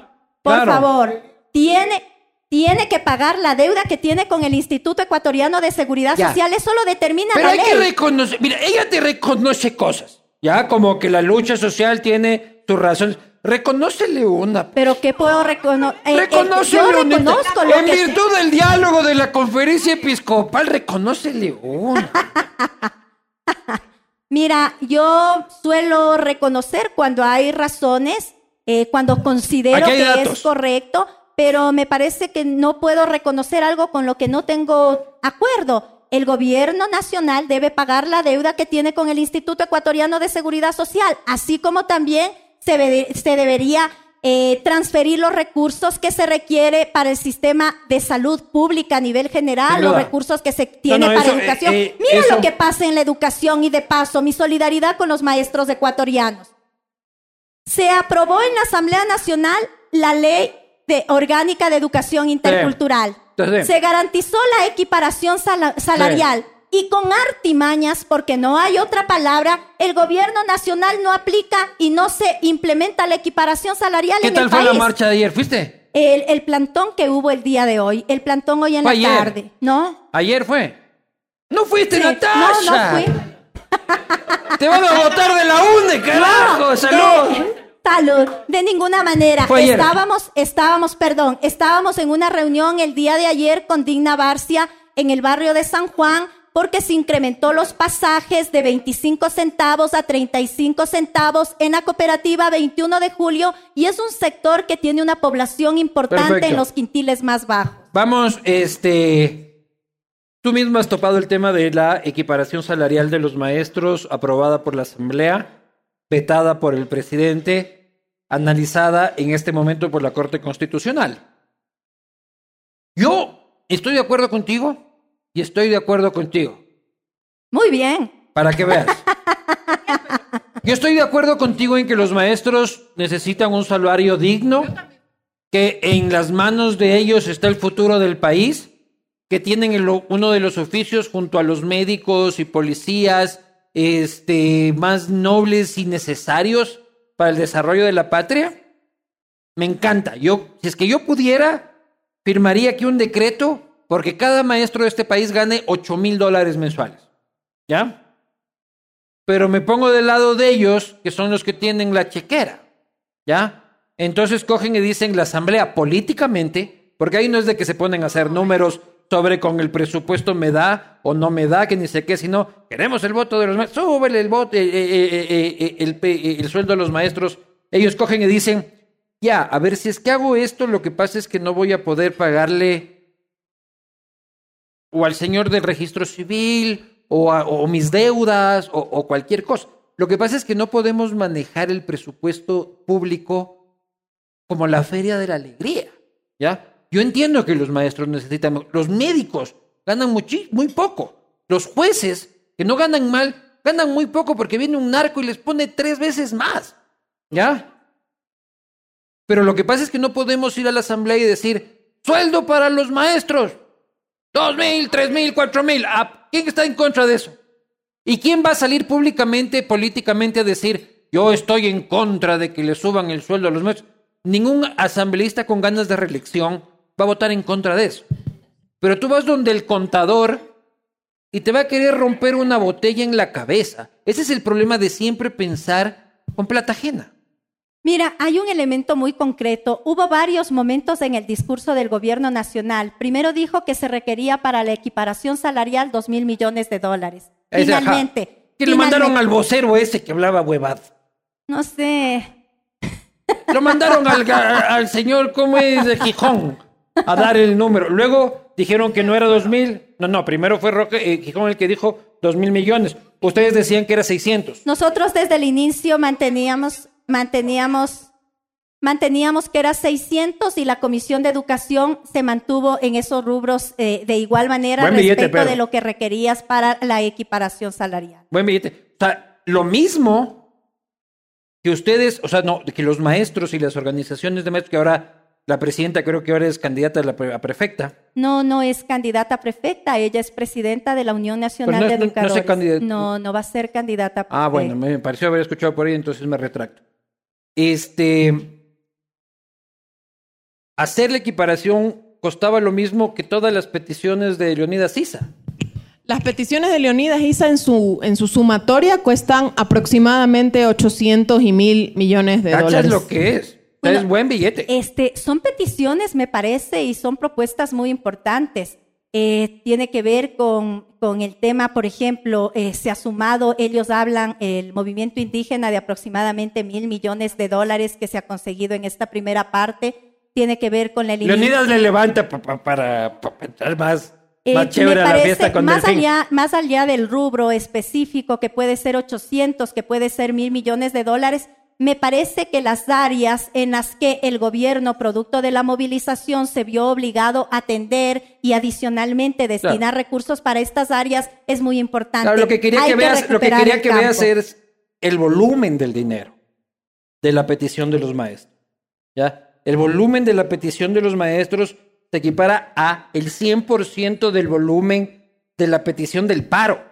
[SPEAKER 3] por
[SPEAKER 1] Claro.
[SPEAKER 3] favor, tiene, tiene que pagar la deuda que tiene con el Instituto Ecuatoriano de Seguridad
[SPEAKER 1] Ya.
[SPEAKER 3] Social. Eso lo determina
[SPEAKER 1] Pero
[SPEAKER 3] la
[SPEAKER 1] hay
[SPEAKER 3] ley.
[SPEAKER 1] que reconocer, mira, ella te reconoce cosas, ya como que la lucha social tiene sus razones. Reconócele una.
[SPEAKER 3] Pero ¿qué puedo reconocer?
[SPEAKER 1] Reconócele
[SPEAKER 3] yo
[SPEAKER 1] una.
[SPEAKER 3] reconozco lo
[SPEAKER 1] en
[SPEAKER 3] que...
[SPEAKER 1] virtud del diálogo de la conferencia episcopal, reconócele una.
[SPEAKER 3] Mira, yo suelo reconocer cuando hay razones, eh, cuando considero que
[SPEAKER 1] datos.
[SPEAKER 3] es correcto, pero me parece que no puedo reconocer algo con lo que no tengo acuerdo. El gobierno nacional debe pagar la deuda que tiene con el Instituto Ecuatoriano de Seguridad Social, así como también se, debería eh, transferir los recursos que se requiere para el sistema de salud pública a nivel general, los recursos que se tiene
[SPEAKER 1] no,
[SPEAKER 3] para
[SPEAKER 1] eso, eh,
[SPEAKER 3] educación.
[SPEAKER 1] eh,
[SPEAKER 3] Mira
[SPEAKER 1] eso-
[SPEAKER 3] lo que pasa en la educación y de paso, mi solidaridad con los maestros ecuatorianos. Se aprobó en la Asamblea Nacional la ley de orgánica de educación intercultural.
[SPEAKER 1] Entonces-
[SPEAKER 3] Se garantizó la equiparación sala- salarial. Y con artimañas, porque no hay otra palabra, el gobierno nacional no aplica y no se implementa la equiparación salarial
[SPEAKER 1] ¿Qué
[SPEAKER 3] en
[SPEAKER 1] tal
[SPEAKER 3] el
[SPEAKER 1] fue
[SPEAKER 3] país.
[SPEAKER 1] la marcha de ayer? ¿Fuiste?
[SPEAKER 3] El, el plantón que hubo el día de hoy, el plantón hoy en
[SPEAKER 1] Fue
[SPEAKER 3] la
[SPEAKER 1] ayer.
[SPEAKER 3] tarde, ¿no?
[SPEAKER 1] Ayer fue. No fuiste,
[SPEAKER 3] Sí.
[SPEAKER 1] Natasha.
[SPEAKER 3] No, no fui.
[SPEAKER 1] Te van a votar de la UNE, carajo.
[SPEAKER 3] No,
[SPEAKER 1] Salud.
[SPEAKER 3] De, De ninguna manera.
[SPEAKER 1] Fue ayer.
[SPEAKER 3] Estábamos, estábamos, perdón, estábamos en una reunión el día de ayer con Digna Barcia en el barrio de San Juan porque se incrementó los pasajes de 25 centavos a 35 centavos en la cooperativa 21 de julio y es un sector que tiene una población importante
[SPEAKER 1] Perfecto.
[SPEAKER 3] en los quintiles más bajos.
[SPEAKER 1] Vamos, este. Tú mismo has topado el tema de la equiparación salarial de los maestros, aprobada por la Asamblea, vetada por el presidente, analizada en este momento por la Corte Constitucional. Yo estoy de acuerdo contigo y estoy de acuerdo contigo.
[SPEAKER 3] Muy bien.
[SPEAKER 1] Para que veas. Yo estoy de acuerdo contigo en que los maestros necesitan un salario digno, que en las manos de ellos está el futuro del país, que tienen el- uno de los oficios junto a los médicos y policías este, más nobles y necesarios para el desarrollo de la patria. Me encanta. Yo, si es que yo pudiera, firmaría aquí un decreto porque cada maestro de este país gane 8 mil dólares mensuales. ¿Ya? Pero me pongo del lado de ellos, que son los que tienen la chequera. ¿Ya? Entonces cogen y dicen la asamblea políticamente, porque ahí no es de que se ponen a hacer números sobre con el presupuesto me da o no me da, que ni sé qué, sino queremos el voto de los maestros, súbele el voto, eh, eh, eh, el, el sueldo de los maestros. Ellos cogen y dicen, ya, a ver, si es que hago esto, lo que pasa es que no voy a poder pagarle o al señor del registro civil, o, a- o mis deudas, o, o cualquier cosa. Lo que pasa es que no podemos manejar el presupuesto público como la feria de la alegría, ¿ya? Yo entiendo que los maestros necesitan, los médicos ganan muy poco, los jueces que no ganan mal, ganan muy poco porque viene un narco y les pone tres veces más, ¿ya? Pero lo que pasa es que no podemos ir a la asamblea y decir, sueldo para los maestros, Dos mil, tres mil, cuatro mil. ¿A ¿Quién está en contra de eso? ¿Y quién va a salir públicamente, políticamente a decir, yo estoy en contra de que le suban el sueldo a los maestros? Ningún asambleísta con ganas de reelección va a votar en contra de eso. Pero tú vas donde el contador y te va a querer romper una botella en la cabeza. Ese es el problema de siempre pensar con plata ajena.
[SPEAKER 3] Mira, hay un elemento muy concreto. Hubo varios momentos en el discurso del gobierno nacional. Primero dijo que se requería para la equiparación salarial dos mil millones de dólares. Finalmente.
[SPEAKER 1] Que le mandaron al vocero ese que hablaba huevado.
[SPEAKER 3] No sé.
[SPEAKER 1] Lo mandaron al, al señor, ¿cómo es? De Gijón, a dar el número. Luego dijeron que no era dos mil. No, no, primero fue Roque, eh, Gijón el que dijo dos mil millones. Ustedes decían que era 600.
[SPEAKER 3] Nosotros desde el inicio manteníamos manteníamos, manteníamos que era 600 y la Comisión de Educación se mantuvo en esos rubros eh, de igual manera respecto de lo que requerías para la equiparación salarial.
[SPEAKER 1] Buen billete. O sea, lo mismo que ustedes, o sea, no, que los maestros y las organizaciones de maestros que ahora la presidenta creo que ahora es candidata a, la prefecta.
[SPEAKER 3] No, no es candidata a prefecta, ella es presidenta de la Unión Nacional de Educadores. No, no, va a ser candidata a
[SPEAKER 1] Ah, bueno, me pareció haber escuchado por ahí, entonces me retracto. Este. Hacer la equiparación costaba lo mismo que todas las peticiones de Leonidas Isa.
[SPEAKER 2] Las peticiones de Leonidas Isa en su, en su sumatoria cuestan aproximadamente 800 y mil millones de ¿Cachas dólares.
[SPEAKER 1] lo que es? Es buen billete.
[SPEAKER 3] Este, son peticiones, me parece, y son propuestas muy importantes. Eh, tiene que ver con, con, el tema, por ejemplo, eh, se ha sumado, ellos hablan, el movimiento indígena de aproximadamente mil millones de dólares que se ha conseguido en esta primera parte, tiene que ver con la
[SPEAKER 1] Leonidas le levanta para, para, más, eh, más chévere la fiesta con
[SPEAKER 3] más allá, más allá del rubro específico, que puede ser 800, que puede ser mil millones de dólares, me parece que las áreas en las que el gobierno, producto de la movilización, se vio obligado a atender y adicionalmente destinar recursos para estas áreas es muy importante.
[SPEAKER 1] lo que quería que, veas, lo que, quería que veas es el volumen del dinero de la petición de los maestros. ¿ya? El volumen de la petición de los maestros se equipara a el 100% del volumen de la petición del paro.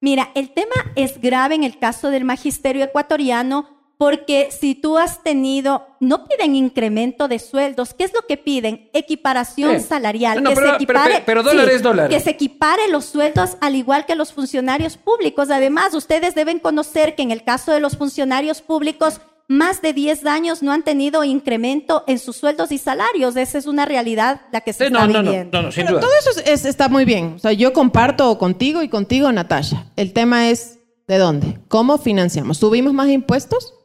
[SPEAKER 3] Mira, el tema es grave en el caso del magisterio ecuatoriano porque si tú has tenido, no piden incremento de sueldos, ¿qué es lo que piden? Equiparación salarial, que se equipare,
[SPEAKER 1] pero, dólar
[SPEAKER 3] que se equipare los sueldos al igual que los funcionarios públicos. Además, ustedes deben conocer que en el caso de los funcionarios públicos más de 10 años no han tenido incremento en sus sueldos y salarios. Esa es una realidad la que se está viviendo.
[SPEAKER 2] No, sin duda. Todo eso está muy bien. O sea, yo comparto contigo y contigo, Natasha. El tema es ¿de dónde? ¿Cómo financiamos? ¿Subimos más impuestos?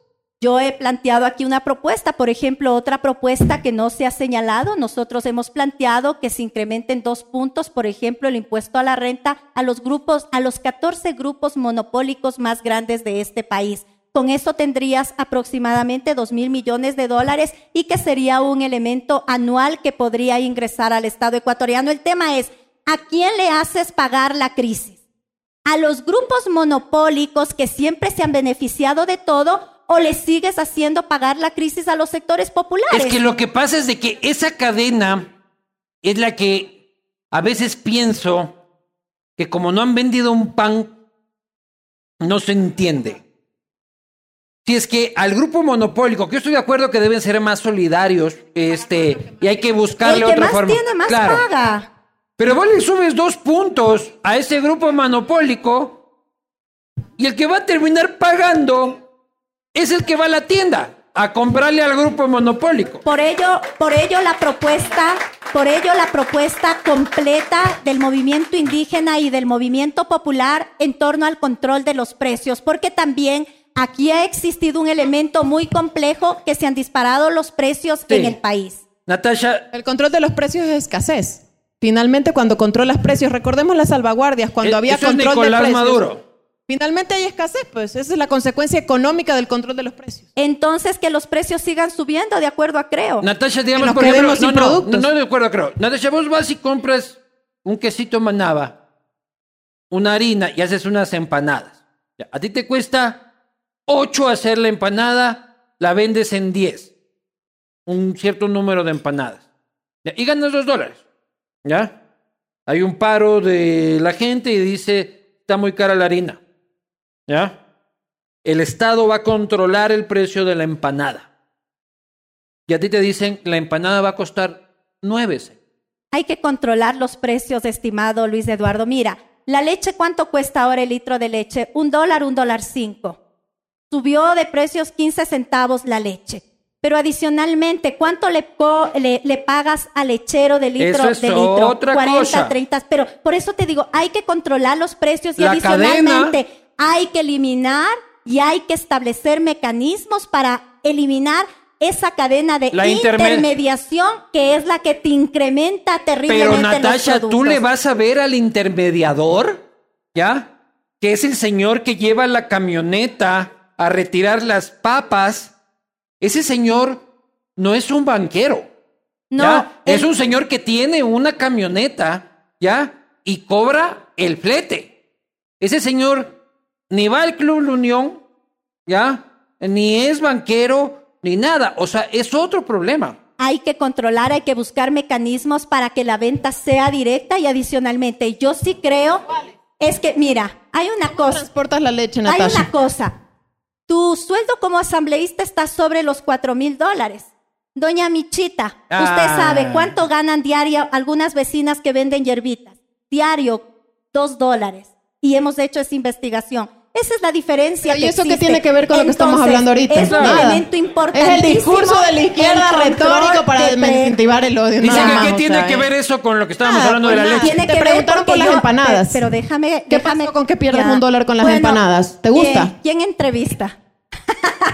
[SPEAKER 3] Yo he planteado aquí una propuesta, por ejemplo, otra propuesta que no se ha señalado. Nosotros hemos planteado que se incrementen dos puntos, por ejemplo, el impuesto a la renta a los grupos, a los 14 grupos monopólicos más grandes de este país. Con eso tendrías aproximadamente dos mil millones de dólares y que sería un elemento anual que podría ingresar al Estado ecuatoriano. El tema es, ¿a quién le haces pagar la crisis? ¿A los grupos monopólicos que siempre se han beneficiado de todo o le sigues haciendo pagar la crisis a los sectores populares?
[SPEAKER 1] Es que lo que pasa es de que esa cadena es la que a veces pienso que como no han vendido un pan, no se entiende. Si es que al grupo monopólico, que yo estoy de acuerdo que deben ser más solidarios, este, y hay que buscarle
[SPEAKER 3] El que
[SPEAKER 1] más
[SPEAKER 3] Tiene, más paga.
[SPEAKER 1] Pero vos le subes dos puntos a ese grupo monopólico y el que va a terminar pagando es el que va a la tienda a comprarle al grupo monopólico.
[SPEAKER 3] Por ello, por ello la propuesta, por ello la propuesta completa del movimiento indígena y del movimiento popular en torno al control de los precios, porque también aquí ha existido un elemento muy complejo que se han disparado los precios en el país.
[SPEAKER 1] Natasha,
[SPEAKER 2] el control de los precios es escasez. Finalmente, cuando controlas precios, recordemos las salvaguardias, cuando eh, había control de precios. Maduro. Finalmente hay escasez, pues esa es la consecuencia económica del control de los precios.
[SPEAKER 3] Entonces que los precios sigan subiendo de acuerdo a Creo.
[SPEAKER 1] Natasha, digamos, por ejemplo, no, no, no, de acuerdo a Creo. Natasha, vos vas y compras un quesito manaba, una harina y haces unas empanadas. a ti te cuesta 8 hacer la empanada, la vendes en 10. Un cierto número de empanadas. y ganas 2 dólares. ¿Ya? Hay un paro de la gente y dice, está muy cara la harina. ¿Ya? El Estado va a controlar el precio de la empanada. Y a ti te dicen, la empanada va a costar nueve.
[SPEAKER 3] Hay que controlar los precios, estimado Luis Eduardo. Mira, la leche, ¿cuánto cuesta ahora el litro de leche? Un dólar, un dólar cinco. Subió de precios 15 centavos la leche. Pero adicionalmente, ¿cuánto le, le, pagas al lechero de litro?
[SPEAKER 1] Eso
[SPEAKER 3] de litro?
[SPEAKER 1] Otra
[SPEAKER 3] 40,
[SPEAKER 1] cosa.
[SPEAKER 3] 30. Pero por eso te digo, hay que controlar los precios y adicionalmente hay que eliminar y hay que establecer mecanismos para eliminar esa cadena de intermediación que es la que te incrementa terriblemente
[SPEAKER 1] Pero Natasha, ¿tú le vas a ver al intermediador? ¿Ya? Que es el señor que lleva la camioneta a retirar las papas. Ese señor no es un banquero. No. Es un señor que tiene una camioneta, ¿ya? Y cobra el flete. Ese señor ni va al Club La Unión, ¿ya? Ni es banquero, ni nada. O sea, es otro problema.
[SPEAKER 3] Hay que controlar, hay que buscar mecanismos para que la venta sea directa y adicionalmente, yo sí creo, es que, mira, hay una cosa.
[SPEAKER 2] Transportas la leche,
[SPEAKER 3] Natasha. Hay una cosa. Tu sueldo como asambleísta está sobre los cuatro mil dólares. Doña Michita, usted ah. sabe cuánto ganan diario algunas vecinas que venden hierbitas. Diario, dos dólares. Y hemos hecho esa investigación. Esa es la diferencia.
[SPEAKER 2] ¿Y eso qué tiene que ver con lo que estamos hablando ahorita?
[SPEAKER 3] Es un elemento importante.
[SPEAKER 2] Es el discurso de la izquierda retórico para incentivar el odio.
[SPEAKER 1] Dice que qué tiene que ver eso con lo que estábamos ah, hablando de la
[SPEAKER 2] pues
[SPEAKER 1] leche.
[SPEAKER 2] Tiene Te preguntaron por las empanadas.
[SPEAKER 3] Pero déjame,
[SPEAKER 2] ¿Qué
[SPEAKER 3] déjame.
[SPEAKER 2] con qué pierdes un dólar con las empanadas? ¿Te gusta?
[SPEAKER 3] ¿Quién entrevista?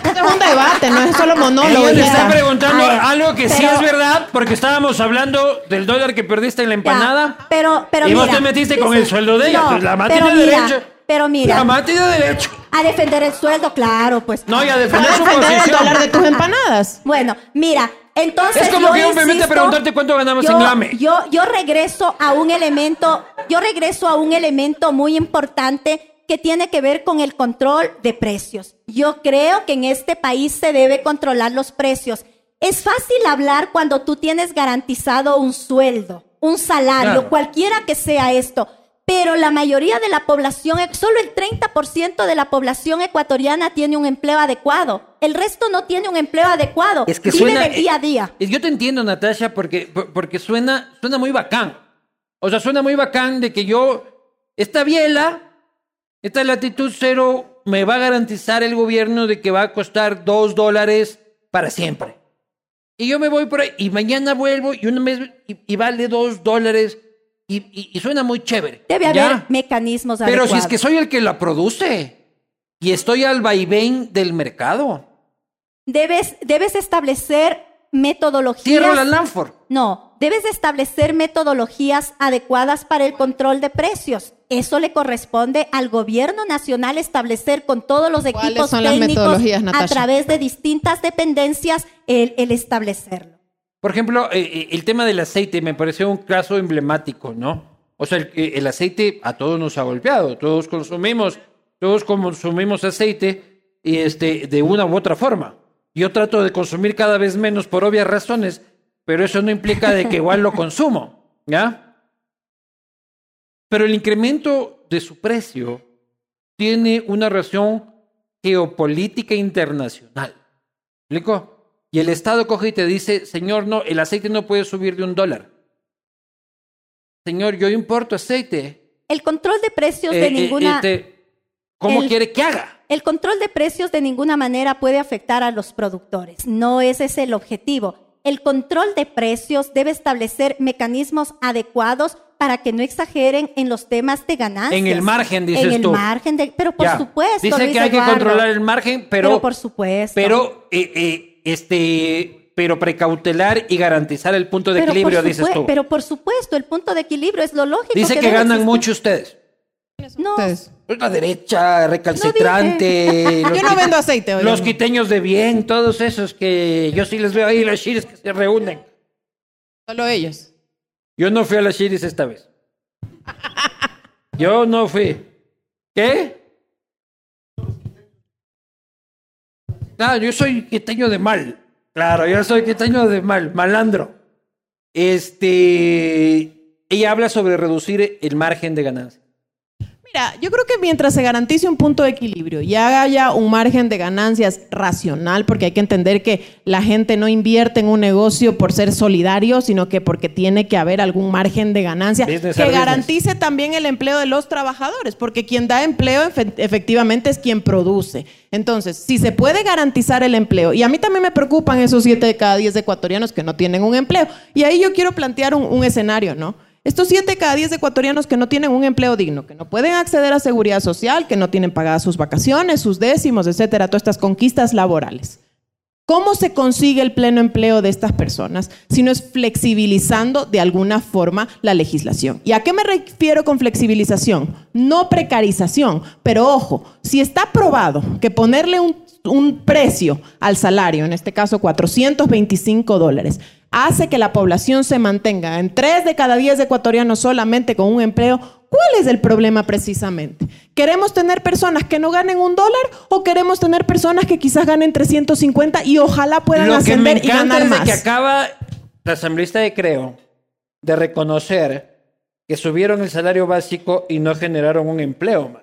[SPEAKER 2] Esto es un debate, no es solo monólogo.
[SPEAKER 1] Ella le está preguntando algo que sí es verdad, porque estábamos hablando del dólar que perdiste en la empanada.
[SPEAKER 3] pero, pero
[SPEAKER 1] y vos te metiste con el sueldo de ella. pues la Mati de derecho.
[SPEAKER 3] Pero mira.
[SPEAKER 1] La Mati de derecho.
[SPEAKER 3] A defender el sueldo, claro, pues.
[SPEAKER 1] No, y a defender, su
[SPEAKER 2] defender el dólar de tus empanadas.
[SPEAKER 3] Bueno, mira, entonces.
[SPEAKER 1] Es como que yo me mete a preguntarte cuánto ganamos
[SPEAKER 3] yo,
[SPEAKER 1] en Lame.
[SPEAKER 3] Yo, yo regreso a un elemento, yo regreso a un elemento muy importante que tiene que ver con el control de precios. Yo creo que en este país se debe controlar los precios. Es fácil hablar cuando tú tienes garantizado un sueldo, un salario, cualquiera que sea esto pero la mayoría de la población, solo el 30% de la población ecuatoriana tiene un empleo adecuado. El resto no tiene un empleo adecuado. Es que Vive suena, día a día.
[SPEAKER 1] Eh, yo te entiendo, Natasha, porque, porque suena, suena muy bacán. O sea, suena muy bacán de que yo, esta biela, esta latitud cero, me va a garantizar el gobierno de que va a costar dos dólares para siempre. Y yo me voy por ahí, y mañana vuelvo, y un mes, y vale dos dólares y, suena muy chévere.
[SPEAKER 3] Debe haber mecanismos
[SPEAKER 1] Pero si es que soy el que la produce y estoy al vaivén del mercado.
[SPEAKER 3] Debes, debes establecer metodologías.
[SPEAKER 1] Cierro la Lanford.
[SPEAKER 3] No, debes establecer metodologías adecuadas para el control de precios. Eso le corresponde al gobierno nacional establecer con todos los equipos técnicos a través de distintas dependencias el, el establecerlo.
[SPEAKER 1] Por ejemplo, eh, eh, el tema del aceite me pareció un caso emblemático, ¿no? O sea, el, aceite a todos nos ha golpeado, todos consumimos, todos consumimos aceite y este, de una u otra forma. Yo trato de consumir cada vez menos por obvias razones, pero eso no implica de que igual lo consumo, ¿ya? Pero el incremento de su precio tiene una razón geopolítica internacional. ¿Explico? Y el Estado coge y te dice, señor, no, el aceite no puede subir de un dólar. Señor, yo importo aceite.
[SPEAKER 3] El control de precios de eh, eh, ninguna...
[SPEAKER 1] Este, ¿Cómo quiere que haga?
[SPEAKER 3] El control de precios de ninguna manera puede afectar a los productores. No ese es el objetivo. El control de precios debe establecer mecanismos adecuados para que no exageren en los temas de ganancias.
[SPEAKER 1] En el margen, dices
[SPEAKER 3] tú.
[SPEAKER 1] En
[SPEAKER 3] el margen, de, pero por supuesto.
[SPEAKER 1] Dice que hay que controlar el margen, pero.
[SPEAKER 3] Pero por supuesto.
[SPEAKER 1] Pero eh, este, pero precautelar y garantizar el punto de equilibrio, dices tú.
[SPEAKER 3] Pero por supuesto, el punto de equilibrio es lo lógico.
[SPEAKER 1] Dice que, ganan mucho ustedes.
[SPEAKER 3] No.
[SPEAKER 1] Ustedes. La derecha, recalcitrante.
[SPEAKER 2] yo no vendo aceite.
[SPEAKER 1] los quiteños de bien, todos esos que yo sí les veo ahí, los chiris que se reúnen.
[SPEAKER 2] Solo ellos.
[SPEAKER 1] Yo no fui a las chiris esta vez. Yo no fui. ¿Qué? Ah, yo soy quiteño de mal. Claro, yo soy quiteño de mal, malandro. Este. ella habla sobre reducir el margen de ganancia.
[SPEAKER 2] Mira, yo creo que mientras se garantice un punto de equilibrio y haya un margen de ganancias racional, porque hay que entender que la gente no invierte en un negocio por ser solidario, sino que porque tiene que haber algún margen de ganancia
[SPEAKER 1] Business
[SPEAKER 2] que
[SPEAKER 1] business.
[SPEAKER 2] garantice también el empleo de los trabajadores, porque quien da empleo efe- efectivamente es quien produce. Entonces, si se puede garantizar el empleo, y a mí también me preocupan esos 7 de cada 10 ecuatorianos que no tienen un empleo, y ahí yo quiero plantear un, un escenario, ¿no? Estos 7 de cada 10 ecuatorianos que no tienen un empleo digno, que no pueden acceder a seguridad social, que no tienen pagadas sus vacaciones, sus décimos, etcétera, todas estas conquistas laborales. ¿Cómo se consigue el pleno empleo de estas personas si no es flexibilizando de alguna forma la legislación? ¿Y a qué me refiero con flexibilización? No precarización, pero ojo, si está probado que ponerle un precio al salario, en este caso 425 dólares, hace que la población se mantenga en 3 de cada 10 ecuatorianos solamente con un empleo, ¿cuál es el problema precisamente? ¿Queremos tener personas que no ganen un dólar o queremos tener personas que quizás ganen 350 y ojalá puedan
[SPEAKER 1] Lo que me
[SPEAKER 2] ascender y ganar
[SPEAKER 1] es de
[SPEAKER 2] más?
[SPEAKER 1] que acaba la asambleísta de Creo de reconocer que subieron el salario básico y no generaron un empleo más.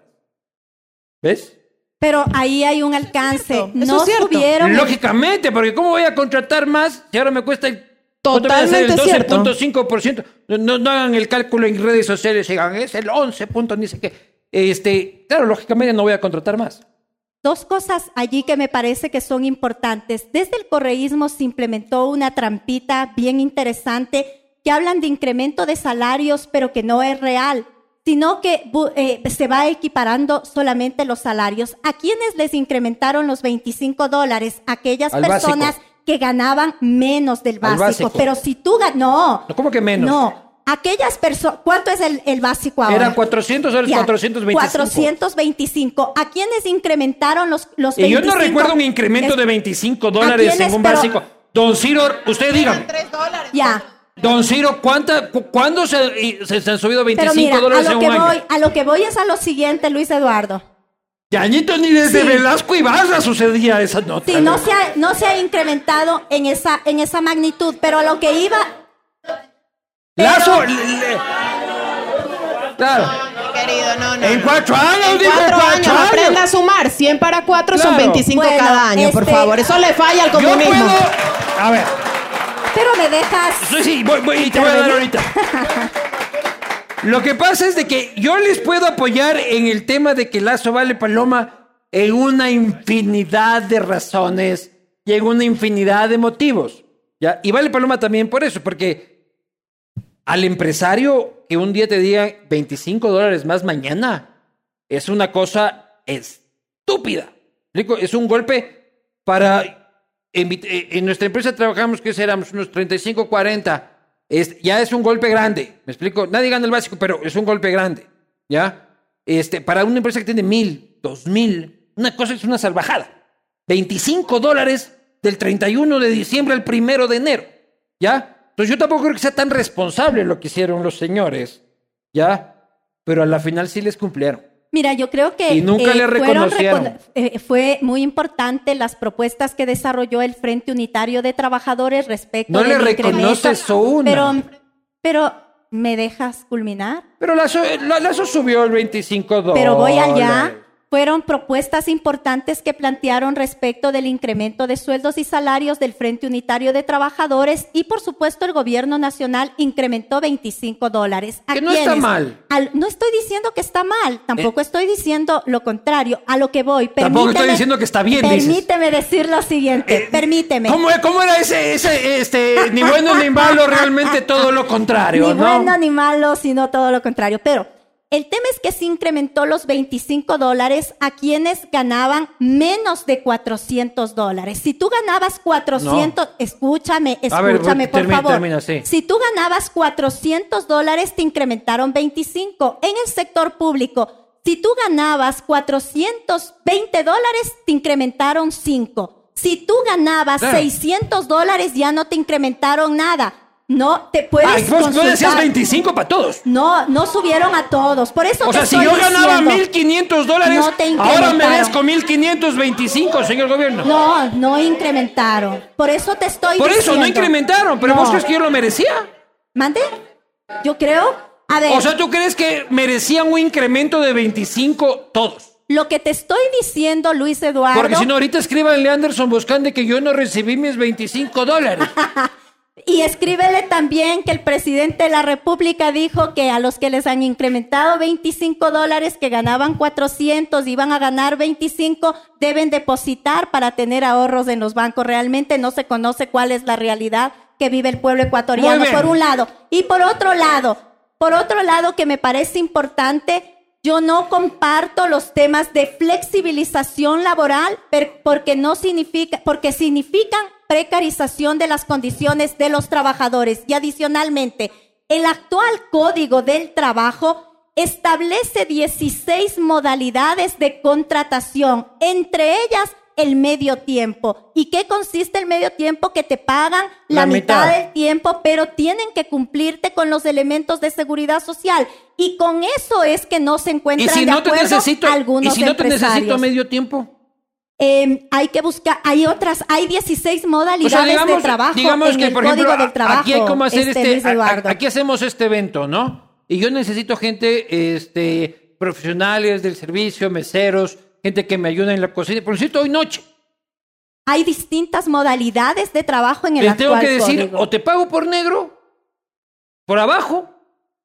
[SPEAKER 1] ¿Ves?
[SPEAKER 3] Pero ahí hay un alcance.
[SPEAKER 2] cierto, eso
[SPEAKER 3] No
[SPEAKER 2] es cierto.
[SPEAKER 3] subieron.
[SPEAKER 1] Lógicamente, porque ¿cómo voy a contratar más si ahora me cuesta el,
[SPEAKER 2] Totalmente
[SPEAKER 1] el
[SPEAKER 2] cierto.
[SPEAKER 1] 12.5%? No, no hagan el cálculo en redes sociales y digan, es el 11 punto, ni sé qué. Este, claro, lógicamente no voy a contratar más.
[SPEAKER 3] Dos cosas allí que me parece que son importantes. Desde el correísmo se implementó una trampita bien interesante que hablan de incremento de salarios, pero que no es real, sino que eh, se va equiparando solamente los salarios. ¿A quienes les incrementaron los 25 dólares? Aquellas
[SPEAKER 1] Al
[SPEAKER 3] personas
[SPEAKER 1] básico.
[SPEAKER 3] Que ganaban menos del básico.
[SPEAKER 1] básico.
[SPEAKER 3] Pero si tú gan- no,
[SPEAKER 1] ¿Cómo que menos?
[SPEAKER 3] no. Aquellas personas, ¿cuánto es el, el básico ahora?
[SPEAKER 1] Era 400 dólares,
[SPEAKER 3] Ya,
[SPEAKER 1] 425.
[SPEAKER 3] 425. ¿A quiénes incrementaron los, los
[SPEAKER 1] Y yo no
[SPEAKER 3] 25?
[SPEAKER 1] recuerdo un incremento
[SPEAKER 3] Es-
[SPEAKER 1] de 25 dólares en un
[SPEAKER 3] Pero-
[SPEAKER 1] básico. Don Ciro, usted diga.
[SPEAKER 3] Ya.
[SPEAKER 1] Don Ciro, ¿cuánta, cu- ¿cuándo se, y- se, se han subido 25
[SPEAKER 3] Pero mira, a
[SPEAKER 1] dólares en
[SPEAKER 3] lo,
[SPEAKER 1] un
[SPEAKER 3] que
[SPEAKER 1] año?
[SPEAKER 3] voy, a lo que voy es a lo siguiente, Luis Eduardo.
[SPEAKER 1] Yañito, ni desde
[SPEAKER 3] Sí.
[SPEAKER 1] Velasco y Barra sucedía esa nota.
[SPEAKER 3] Sí, no se ha, no se ha incrementado en esa, en esa magnitud, pero a lo que iba,
[SPEAKER 1] Lazo. le- le- Claro.
[SPEAKER 2] Querido, no, no.
[SPEAKER 1] En
[SPEAKER 2] no.
[SPEAKER 1] cuatro años,
[SPEAKER 2] En cuatro
[SPEAKER 1] cuatro
[SPEAKER 2] años,
[SPEAKER 1] años.
[SPEAKER 2] aprenda a sumar. 100 para 4 son
[SPEAKER 1] Claro.
[SPEAKER 2] 25
[SPEAKER 3] Bueno,
[SPEAKER 2] cada año, por
[SPEAKER 3] este-
[SPEAKER 2] favor. Eso le falla al
[SPEAKER 1] Yo
[SPEAKER 2] comunismo.
[SPEAKER 1] puedo. A ver,
[SPEAKER 3] pero me dejas.
[SPEAKER 1] sí, sí, voy, voy, y te voy a dar ahorita. Lo que pasa es de que yo les puedo apoyar en el tema de que Lazo vale Paloma en una infinidad de razones y en una infinidad de motivos. Y vale Paloma también por eso, porque al empresario que un día te diga 25 dólares más mañana es una cosa estúpida. Es un golpe para... Eh, en nuestra empresa trabajamos, que éramos unos 35, 40. Es, ya es un golpe grande. ¿Me explico? Nadie gana el básico, pero es un golpe grande. ¿Ya? Este, para una empresa que tiene mil, dos mil, una cosa es una salvajada. 25 dólares del 31 de diciembre al primero de enero. ¿Ya? Entonces yo tampoco creo que sea tan responsable lo que hicieron los señores. ¿Ya? Pero a la final sí les cumplieron.
[SPEAKER 3] Mira, yo creo que
[SPEAKER 1] Y nunca le
[SPEAKER 3] fueron
[SPEAKER 1] reconocieron.
[SPEAKER 3] recono- eh, fue muy importante las propuestas que desarrolló el Frente Unitario de Trabajadores respecto
[SPEAKER 1] No
[SPEAKER 3] del
[SPEAKER 1] le reconoces una.
[SPEAKER 3] Pero, pero ¿me dejas culminar?
[SPEAKER 1] Pero Lazo, la- Lazo subió el 25 dólares.
[SPEAKER 3] Pero voy allá. Fueron propuestas importantes que plantearon respecto del incremento de sueldos y salarios del Frente Unitario de Trabajadores y, por supuesto, el gobierno nacional incrementó 25 dólares. ¿A
[SPEAKER 1] Que no está mal.
[SPEAKER 3] Al- no estoy diciendo que está mal, tampoco estoy diciendo lo contrario. A lo que voy,
[SPEAKER 1] Tampoco estoy
[SPEAKER 3] permíteme-
[SPEAKER 1] diciendo que está bien, dices.
[SPEAKER 3] Permíteme decir lo siguiente,
[SPEAKER 1] Eh,
[SPEAKER 3] permíteme.
[SPEAKER 1] ¿Cómo, cómo era ese, ese, este, ni bueno ni malo, realmente todo lo contrario,
[SPEAKER 3] ni
[SPEAKER 1] ¿no?
[SPEAKER 3] bueno ni malo, sino todo lo contrario. Pero el tema es que se incrementó los 25 dólares a quienes ganaban menos de 400 dólares. Si tú ganabas 400, escúchame,
[SPEAKER 1] ver,
[SPEAKER 3] escúchame, por favor.
[SPEAKER 1] sí.
[SPEAKER 3] Si tú ganabas 400 dólares, te incrementaron 25. En el sector público, si tú ganabas 420 dólares, te incrementaron 5. Si tú ganabas
[SPEAKER 1] Claro.
[SPEAKER 3] 600 dólares, ya no te incrementaron nada. No te puedes
[SPEAKER 1] Ay, vos, vos decías
[SPEAKER 3] consultar.
[SPEAKER 1] 25 para todos.
[SPEAKER 3] No, no subieron a todos. Por eso
[SPEAKER 1] O
[SPEAKER 3] te
[SPEAKER 1] sea, si yo ganaba
[SPEAKER 3] diciendo.
[SPEAKER 1] 1500 dólares,
[SPEAKER 3] No
[SPEAKER 1] ahora merezco 1525, señor gobierno.
[SPEAKER 3] No, no incrementaron. Por eso te estoy
[SPEAKER 1] Por
[SPEAKER 3] diciendo.
[SPEAKER 1] eso no incrementaron, pero
[SPEAKER 3] No.
[SPEAKER 1] vos crees que yo lo merecía.
[SPEAKER 3] ¿Mande? Yo creo, a ver,
[SPEAKER 1] O sea, ¿tú crees que merecían un incremento de 25 todos?
[SPEAKER 3] lo que te estoy diciendo, Luis Eduardo,
[SPEAKER 1] Porque si no, ahorita escríbanle a Anderson buscando que yo no recibí mis 25 dólares.
[SPEAKER 3] y escríbele también que el presidente de la República dijo que a los que les han incrementado 25 dólares, que ganaban 400, iban a ganar 25, deben depositar para tener ahorros en los bancos. Realmente no se conoce cuál es la realidad que vive el pueblo ecuatoriano, por un lado. Y por otro lado, por otro lado que me parece importante, yo no comparto los temas de flexibilización laboral porque no significa, porque significan precarización de las condiciones de los trabajadores. Y adicionalmente, el actual Código del Trabajo establece 16 modalidades de contratación, entre ellas el medio tiempo. ¿Y qué consiste el medio tiempo? Que te pagan la,
[SPEAKER 1] La
[SPEAKER 3] mitad
[SPEAKER 1] mitad.
[SPEAKER 3] del tiempo, pero tienen que cumplirte con los elementos de seguridad social. Y con eso es que no se
[SPEAKER 1] Y
[SPEAKER 3] encuentran
[SPEAKER 1] si
[SPEAKER 3] de
[SPEAKER 1] no te
[SPEAKER 3] acuerdo
[SPEAKER 1] necesito, y si no te necesito medio tiempo.
[SPEAKER 3] Eh, hay que buscar, hay otras, hay 16
[SPEAKER 1] O
[SPEAKER 3] modalidades
[SPEAKER 1] sea, digamos,
[SPEAKER 3] de trabajo
[SPEAKER 1] digamos
[SPEAKER 3] en
[SPEAKER 1] que,
[SPEAKER 3] el
[SPEAKER 1] por ejemplo,
[SPEAKER 3] del Trabajo.
[SPEAKER 1] aquí hay como hacer
[SPEAKER 3] este,
[SPEAKER 1] este, a- aquí hacemos este evento, ¿no? Y yo necesito gente, este, profesionales del servicio, meseros, gente que me ayude en la cocina, por necesito hoy noche.
[SPEAKER 3] Hay distintas modalidades de trabajo en el
[SPEAKER 1] Les tengo
[SPEAKER 3] actual
[SPEAKER 1] que decir,
[SPEAKER 3] código.
[SPEAKER 1] o te pago por negro, por abajo,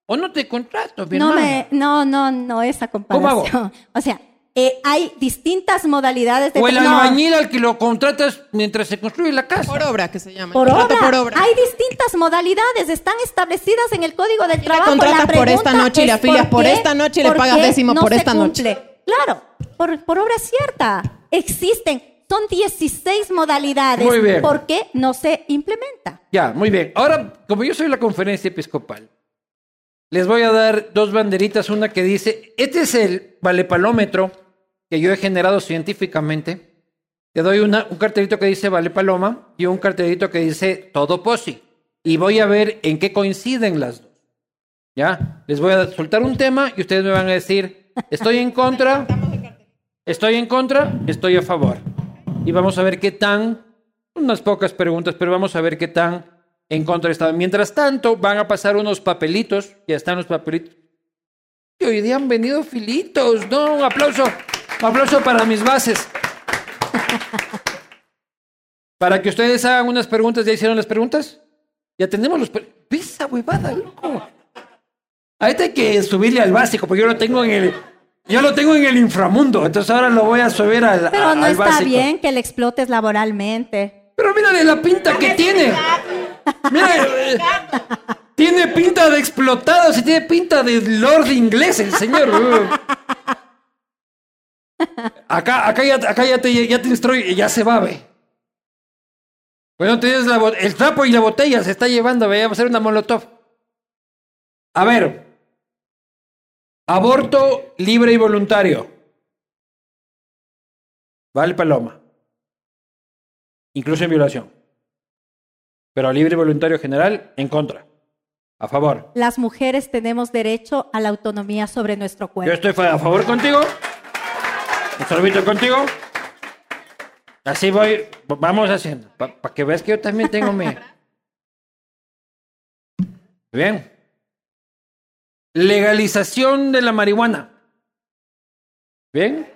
[SPEAKER 1] o no te contrato, mi
[SPEAKER 3] no
[SPEAKER 1] hermano.
[SPEAKER 3] me, no, no, no esa
[SPEAKER 1] ¿Cómo hago?
[SPEAKER 3] comparación. O sea, eh, hay distintas modalidades de
[SPEAKER 1] O el albañil al que lo contratas mientras se construye la casa.
[SPEAKER 2] Por obra, que se llama.
[SPEAKER 3] por obra.
[SPEAKER 2] por obra.
[SPEAKER 3] Hay distintas modalidades, están establecidas en el Código del Trabajo.
[SPEAKER 2] contratas
[SPEAKER 3] La
[SPEAKER 2] por esta noche y le afilias por esta noche y le pagas décimo
[SPEAKER 3] no
[SPEAKER 2] por
[SPEAKER 3] se
[SPEAKER 2] esta noche.
[SPEAKER 3] Claro, por, por obra cierta. Existen, son 16 modalidades.
[SPEAKER 1] Muy bien.
[SPEAKER 3] ¿Por qué no se implementa?
[SPEAKER 1] Ya, muy bien. Ahora, como yo soy la conferencia episcopal, les voy a dar dos banderitas. Una que dice, este es el valepalómetro que yo he generado científicamente. Te doy un cartelito que dice Vale Paloma y un cartelito que dice Todo Posi. Y voy a ver en qué coinciden las dos. ¿Ya? Les voy a soltar un tema y ustedes me van a decir, estoy en contra, estoy en contra, estoy a favor. Y vamos a ver qué tan, unas pocas preguntas, pero vamos a ver qué tan en contra están. Mientras tanto, van a pasar unos papelitos, ya están los papelitos. Y hoy día han venido filitos, ¿no? Un aplauso, un aplauso para mis bases. Para que ustedes hagan unas preguntas, ¿ya hicieron las preguntas? Ya tenemos los... pe- ¿Ves esa huevada, loco? Ahorita hay que subirle al básico, porque yo lo tengo en el... Yo lo tengo en el inframundo, entonces ahora lo voy a subir al,
[SPEAKER 3] Pero no
[SPEAKER 1] al
[SPEAKER 3] está
[SPEAKER 1] básico.
[SPEAKER 3] bien que le explotes laboralmente.
[SPEAKER 1] Pero mírale la pinta que tiene. Mira, eh, tiene pinta de explotado, si tiene pinta de lord inglés el señor. Acá, acá ya, acá ya te, ya te instruye, ya se va, ve. Bueno, tienes la, el trapo y la botella se está llevando, ve, a ser una molotov. A ver. Aborto libre y voluntario. Vale, Paloma. Incluso en violación. Pero libre y voluntario general, en contra. A favor.
[SPEAKER 3] Las mujeres tenemos derecho a la autonomía sobre nuestro
[SPEAKER 1] Yo
[SPEAKER 3] cuerpo.
[SPEAKER 1] estoy fa- a favor contigo. Un sorbito contigo. Así voy, vamos haciendo. Para que veas que yo también tengo mi. Bien. Legalización de la marihuana. Bien.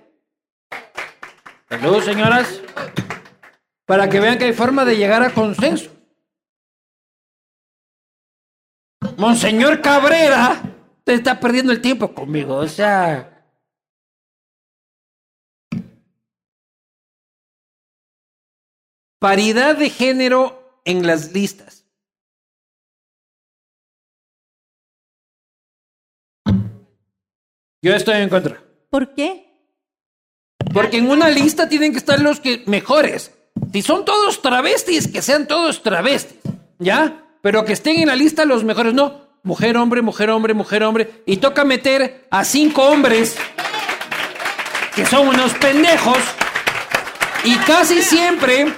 [SPEAKER 1] Saludos, señoras. Para que vean que hay forma de llegar a consenso. Monseñor Cabrera te está perdiendo el tiempo conmigo. O sea. Paridad de género en las listas. Yo estoy en contra.
[SPEAKER 3] ¿Por qué?
[SPEAKER 1] Porque en una lista tienen que estar los que mejores. Si son todos travestis, que sean todos travestis. ¿Ya? Pero que estén en la lista los mejores. No. Mujer, hombre, mujer, hombre, mujer, hombre. Y toca meter a cinco hombres que son unos pendejos. Y casi siempre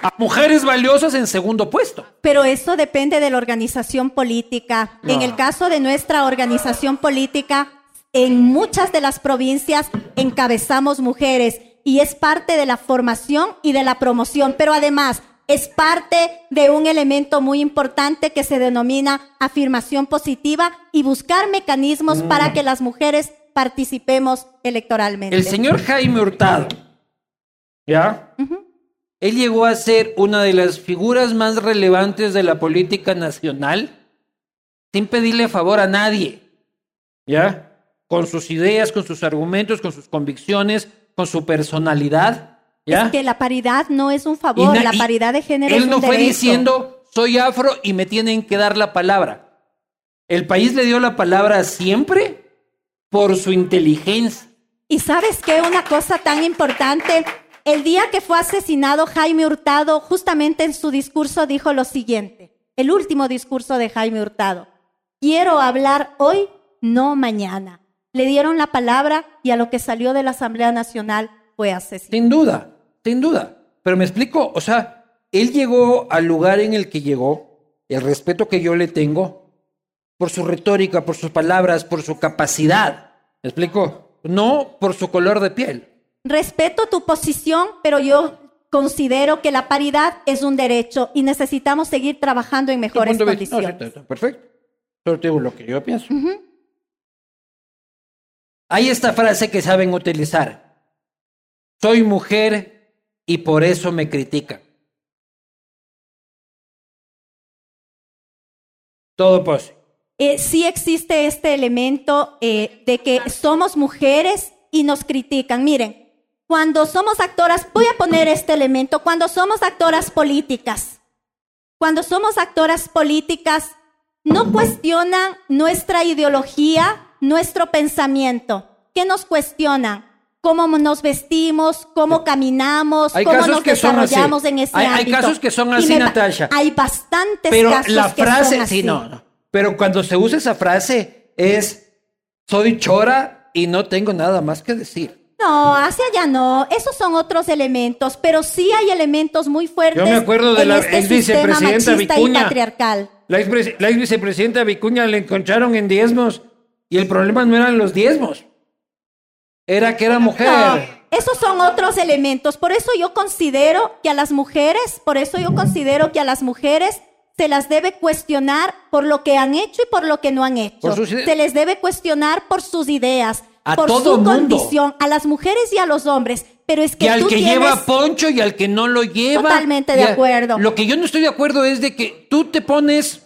[SPEAKER 1] a mujeres valiosas en segundo puesto.
[SPEAKER 3] Pero eso depende de la organización política. En el caso de nuestra organización política, en muchas de las provincias encabezamos mujeres y es parte de la formación y de la promoción. Pero además, es parte de un elemento muy importante que se denomina afirmación positiva y buscar mecanismos para que las mujeres participemos electoralmente.
[SPEAKER 1] El señor Jaime Hurtado, ¿ya? Él llegó a ser una de las figuras más relevantes de la política nacional sin pedirle favor a nadie, ¿ya? Con sus ideas, con sus argumentos, con sus convicciones, con su personalidad, ¿ya?
[SPEAKER 3] Es que la paridad no es un favor, la paridad de género
[SPEAKER 1] Él
[SPEAKER 3] es un
[SPEAKER 1] no fue
[SPEAKER 3] derecho.
[SPEAKER 1] diciendo, soy afro y me tienen que dar la palabra. El país le dio la palabra siempre por su inteligencia.
[SPEAKER 3] Y sabes qué, una cosa tan importante, el día que fue asesinado Jaime Hurtado, justamente en su discurso dijo lo siguiente, el último discurso de Jaime Hurtado, quiero hablar hoy, no mañana. Le dieron la palabra y a lo que salió de la Asamblea Nacional fue asesinado.
[SPEAKER 1] Sin duda, sin duda. Pero me explico, o sea, él llegó al lugar en el que llegó, el respeto que yo le tengo, por su retórica, por sus palabras, por su capacidad. ¿Me explico? No por su color de piel.
[SPEAKER 3] Respeto tu posición, pero yo considero que la paridad es un derecho y necesitamos seguir trabajando en mejores
[SPEAKER 1] no, sí,
[SPEAKER 3] condiciones.
[SPEAKER 1] perfecto. Solo te digo lo que yo pienso. Hay esta frase que saben utilizar. Soy mujer y por eso me critican. Todo pose.
[SPEAKER 3] eh, sí existe este elemento eh, de que somos mujeres y nos critican. Miren, cuando somos actoras, voy a poner este elemento, cuando somos actoras políticas, cuando somos actoras políticas, no cuestionan nuestra ideología, nuestro pensamiento. ¿Qué nos cuestionan? Cómo nos vestimos, cómo caminamos,
[SPEAKER 1] Hay
[SPEAKER 3] cómo nos
[SPEAKER 1] que son
[SPEAKER 3] desarrollamos en ese
[SPEAKER 1] Hay- hay casos que son así, Natasha.
[SPEAKER 3] Hay bastantes
[SPEAKER 1] Pero
[SPEAKER 3] casos
[SPEAKER 1] la
[SPEAKER 3] que
[SPEAKER 1] frase,
[SPEAKER 3] son
[SPEAKER 1] sí,
[SPEAKER 3] así.
[SPEAKER 1] no, no. Pero cuando se usa esa frase es soy chora y no tengo nada más que decir.
[SPEAKER 3] No, hacia allá no. Esos son otros elementos, pero sí hay elementos muy fuertes.
[SPEAKER 1] Yo me acuerdo de
[SPEAKER 3] en
[SPEAKER 1] la
[SPEAKER 3] este
[SPEAKER 1] ex vicepresidenta Vicuña.
[SPEAKER 3] y patriarcal.
[SPEAKER 1] La, ex, la ex vicepresidenta Vicuña le encontraron en diezmos y el problema no eran los diezmos. Era que era mujer.
[SPEAKER 3] No, esos son otros elementos. Por eso yo considero que a las mujeres, por eso yo considero que a las mujeres se las debe cuestionar por lo que han hecho y por lo que no han hecho.
[SPEAKER 1] Sus
[SPEAKER 3] Se les debe cuestionar por sus ideas,
[SPEAKER 1] A
[SPEAKER 3] por
[SPEAKER 1] todo
[SPEAKER 3] su
[SPEAKER 1] mundo.
[SPEAKER 3] condición, a las mujeres y a los hombres. Pero es que
[SPEAKER 1] y al
[SPEAKER 3] tú
[SPEAKER 1] que
[SPEAKER 3] tienes...
[SPEAKER 1] lleva poncho y al que no lo lleva.
[SPEAKER 3] Totalmente de
[SPEAKER 1] a-
[SPEAKER 3] acuerdo.
[SPEAKER 1] Lo que yo no estoy de acuerdo es de que tú te pones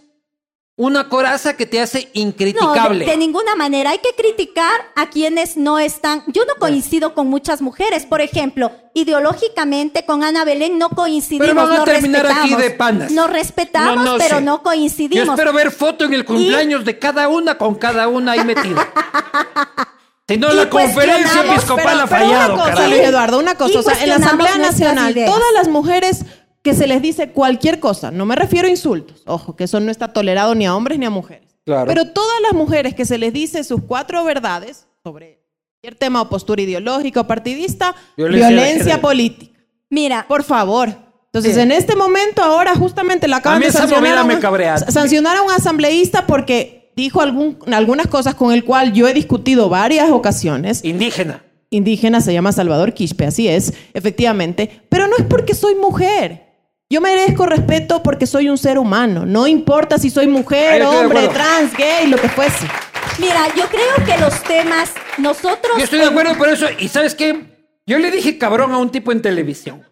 [SPEAKER 1] una coraza que te hace
[SPEAKER 3] No,
[SPEAKER 1] incriticable.
[SPEAKER 3] de, de ninguna manera. Hay que criticar a quienes no están. Yo no coincido con muchas mujeres. Por ejemplo, ideológicamente con Ana Belén no coincidimos.
[SPEAKER 1] Pero van a
[SPEAKER 3] no
[SPEAKER 1] terminar aquí de panas.
[SPEAKER 3] Nos respetamos,
[SPEAKER 1] No, no
[SPEAKER 3] pero
[SPEAKER 1] sé.
[SPEAKER 3] no
[SPEAKER 1] Yo
[SPEAKER 3] coincidimos.
[SPEAKER 1] espero ver foto en el cumpleaños de cada una con cada una ahí metida. si no, la conferencia episcopal
[SPEAKER 2] Pero-
[SPEAKER 1] ha
[SPEAKER 2] pero
[SPEAKER 1] fallado,
[SPEAKER 2] una cosa,
[SPEAKER 1] carajo.
[SPEAKER 2] Luis Eduardo, una cosa. O sea, en la Asamblea Nacional, todas las mujeres que se les dice cualquier cosa, no me refiero a insultos, ojo, que eso no está tolerado ni a hombres ni a mujeres.
[SPEAKER 1] Claro.
[SPEAKER 2] Pero todas las mujeres que se les dice sus cuatro verdades sobre cualquier tema o postura ideológica o partidista,
[SPEAKER 1] Violencia
[SPEAKER 2] violencia, política.
[SPEAKER 3] Mira,
[SPEAKER 2] Por favor. Entonces,
[SPEAKER 1] Bien.
[SPEAKER 2] en este momento, ahora justamente la
[SPEAKER 1] A
[SPEAKER 2] acaban
[SPEAKER 1] mí
[SPEAKER 2] de sancionar a, un-
[SPEAKER 1] cabrea.
[SPEAKER 2] sancionar a un asambleísta porque dijo algún- algunas cosas con el cual yo he discutido varias ocasiones
[SPEAKER 1] Indígena.
[SPEAKER 2] indígena se llama Salvador Quispe, así es, efectivamente, pero no es porque soy mujer. Yo merezco respeto porque soy un ser humano, no importa si soy mujer,
[SPEAKER 1] de
[SPEAKER 2] hombre, trans, gay, lo que fuese.
[SPEAKER 3] mira, yo creo que los temas, nosotros...
[SPEAKER 1] Yo estoy de acuerdo por eso. ¿Y sabes qué? Yo le dije cabrón a un tipo en televisión.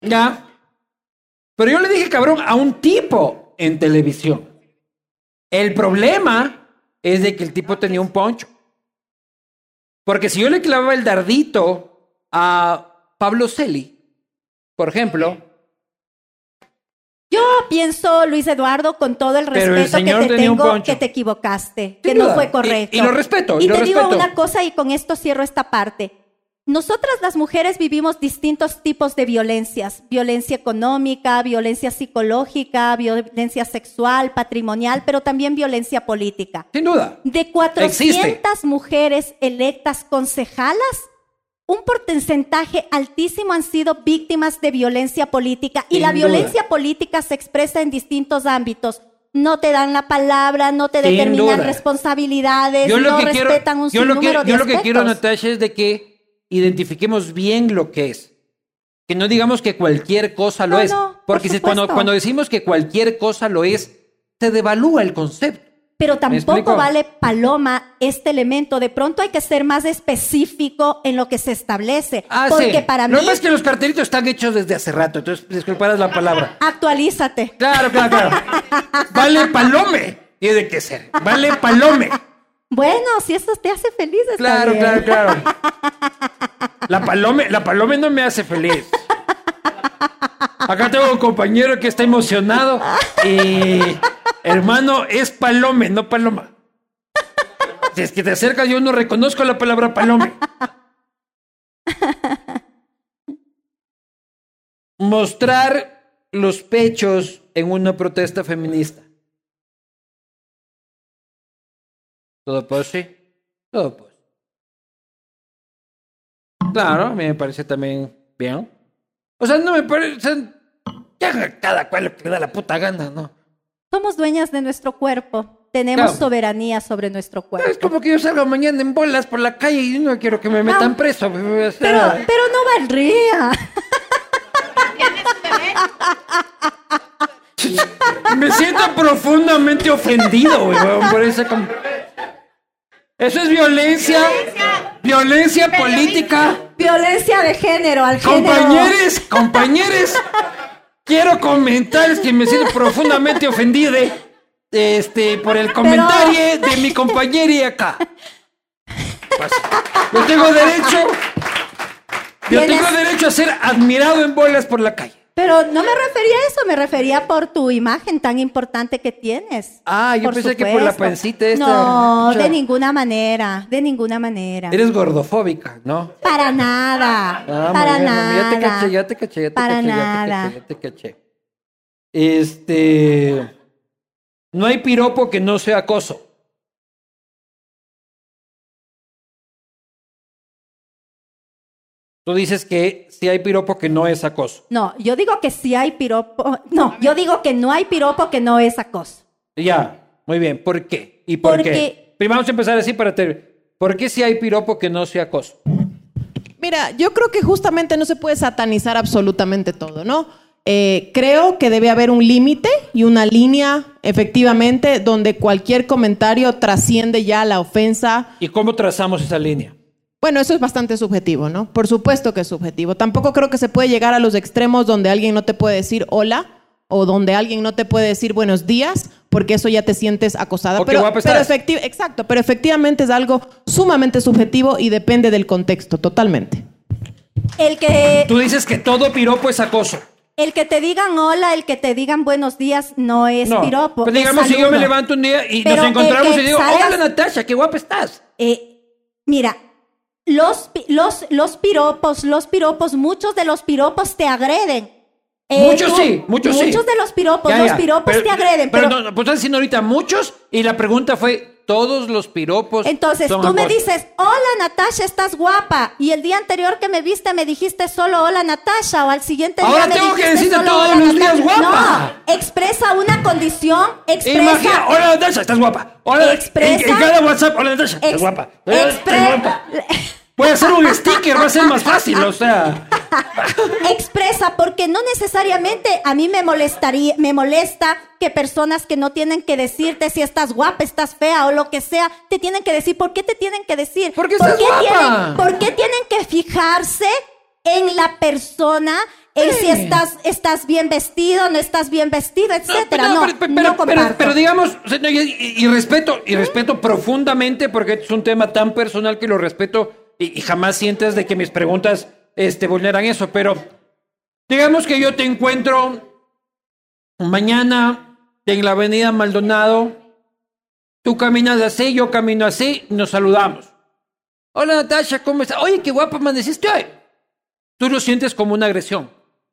[SPEAKER 1] Ya. Pero yo le dije cabrón a un tipo en televisión. El problema es de que el tipo tenía un poncho. Porque si yo le clavaba el dardito a Pablo Celi, por ejemplo,
[SPEAKER 3] Yo pienso, Luis Eduardo, con todo el respeto que te tengo, que te equivocaste, que no fue
[SPEAKER 1] Y-
[SPEAKER 3] correcto.
[SPEAKER 1] y lo respeto, y
[SPEAKER 3] Y
[SPEAKER 1] lo
[SPEAKER 3] te digo una cosa y con esto cierro esta parte. Nosotras las mujeres vivimos distintos tipos de violencias. Violencia económica, violencia psicológica, violencia sexual, patrimonial, pero también violencia política.
[SPEAKER 1] sin duda.
[SPEAKER 3] De 400
[SPEAKER 1] Existe.
[SPEAKER 3] mujeres electas concejalas, un porcentaje altísimo han sido víctimas de violencia política y
[SPEAKER 1] Sin
[SPEAKER 3] la
[SPEAKER 1] duda.
[SPEAKER 3] violencia política se expresa en distintos ámbitos. No te dan la palabra, no te
[SPEAKER 1] Sin
[SPEAKER 3] determinan
[SPEAKER 1] duda.
[SPEAKER 3] responsabilidades,
[SPEAKER 1] Yo lo
[SPEAKER 3] no
[SPEAKER 1] que quiero,
[SPEAKER 3] respetan un
[SPEAKER 1] yo lo que,
[SPEAKER 3] de
[SPEAKER 1] yo lo que quiero. Natasha, es de que identifiquemos bien lo que es. que no digamos que cualquier cosa lo
[SPEAKER 3] No,
[SPEAKER 1] es.
[SPEAKER 3] no, por
[SPEAKER 1] porque si- cuando, cuando decimos que cualquier cosa lo es, se devalúa el concepto.
[SPEAKER 3] Pero tampoco vale paloma este elemento. De pronto hay que ser más específico en lo que se establece.
[SPEAKER 1] Ah,
[SPEAKER 3] porque
[SPEAKER 1] sí.
[SPEAKER 3] para mí,
[SPEAKER 1] pasa es que los cartelitos están hechos desde hace rato, entonces disculparás la palabra.
[SPEAKER 3] actualízate.
[SPEAKER 1] Claro, claro, claro. Vale palome. Tiene que ser. Vale palome.
[SPEAKER 3] Bueno, si eso te hace feliz, está
[SPEAKER 1] Claro,
[SPEAKER 3] bien.
[SPEAKER 1] claro, claro. La palome, la palome no me hace feliz. Acá tengo un compañero que está emocionado y hermano es palome, no paloma. Si es que te acercas, yo no reconozco la palabra palome. Mostrar los pechos en una protesta feminista. Todo pues Todo pues. Claro, a mí me parece también bien. O sea, no me parece. o sea, cada cual le da la puta gana, ¿no?
[SPEAKER 3] Somos dueñas de nuestro cuerpo. Tenemos
[SPEAKER 1] Claro.
[SPEAKER 3] soberanía sobre nuestro cuerpo.
[SPEAKER 1] Es como que yo salga mañana en bolas por la calle y no quiero que me metan preso. o sea,
[SPEAKER 3] Pero, pero no valdría.
[SPEAKER 1] Me siento profundamente ofendido, weón, por ese com- Eso es violencia. Violencia política.
[SPEAKER 3] Violencia de género al género.
[SPEAKER 1] Compañeros, compañeros, quiero comentarles que me siento profundamente ofendido este, por el comentario de mi compañera acá. Pues, yo tengo derecho, yo tengo derecho a ser admirado en bolas por la calle.
[SPEAKER 3] Pero no me refería a eso, me refería por tu imagen tan importante que tienes.
[SPEAKER 1] Ah, yo pensé que por la pancita esta.
[SPEAKER 3] No, de ninguna manera, de ninguna manera.
[SPEAKER 1] Eres gordofóbica, ¿no?
[SPEAKER 3] Para nada,
[SPEAKER 1] Ah,
[SPEAKER 3] para
[SPEAKER 1] bien,
[SPEAKER 3] nada.
[SPEAKER 1] Ya te caché, ya te caché, ya te
[SPEAKER 3] Para
[SPEAKER 1] caché,
[SPEAKER 3] nada.
[SPEAKER 1] ya te caché, ya te caché. Este. No hay piropo que no sea acoso. Tú dices que si hay piropo que no es acoso.
[SPEAKER 3] No, yo digo que sí hay piropo. No, yo digo que no hay piropo que no es acoso.
[SPEAKER 1] Ya, muy bien. ¿Por qué? ¿Y por
[SPEAKER 3] Porque-
[SPEAKER 1] qué? Primero vamos a empezar así para terminar. ¿Por qué si hay piropo que no sea acoso?
[SPEAKER 2] Mira, yo creo que justamente no se puede satanizar absolutamente todo, ¿no? Eh, creo que debe haber un límite y una línea, efectivamente, donde cualquier comentario trasciende ya la ofensa.
[SPEAKER 1] ¿Y cómo trazamos esa línea?
[SPEAKER 2] Bueno, eso es bastante subjetivo, ¿no? Por supuesto que es subjetivo. Tampoco creo que se puede llegar a los extremos donde alguien no te puede decir hola o donde alguien no te puede decir buenos días, porque eso ya te sientes acosada.
[SPEAKER 1] O qué
[SPEAKER 2] pero,
[SPEAKER 1] guapa
[SPEAKER 2] pero
[SPEAKER 1] estás.
[SPEAKER 2] efecti- exacto, pero efectivamente es algo sumamente subjetivo y depende del contexto, totalmente.
[SPEAKER 3] El que,
[SPEAKER 1] Tú dices que todo piropo es acoso.
[SPEAKER 3] el que te digan hola, el que te digan buenos días, no es
[SPEAKER 1] No,
[SPEAKER 3] piropo.
[SPEAKER 1] pues
[SPEAKER 3] es
[SPEAKER 1] digamos, si yo me levanto un día y
[SPEAKER 3] Pero
[SPEAKER 1] nos encontramos y digo,
[SPEAKER 3] salgas-
[SPEAKER 1] hola Natasha, qué guapa estás.
[SPEAKER 3] Eh, mira, los, los, los piropos, los piropos, muchos de los piropos te agreden. Eh,
[SPEAKER 1] muchos sí, muchos sí.
[SPEAKER 3] Muchos de los piropos,
[SPEAKER 1] Ya,
[SPEAKER 3] los
[SPEAKER 1] ya,
[SPEAKER 3] piropos
[SPEAKER 1] pero-
[SPEAKER 3] te agreden. Pero,
[SPEAKER 1] no, no, pues estás diciendo ahorita muchos y la pregunta fue, ¿todos los piropos
[SPEAKER 3] entonces
[SPEAKER 1] son
[SPEAKER 3] tú me dices, hola Natasha, estás guapa. Y el día anterior que me viste me dijiste solo hola Natasha. O al siguiente
[SPEAKER 1] Ahora
[SPEAKER 3] día me
[SPEAKER 1] tengo que
[SPEAKER 3] dijiste
[SPEAKER 1] decirte
[SPEAKER 3] solo
[SPEAKER 1] todos
[SPEAKER 3] hola,
[SPEAKER 1] los días, guapa.
[SPEAKER 3] No, expresa una condición, expresa.
[SPEAKER 1] Imagina, hola Natasha, estás guapa. Hola,
[SPEAKER 3] Expresa-
[SPEAKER 1] en, en cada WhatsApp, hola Natasha, estás guapa.
[SPEAKER 3] Expre-
[SPEAKER 1] estás guapa. Puede ser un sticker, va a ser más fácil, o sea.
[SPEAKER 3] expresa porque no necesariamente a mí me molestaría me molesta que personas que no tienen que decirte si estás guapa, estás fea o lo que sea, te tienen que decir, ¿por qué te tienen que decir?
[SPEAKER 1] Porque
[SPEAKER 3] ¿Por
[SPEAKER 1] estás
[SPEAKER 3] qué
[SPEAKER 1] guapa.
[SPEAKER 3] tienen- ¿Por qué tienen que fijarse en la persona, en si estás estás bien vestido, no estás bien vestido, etcétera? No,
[SPEAKER 1] pero, pero-
[SPEAKER 3] no
[SPEAKER 1] pero-
[SPEAKER 3] comparto.
[SPEAKER 1] pero digamos, no, y respeto, y respeto profundamente, porque es un tema tan personal que lo respeto y, y jamás sientes de que mis preguntas este, vulneran eso, pero digamos que yo te encuentro mañana en la avenida Maldonado, tú caminas así, yo camino así, nos saludamos. Hola Natasha, ¿cómo estás? Oye, qué guapa amaneciste hoy. Tú lo sientes como una agresión.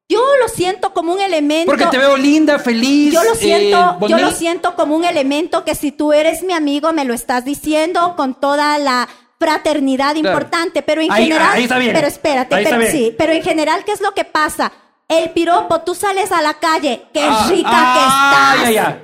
[SPEAKER 3] Yo lo siento como un elemento
[SPEAKER 1] Porque te veo linda, feliz.
[SPEAKER 3] Yo lo
[SPEAKER 1] eh,
[SPEAKER 3] siento, yo lo siento como un elemento que si tú eres mi amigo me lo estás diciendo con toda la fraternidad
[SPEAKER 1] Claro.
[SPEAKER 3] importante, pero en
[SPEAKER 1] Ahí-
[SPEAKER 3] general,
[SPEAKER 1] ahí está bien.
[SPEAKER 3] pero espérate,
[SPEAKER 1] Ahí está
[SPEAKER 3] pero
[SPEAKER 1] bien.
[SPEAKER 3] sí, pero en general ¿qué es lo que pasa? El piropo, tú sales a la calle, qué
[SPEAKER 1] Ah,
[SPEAKER 3] rica
[SPEAKER 1] ah,
[SPEAKER 3] que estás.
[SPEAKER 1] ya, ya.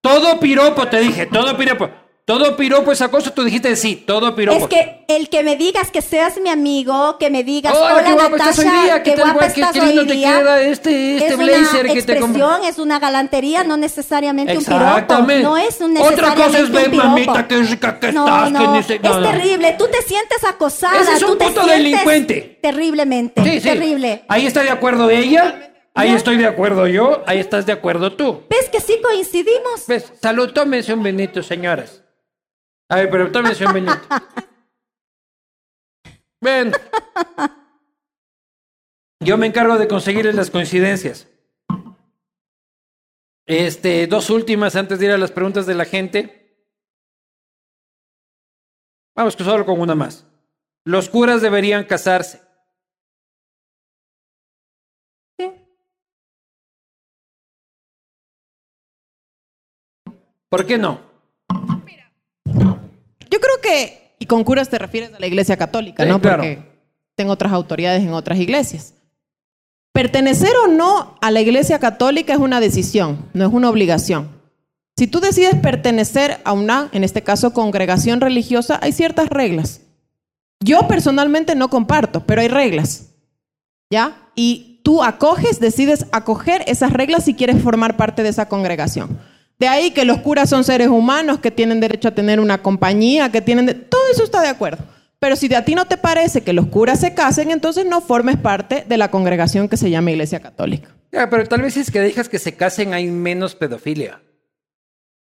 [SPEAKER 1] Todo piropo, te dije, todo piropo. Todo piropo es acoso, tú dijiste sí, todo piropo.
[SPEAKER 3] Es que el que me digas que seas mi amigo, que me digas,
[SPEAKER 1] Hola,
[SPEAKER 3] hola,
[SPEAKER 1] qué guapo estás hoy
[SPEAKER 3] Natasha,
[SPEAKER 1] día, qué tal,
[SPEAKER 3] guapa estás
[SPEAKER 1] qué lindo
[SPEAKER 3] hoy
[SPEAKER 1] te
[SPEAKER 3] día",
[SPEAKER 1] queda este- este
[SPEAKER 3] es
[SPEAKER 1] blazer
[SPEAKER 3] una
[SPEAKER 1] que te
[SPEAKER 3] expresión, es una galantería, no necesariamente un piropo.
[SPEAKER 1] Exactamente.
[SPEAKER 3] No es un
[SPEAKER 1] Otra cosa es ver, mamita, qué rica que
[SPEAKER 3] no,
[SPEAKER 1] estás, que
[SPEAKER 3] No,
[SPEAKER 1] ni sé- no,
[SPEAKER 3] es terrible. Tú te sientes acosada.
[SPEAKER 1] Ese es un
[SPEAKER 3] tú te
[SPEAKER 1] puto delincuente.
[SPEAKER 3] Terriblemente.
[SPEAKER 1] Sí, sí.
[SPEAKER 3] Terrible.
[SPEAKER 1] Ahí está de acuerdo ella, ahí
[SPEAKER 3] ¿Ya?
[SPEAKER 1] estoy de acuerdo yo, ahí estás de acuerdo tú.
[SPEAKER 3] ¿Ves que sí coincidimos?
[SPEAKER 1] ¿Ves? Salud, tómense un benito, señoras. A ver, pero tómense un benito. Ven. Yo me encargo de conseguirles las coincidencias. Este, dos últimas antes de ir a las preguntas de la gente. Vamos que solo con una más. Los curas deberían casarse.
[SPEAKER 3] Sí.
[SPEAKER 1] ¿Por qué no?
[SPEAKER 2] Que, y con curas te refieres a la iglesia católica,
[SPEAKER 1] Sí,
[SPEAKER 2] ¿no?
[SPEAKER 1] claro.
[SPEAKER 2] Porque tengo otras autoridades en otras iglesias. Pertenecer o no a la iglesia católica es una decisión, no es una obligación. Si tú decides pertenecer a una, en este caso, congregación religiosa, hay ciertas reglas. Yo personalmente no comparto, pero hay reglas. ¿Ya? Y tú acoges, decides acoger esas reglas si quieres formar parte de esa congregación. De ahí que los curas son seres humanos que tienen derecho a tener una compañía, que tienen... de- Todo eso está de acuerdo. Pero si a ti no te parece que los curas se casen, entonces no formes parte de la congregación que se llama Iglesia Católica.
[SPEAKER 1] Ya, pero tal vez si es que dejas que se casen hay menos pedofilia.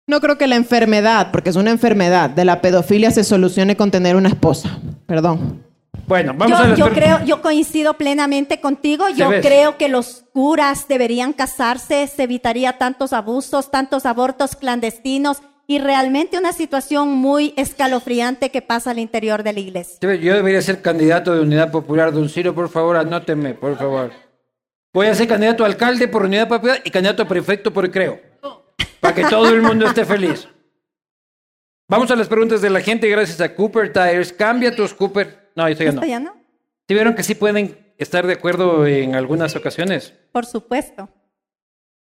[SPEAKER 2] No creo que la enfermedad, porque es una enfermedad, de la pedofilia se solucione con tener una esposa. Perdón.
[SPEAKER 1] Bueno, vamos a
[SPEAKER 3] Yo,
[SPEAKER 1] las
[SPEAKER 3] yo creo, yo coincido plenamente contigo. Yo
[SPEAKER 1] ves?
[SPEAKER 3] creo que los curas deberían casarse, se evitaría tantos abusos, tantos abortos clandestinos y realmente una situación muy escalofriante que pasa al interior de la iglesia.
[SPEAKER 1] Yo yo debería ser candidato de Unidad Popular. Don Ciro, por favor, anóteme, por favor. Voy a ser candidato a alcalde por Unidad Popular y candidato a prefecto por Creo. Para que todo el mundo esté feliz. Vamos a las preguntas de la gente gracias a Cooper Tires. Cambia tus Cooper. No, esto ya no.
[SPEAKER 3] ¿Esto ya no?
[SPEAKER 1] ¿Sí vieron que sí pueden estar de acuerdo en algunas ocasiones?
[SPEAKER 3] Por supuesto.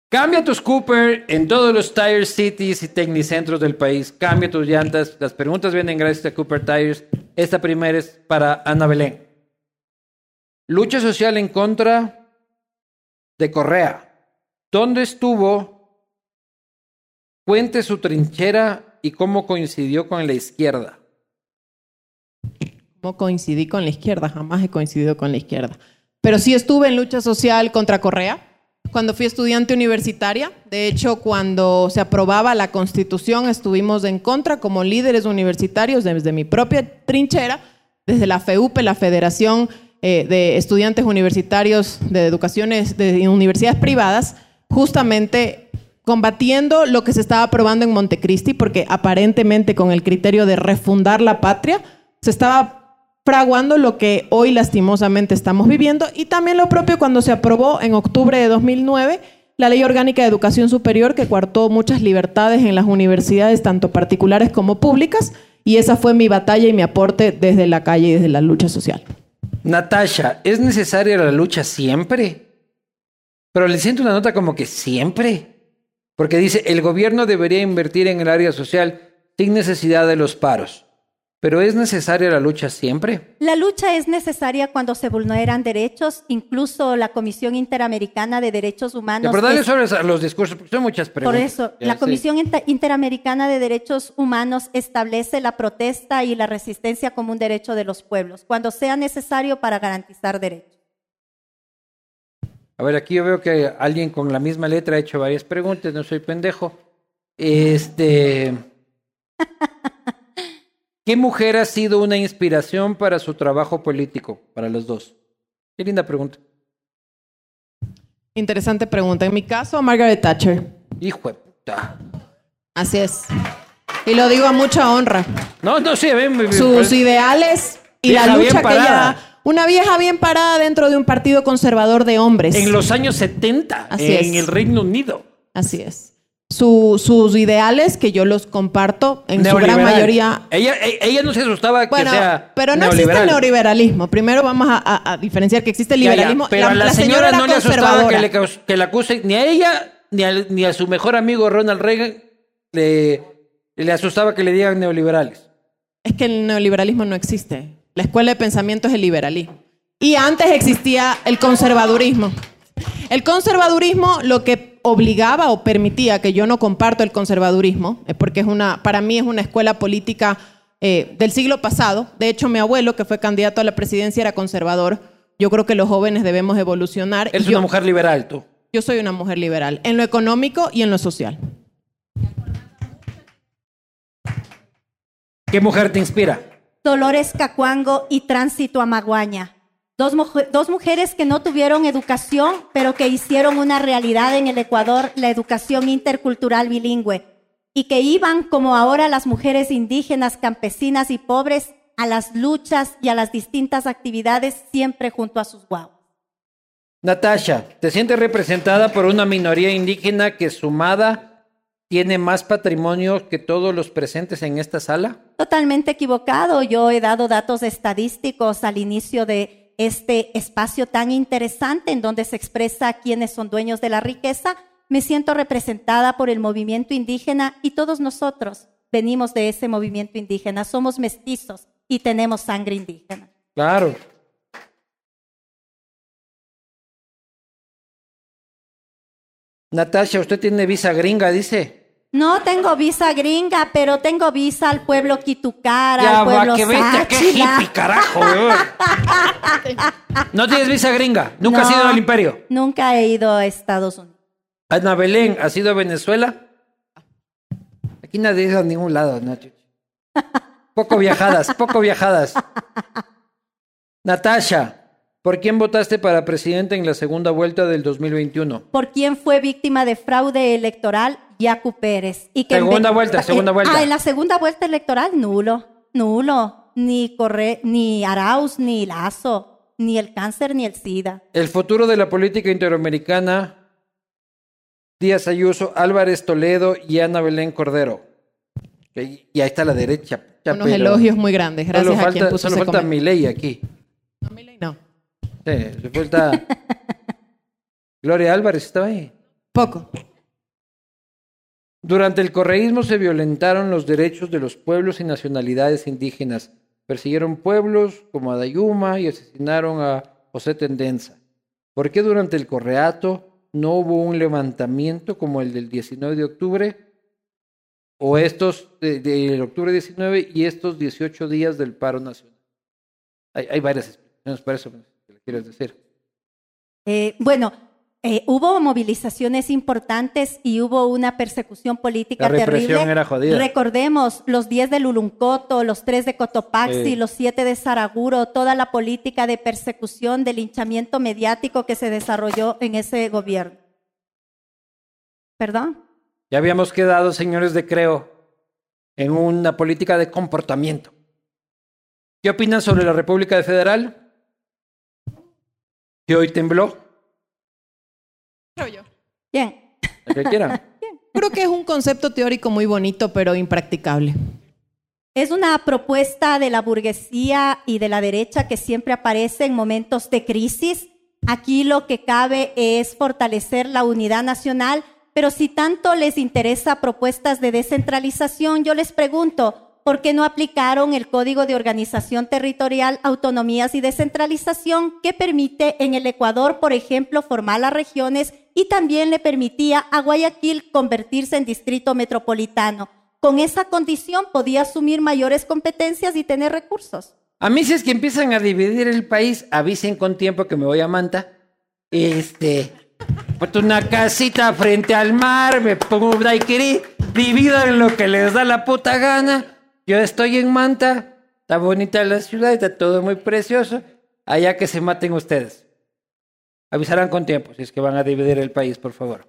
[SPEAKER 1] Cambia tus Cooper en todos los Tire Cities y Tecnicentros del país. Cambia tus llantas. Las preguntas vienen gracias a Cooper Tires. Esta primera es para Ana Belén. Lucha social en contra de Correa. ¿Dónde estuvo? Cuente su trinchera y cómo coincidió con la izquierda.
[SPEAKER 2] No coincidí con la izquierda, jamás he coincidido con la izquierda. Pero sí estuve en lucha social contra Correa cuando fui estudiante universitaria. De hecho, cuando se aprobaba la constitución, estuvimos en contra como líderes universitarios desde mi propia trinchera, desde la FEUPE, la Federación eh, de Estudiantes Universitarios de Educaciones de Universidades Privadas, justamente combatiendo lo que se estaba aprobando en Montecristi, porque aparentemente con el criterio de refundar la patria, se estaba fraguando lo que hoy lastimosamente estamos viviendo y también lo propio cuando se aprobó en octubre de 2009 la Ley Orgánica de Educación Superior que coartó muchas libertades en las universidades, tanto particulares como públicas, y esa fue mi batalla y mi aporte desde la calle y desde la lucha social.
[SPEAKER 1] Natasha, ¿es necesaria la lucha siempre? Pero le siento una nota como que siempre. Porque dice, el gobierno debería invertir en el área social sin necesidad de los paros. Pero ¿es necesaria la lucha siempre?
[SPEAKER 3] La lucha es necesaria cuando se vulneran derechos, incluso la Comisión Interamericana de Derechos Humanos.
[SPEAKER 1] pero dale sobre a los discursos, porque son muchas
[SPEAKER 3] Por
[SPEAKER 1] preguntas.
[SPEAKER 3] eso,
[SPEAKER 1] Ya
[SPEAKER 3] la
[SPEAKER 1] sé.
[SPEAKER 3] Comisión Inter- Interamericana de Derechos Humanos establece la protesta y la resistencia como un derecho de los pueblos, cuando sea necesario para garantizar derechos.
[SPEAKER 1] A ver, aquí yo veo que alguien con la misma letra ha hecho varias preguntas, no soy pendejo. Este. ¿Qué mujer ha sido una inspiración para su trabajo político? Para los dos. Qué linda pregunta.
[SPEAKER 2] Interesante pregunta. En mi caso, Margaret Thatcher.
[SPEAKER 1] Hijo de puta.
[SPEAKER 2] Así es. Y lo digo a mucha honra.
[SPEAKER 1] No, no sé, ven. ven,
[SPEAKER 2] sus
[SPEAKER 1] pues,
[SPEAKER 2] ideales y la
[SPEAKER 1] bien
[SPEAKER 2] lucha que ella... Una vieja bien parada dentro de un partido conservador de hombres.
[SPEAKER 1] En los años 70,
[SPEAKER 2] Así
[SPEAKER 1] en
[SPEAKER 2] es.
[SPEAKER 1] el Reino Unido.
[SPEAKER 2] Así es. Su- sus ideales, que yo los comparto en su gran mayoría.
[SPEAKER 1] Ella, e- ella no se asustaba
[SPEAKER 2] Bueno,
[SPEAKER 1] que sea.
[SPEAKER 2] pero no existe
[SPEAKER 1] neoliberal.
[SPEAKER 2] el neoliberalismo. Primero vamos a, a- a diferenciar que existe el
[SPEAKER 1] Ya, ya,
[SPEAKER 2] liberalismo.
[SPEAKER 1] Pero a la, señora, no le asustaba que le, que la acuse ni a ella ni, al- ni a su mejor amigo Ronald Reagan le, le asustaba que le digan neoliberales.
[SPEAKER 2] Es que el neoliberalismo no existe. La escuela de pensamiento es el liberalismo. Y antes existía el conservadurismo. El conservadurismo lo que obligaba o permitía, que yo no comparto el conservadurismo, es porque es una, para mí es una escuela política eh, del siglo pasado. De hecho, mi abuelo, que fue candidato a la presidencia, era conservador. Yo creo que los jóvenes debemos evolucionar.
[SPEAKER 1] Eres
[SPEAKER 2] Y yo,
[SPEAKER 1] una mujer liberal, tú.
[SPEAKER 2] yo soy una mujer liberal, en lo económico y en lo social.
[SPEAKER 1] ¿Qué mujer te inspira?
[SPEAKER 3] Dolores Cacuango y Tránsito a Maguaña. Dos, dos mujeres que no tuvieron educación, pero que hicieron una realidad en el Ecuador la educación intercultural bilingüe y que iban, como ahora las mujeres indígenas, campesinas y pobres, a las luchas y a las distintas actividades siempre junto a sus guaguas.
[SPEAKER 1] Natasha, ¿te sientes representada por una minoría indígena que sumada tiene más patrimonio que todos los presentes en esta sala?
[SPEAKER 3] Totalmente equivocado. Yo he dado datos estadísticos al inicio de este espacio tan interesante en donde se expresa quiénes son dueños de la riqueza. Me siento representada por el movimiento indígena y todos nosotros venimos de ese movimiento indígena. Somos mestizos y tenemos sangre indígena.
[SPEAKER 1] Claro. Natasha, usted tiene visa gringa, dice.
[SPEAKER 3] No tengo visa gringa, pero tengo visa al pueblo Quitucara,
[SPEAKER 1] Ya
[SPEAKER 3] al
[SPEAKER 1] va,
[SPEAKER 3] pueblo
[SPEAKER 1] que vete, qué hippie, carajo. No tienes visa gringa, nunca has ido al imperio.
[SPEAKER 3] Nunca he ido a Estados Unidos.
[SPEAKER 1] Ana Belén, ¿has ido a Venezuela? Aquí nadie ha ido a ningún lado, ¿no? Poco viajadas, poco viajadas. Natasha, ¿por quién votaste para presidente en la segunda vuelta del 2021?
[SPEAKER 3] por quien fue víctima de fraude electoral, Yacu Pérez. Y que en
[SPEAKER 1] Segunda vuelta, segunda
[SPEAKER 3] eh,
[SPEAKER 1] vuelta.
[SPEAKER 3] Ah, en la segunda vuelta electoral, nulo, nulo. Ni Corre, ni Arauz, ni Lazo, ni el cáncer, ni el SIDA.
[SPEAKER 1] El futuro de la política interamericana, Díaz Ayuso, Álvarez Toledo y Ana Belén Cordero. Y y ahí está la derecha.
[SPEAKER 2] Unos
[SPEAKER 1] pero
[SPEAKER 2] elogios muy grandes. Gracias
[SPEAKER 1] solo
[SPEAKER 2] a
[SPEAKER 1] falta,
[SPEAKER 2] quien puso
[SPEAKER 1] solo falta
[SPEAKER 2] comentario.
[SPEAKER 1] mi ley aquí.
[SPEAKER 2] No, Milei no.
[SPEAKER 1] Sí, le falta. Gloria Álvarez estaba ahí.
[SPEAKER 2] Poco.
[SPEAKER 1] Durante el correísmo se violentaron los derechos de los pueblos y nacionalidades indígenas. Persiguieron pueblos como Adayuma y asesinaron a José Tendenza. ¿Por qué durante el correato no hubo un levantamiento como el del 19 de octubre? O estos de- del octubre 19 y estos 18 días del paro nacional. Hay, varias explicaciones para eso le quieres decir.
[SPEAKER 3] Eh, bueno, eh, hubo movilizaciones importantes y hubo una persecución política
[SPEAKER 1] La represión
[SPEAKER 3] terrible.
[SPEAKER 1] era jodida.
[SPEAKER 3] Recordemos los 10 de Luluncoto, los 3 de Cotopaxi,
[SPEAKER 1] Sí.
[SPEAKER 3] los 7 de Saraguro, toda la política de persecución, de linchamiento mediático que se desarrolló en ese gobierno. ¿Perdón?
[SPEAKER 1] Ya habíamos quedado, señores de Creo, en una política de comportamiento. ¿Qué opinan sobre la República Federal? Que hoy tembló.
[SPEAKER 2] Creo yo.
[SPEAKER 3] Bien.
[SPEAKER 1] El que quieran.
[SPEAKER 2] Creo que es un concepto teórico muy bonito, pero impracticable.
[SPEAKER 3] Es una propuesta de la burguesía y de la derecha que siempre aparece en momentos de crisis. Aquí lo que cabe es fortalecer la unidad nacional, pero si tanto les interesa propuestas de descentralización, yo les pregunto, ¿por qué no aplicaron el Código de Organización Territorial, Autonomías y Descentralización que permite en el Ecuador, por ejemplo, formar las regiones y también le permitía a Guayaquil convertirse en distrito metropolitano? Con esa condición podía asumir mayores competencias y tener recursos.
[SPEAKER 1] A mí si es que empiezan a dividir el país, avisen con tiempo que me voy a Manta. Este, una casita frente al mar, me pongo un daiquiri, dividan lo que les da la puta gana. Yo estoy en Manta, está bonita la ciudad, está todo muy precioso. Allá que se maten ustedes. Avisarán con tiempo si es que van a dividir el país, por favor.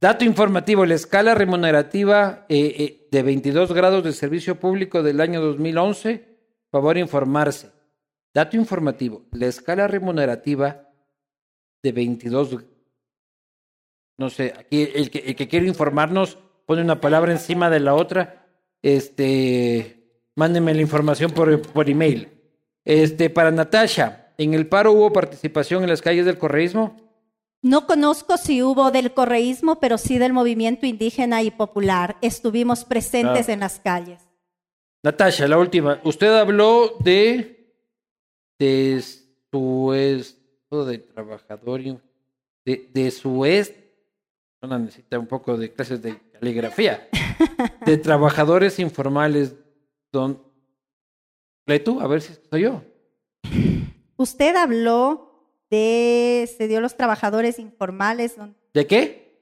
[SPEAKER 1] Dato informativo, la escala remunerativa eh, eh, de 22 grados de servicio público del año 2011, favor informarse. Dato informativo, la escala remunerativa de 22, no sé, aquí el que, el que quiere informarnos pone una palabra encima de la otra, este, mándenme la información por, por email. Este, para Natasha, ¿en el paro hubo participación en las calles del correísmo?
[SPEAKER 3] No conozco si hubo del correísmo, pero sí del movimiento indígena y popular. Estuvimos presentes
[SPEAKER 1] Ah.
[SPEAKER 3] en las calles.
[SPEAKER 1] Natasha, la última. Usted habló de, de su esto de trabajador, de, de su est, necesita un poco de clases de caligrafía, de trabajadores informales. Don, lee tú, a ver si soy yo.
[SPEAKER 3] Usted habló de, se dio los trabajadores informales. don-
[SPEAKER 1] ¿De qué?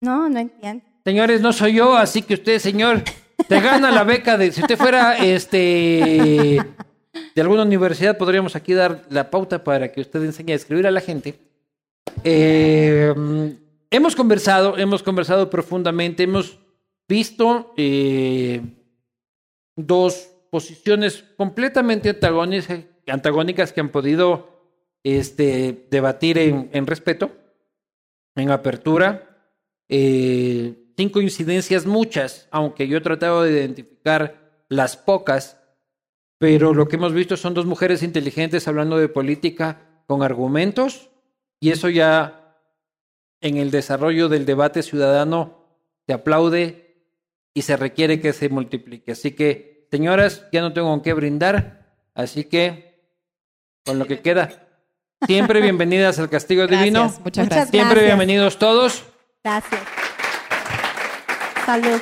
[SPEAKER 3] No, no entiendo.
[SPEAKER 1] Señores, no soy yo, así que usted, señor, te gana la beca de. Si usted fuera este de alguna universidad, podríamos aquí dar la pauta para que usted enseñe a escribir a la gente. Eh, hemos conversado, hemos conversado profundamente, hemos visto eh, dos posiciones completamente antagónicas, antagónicas que han podido este, debatir en, respeto, en apertura eh, sin coincidencias muchas, aunque yo he tratado de identificar las pocas, pero lo que hemos visto son dos mujeres inteligentes hablando de política con argumentos y eso ya en el desarrollo del debate ciudadano se aplaude y se requiere que se multiplique. Así que, señoras, ya no tengo con qué brindar, así que con lo que queda, siempre bienvenidas al Castigo Divino.
[SPEAKER 2] Gracias, muchas
[SPEAKER 3] Muchas
[SPEAKER 2] gracias.
[SPEAKER 1] Siempre bienvenidos todos.
[SPEAKER 3] Gracias. Salud.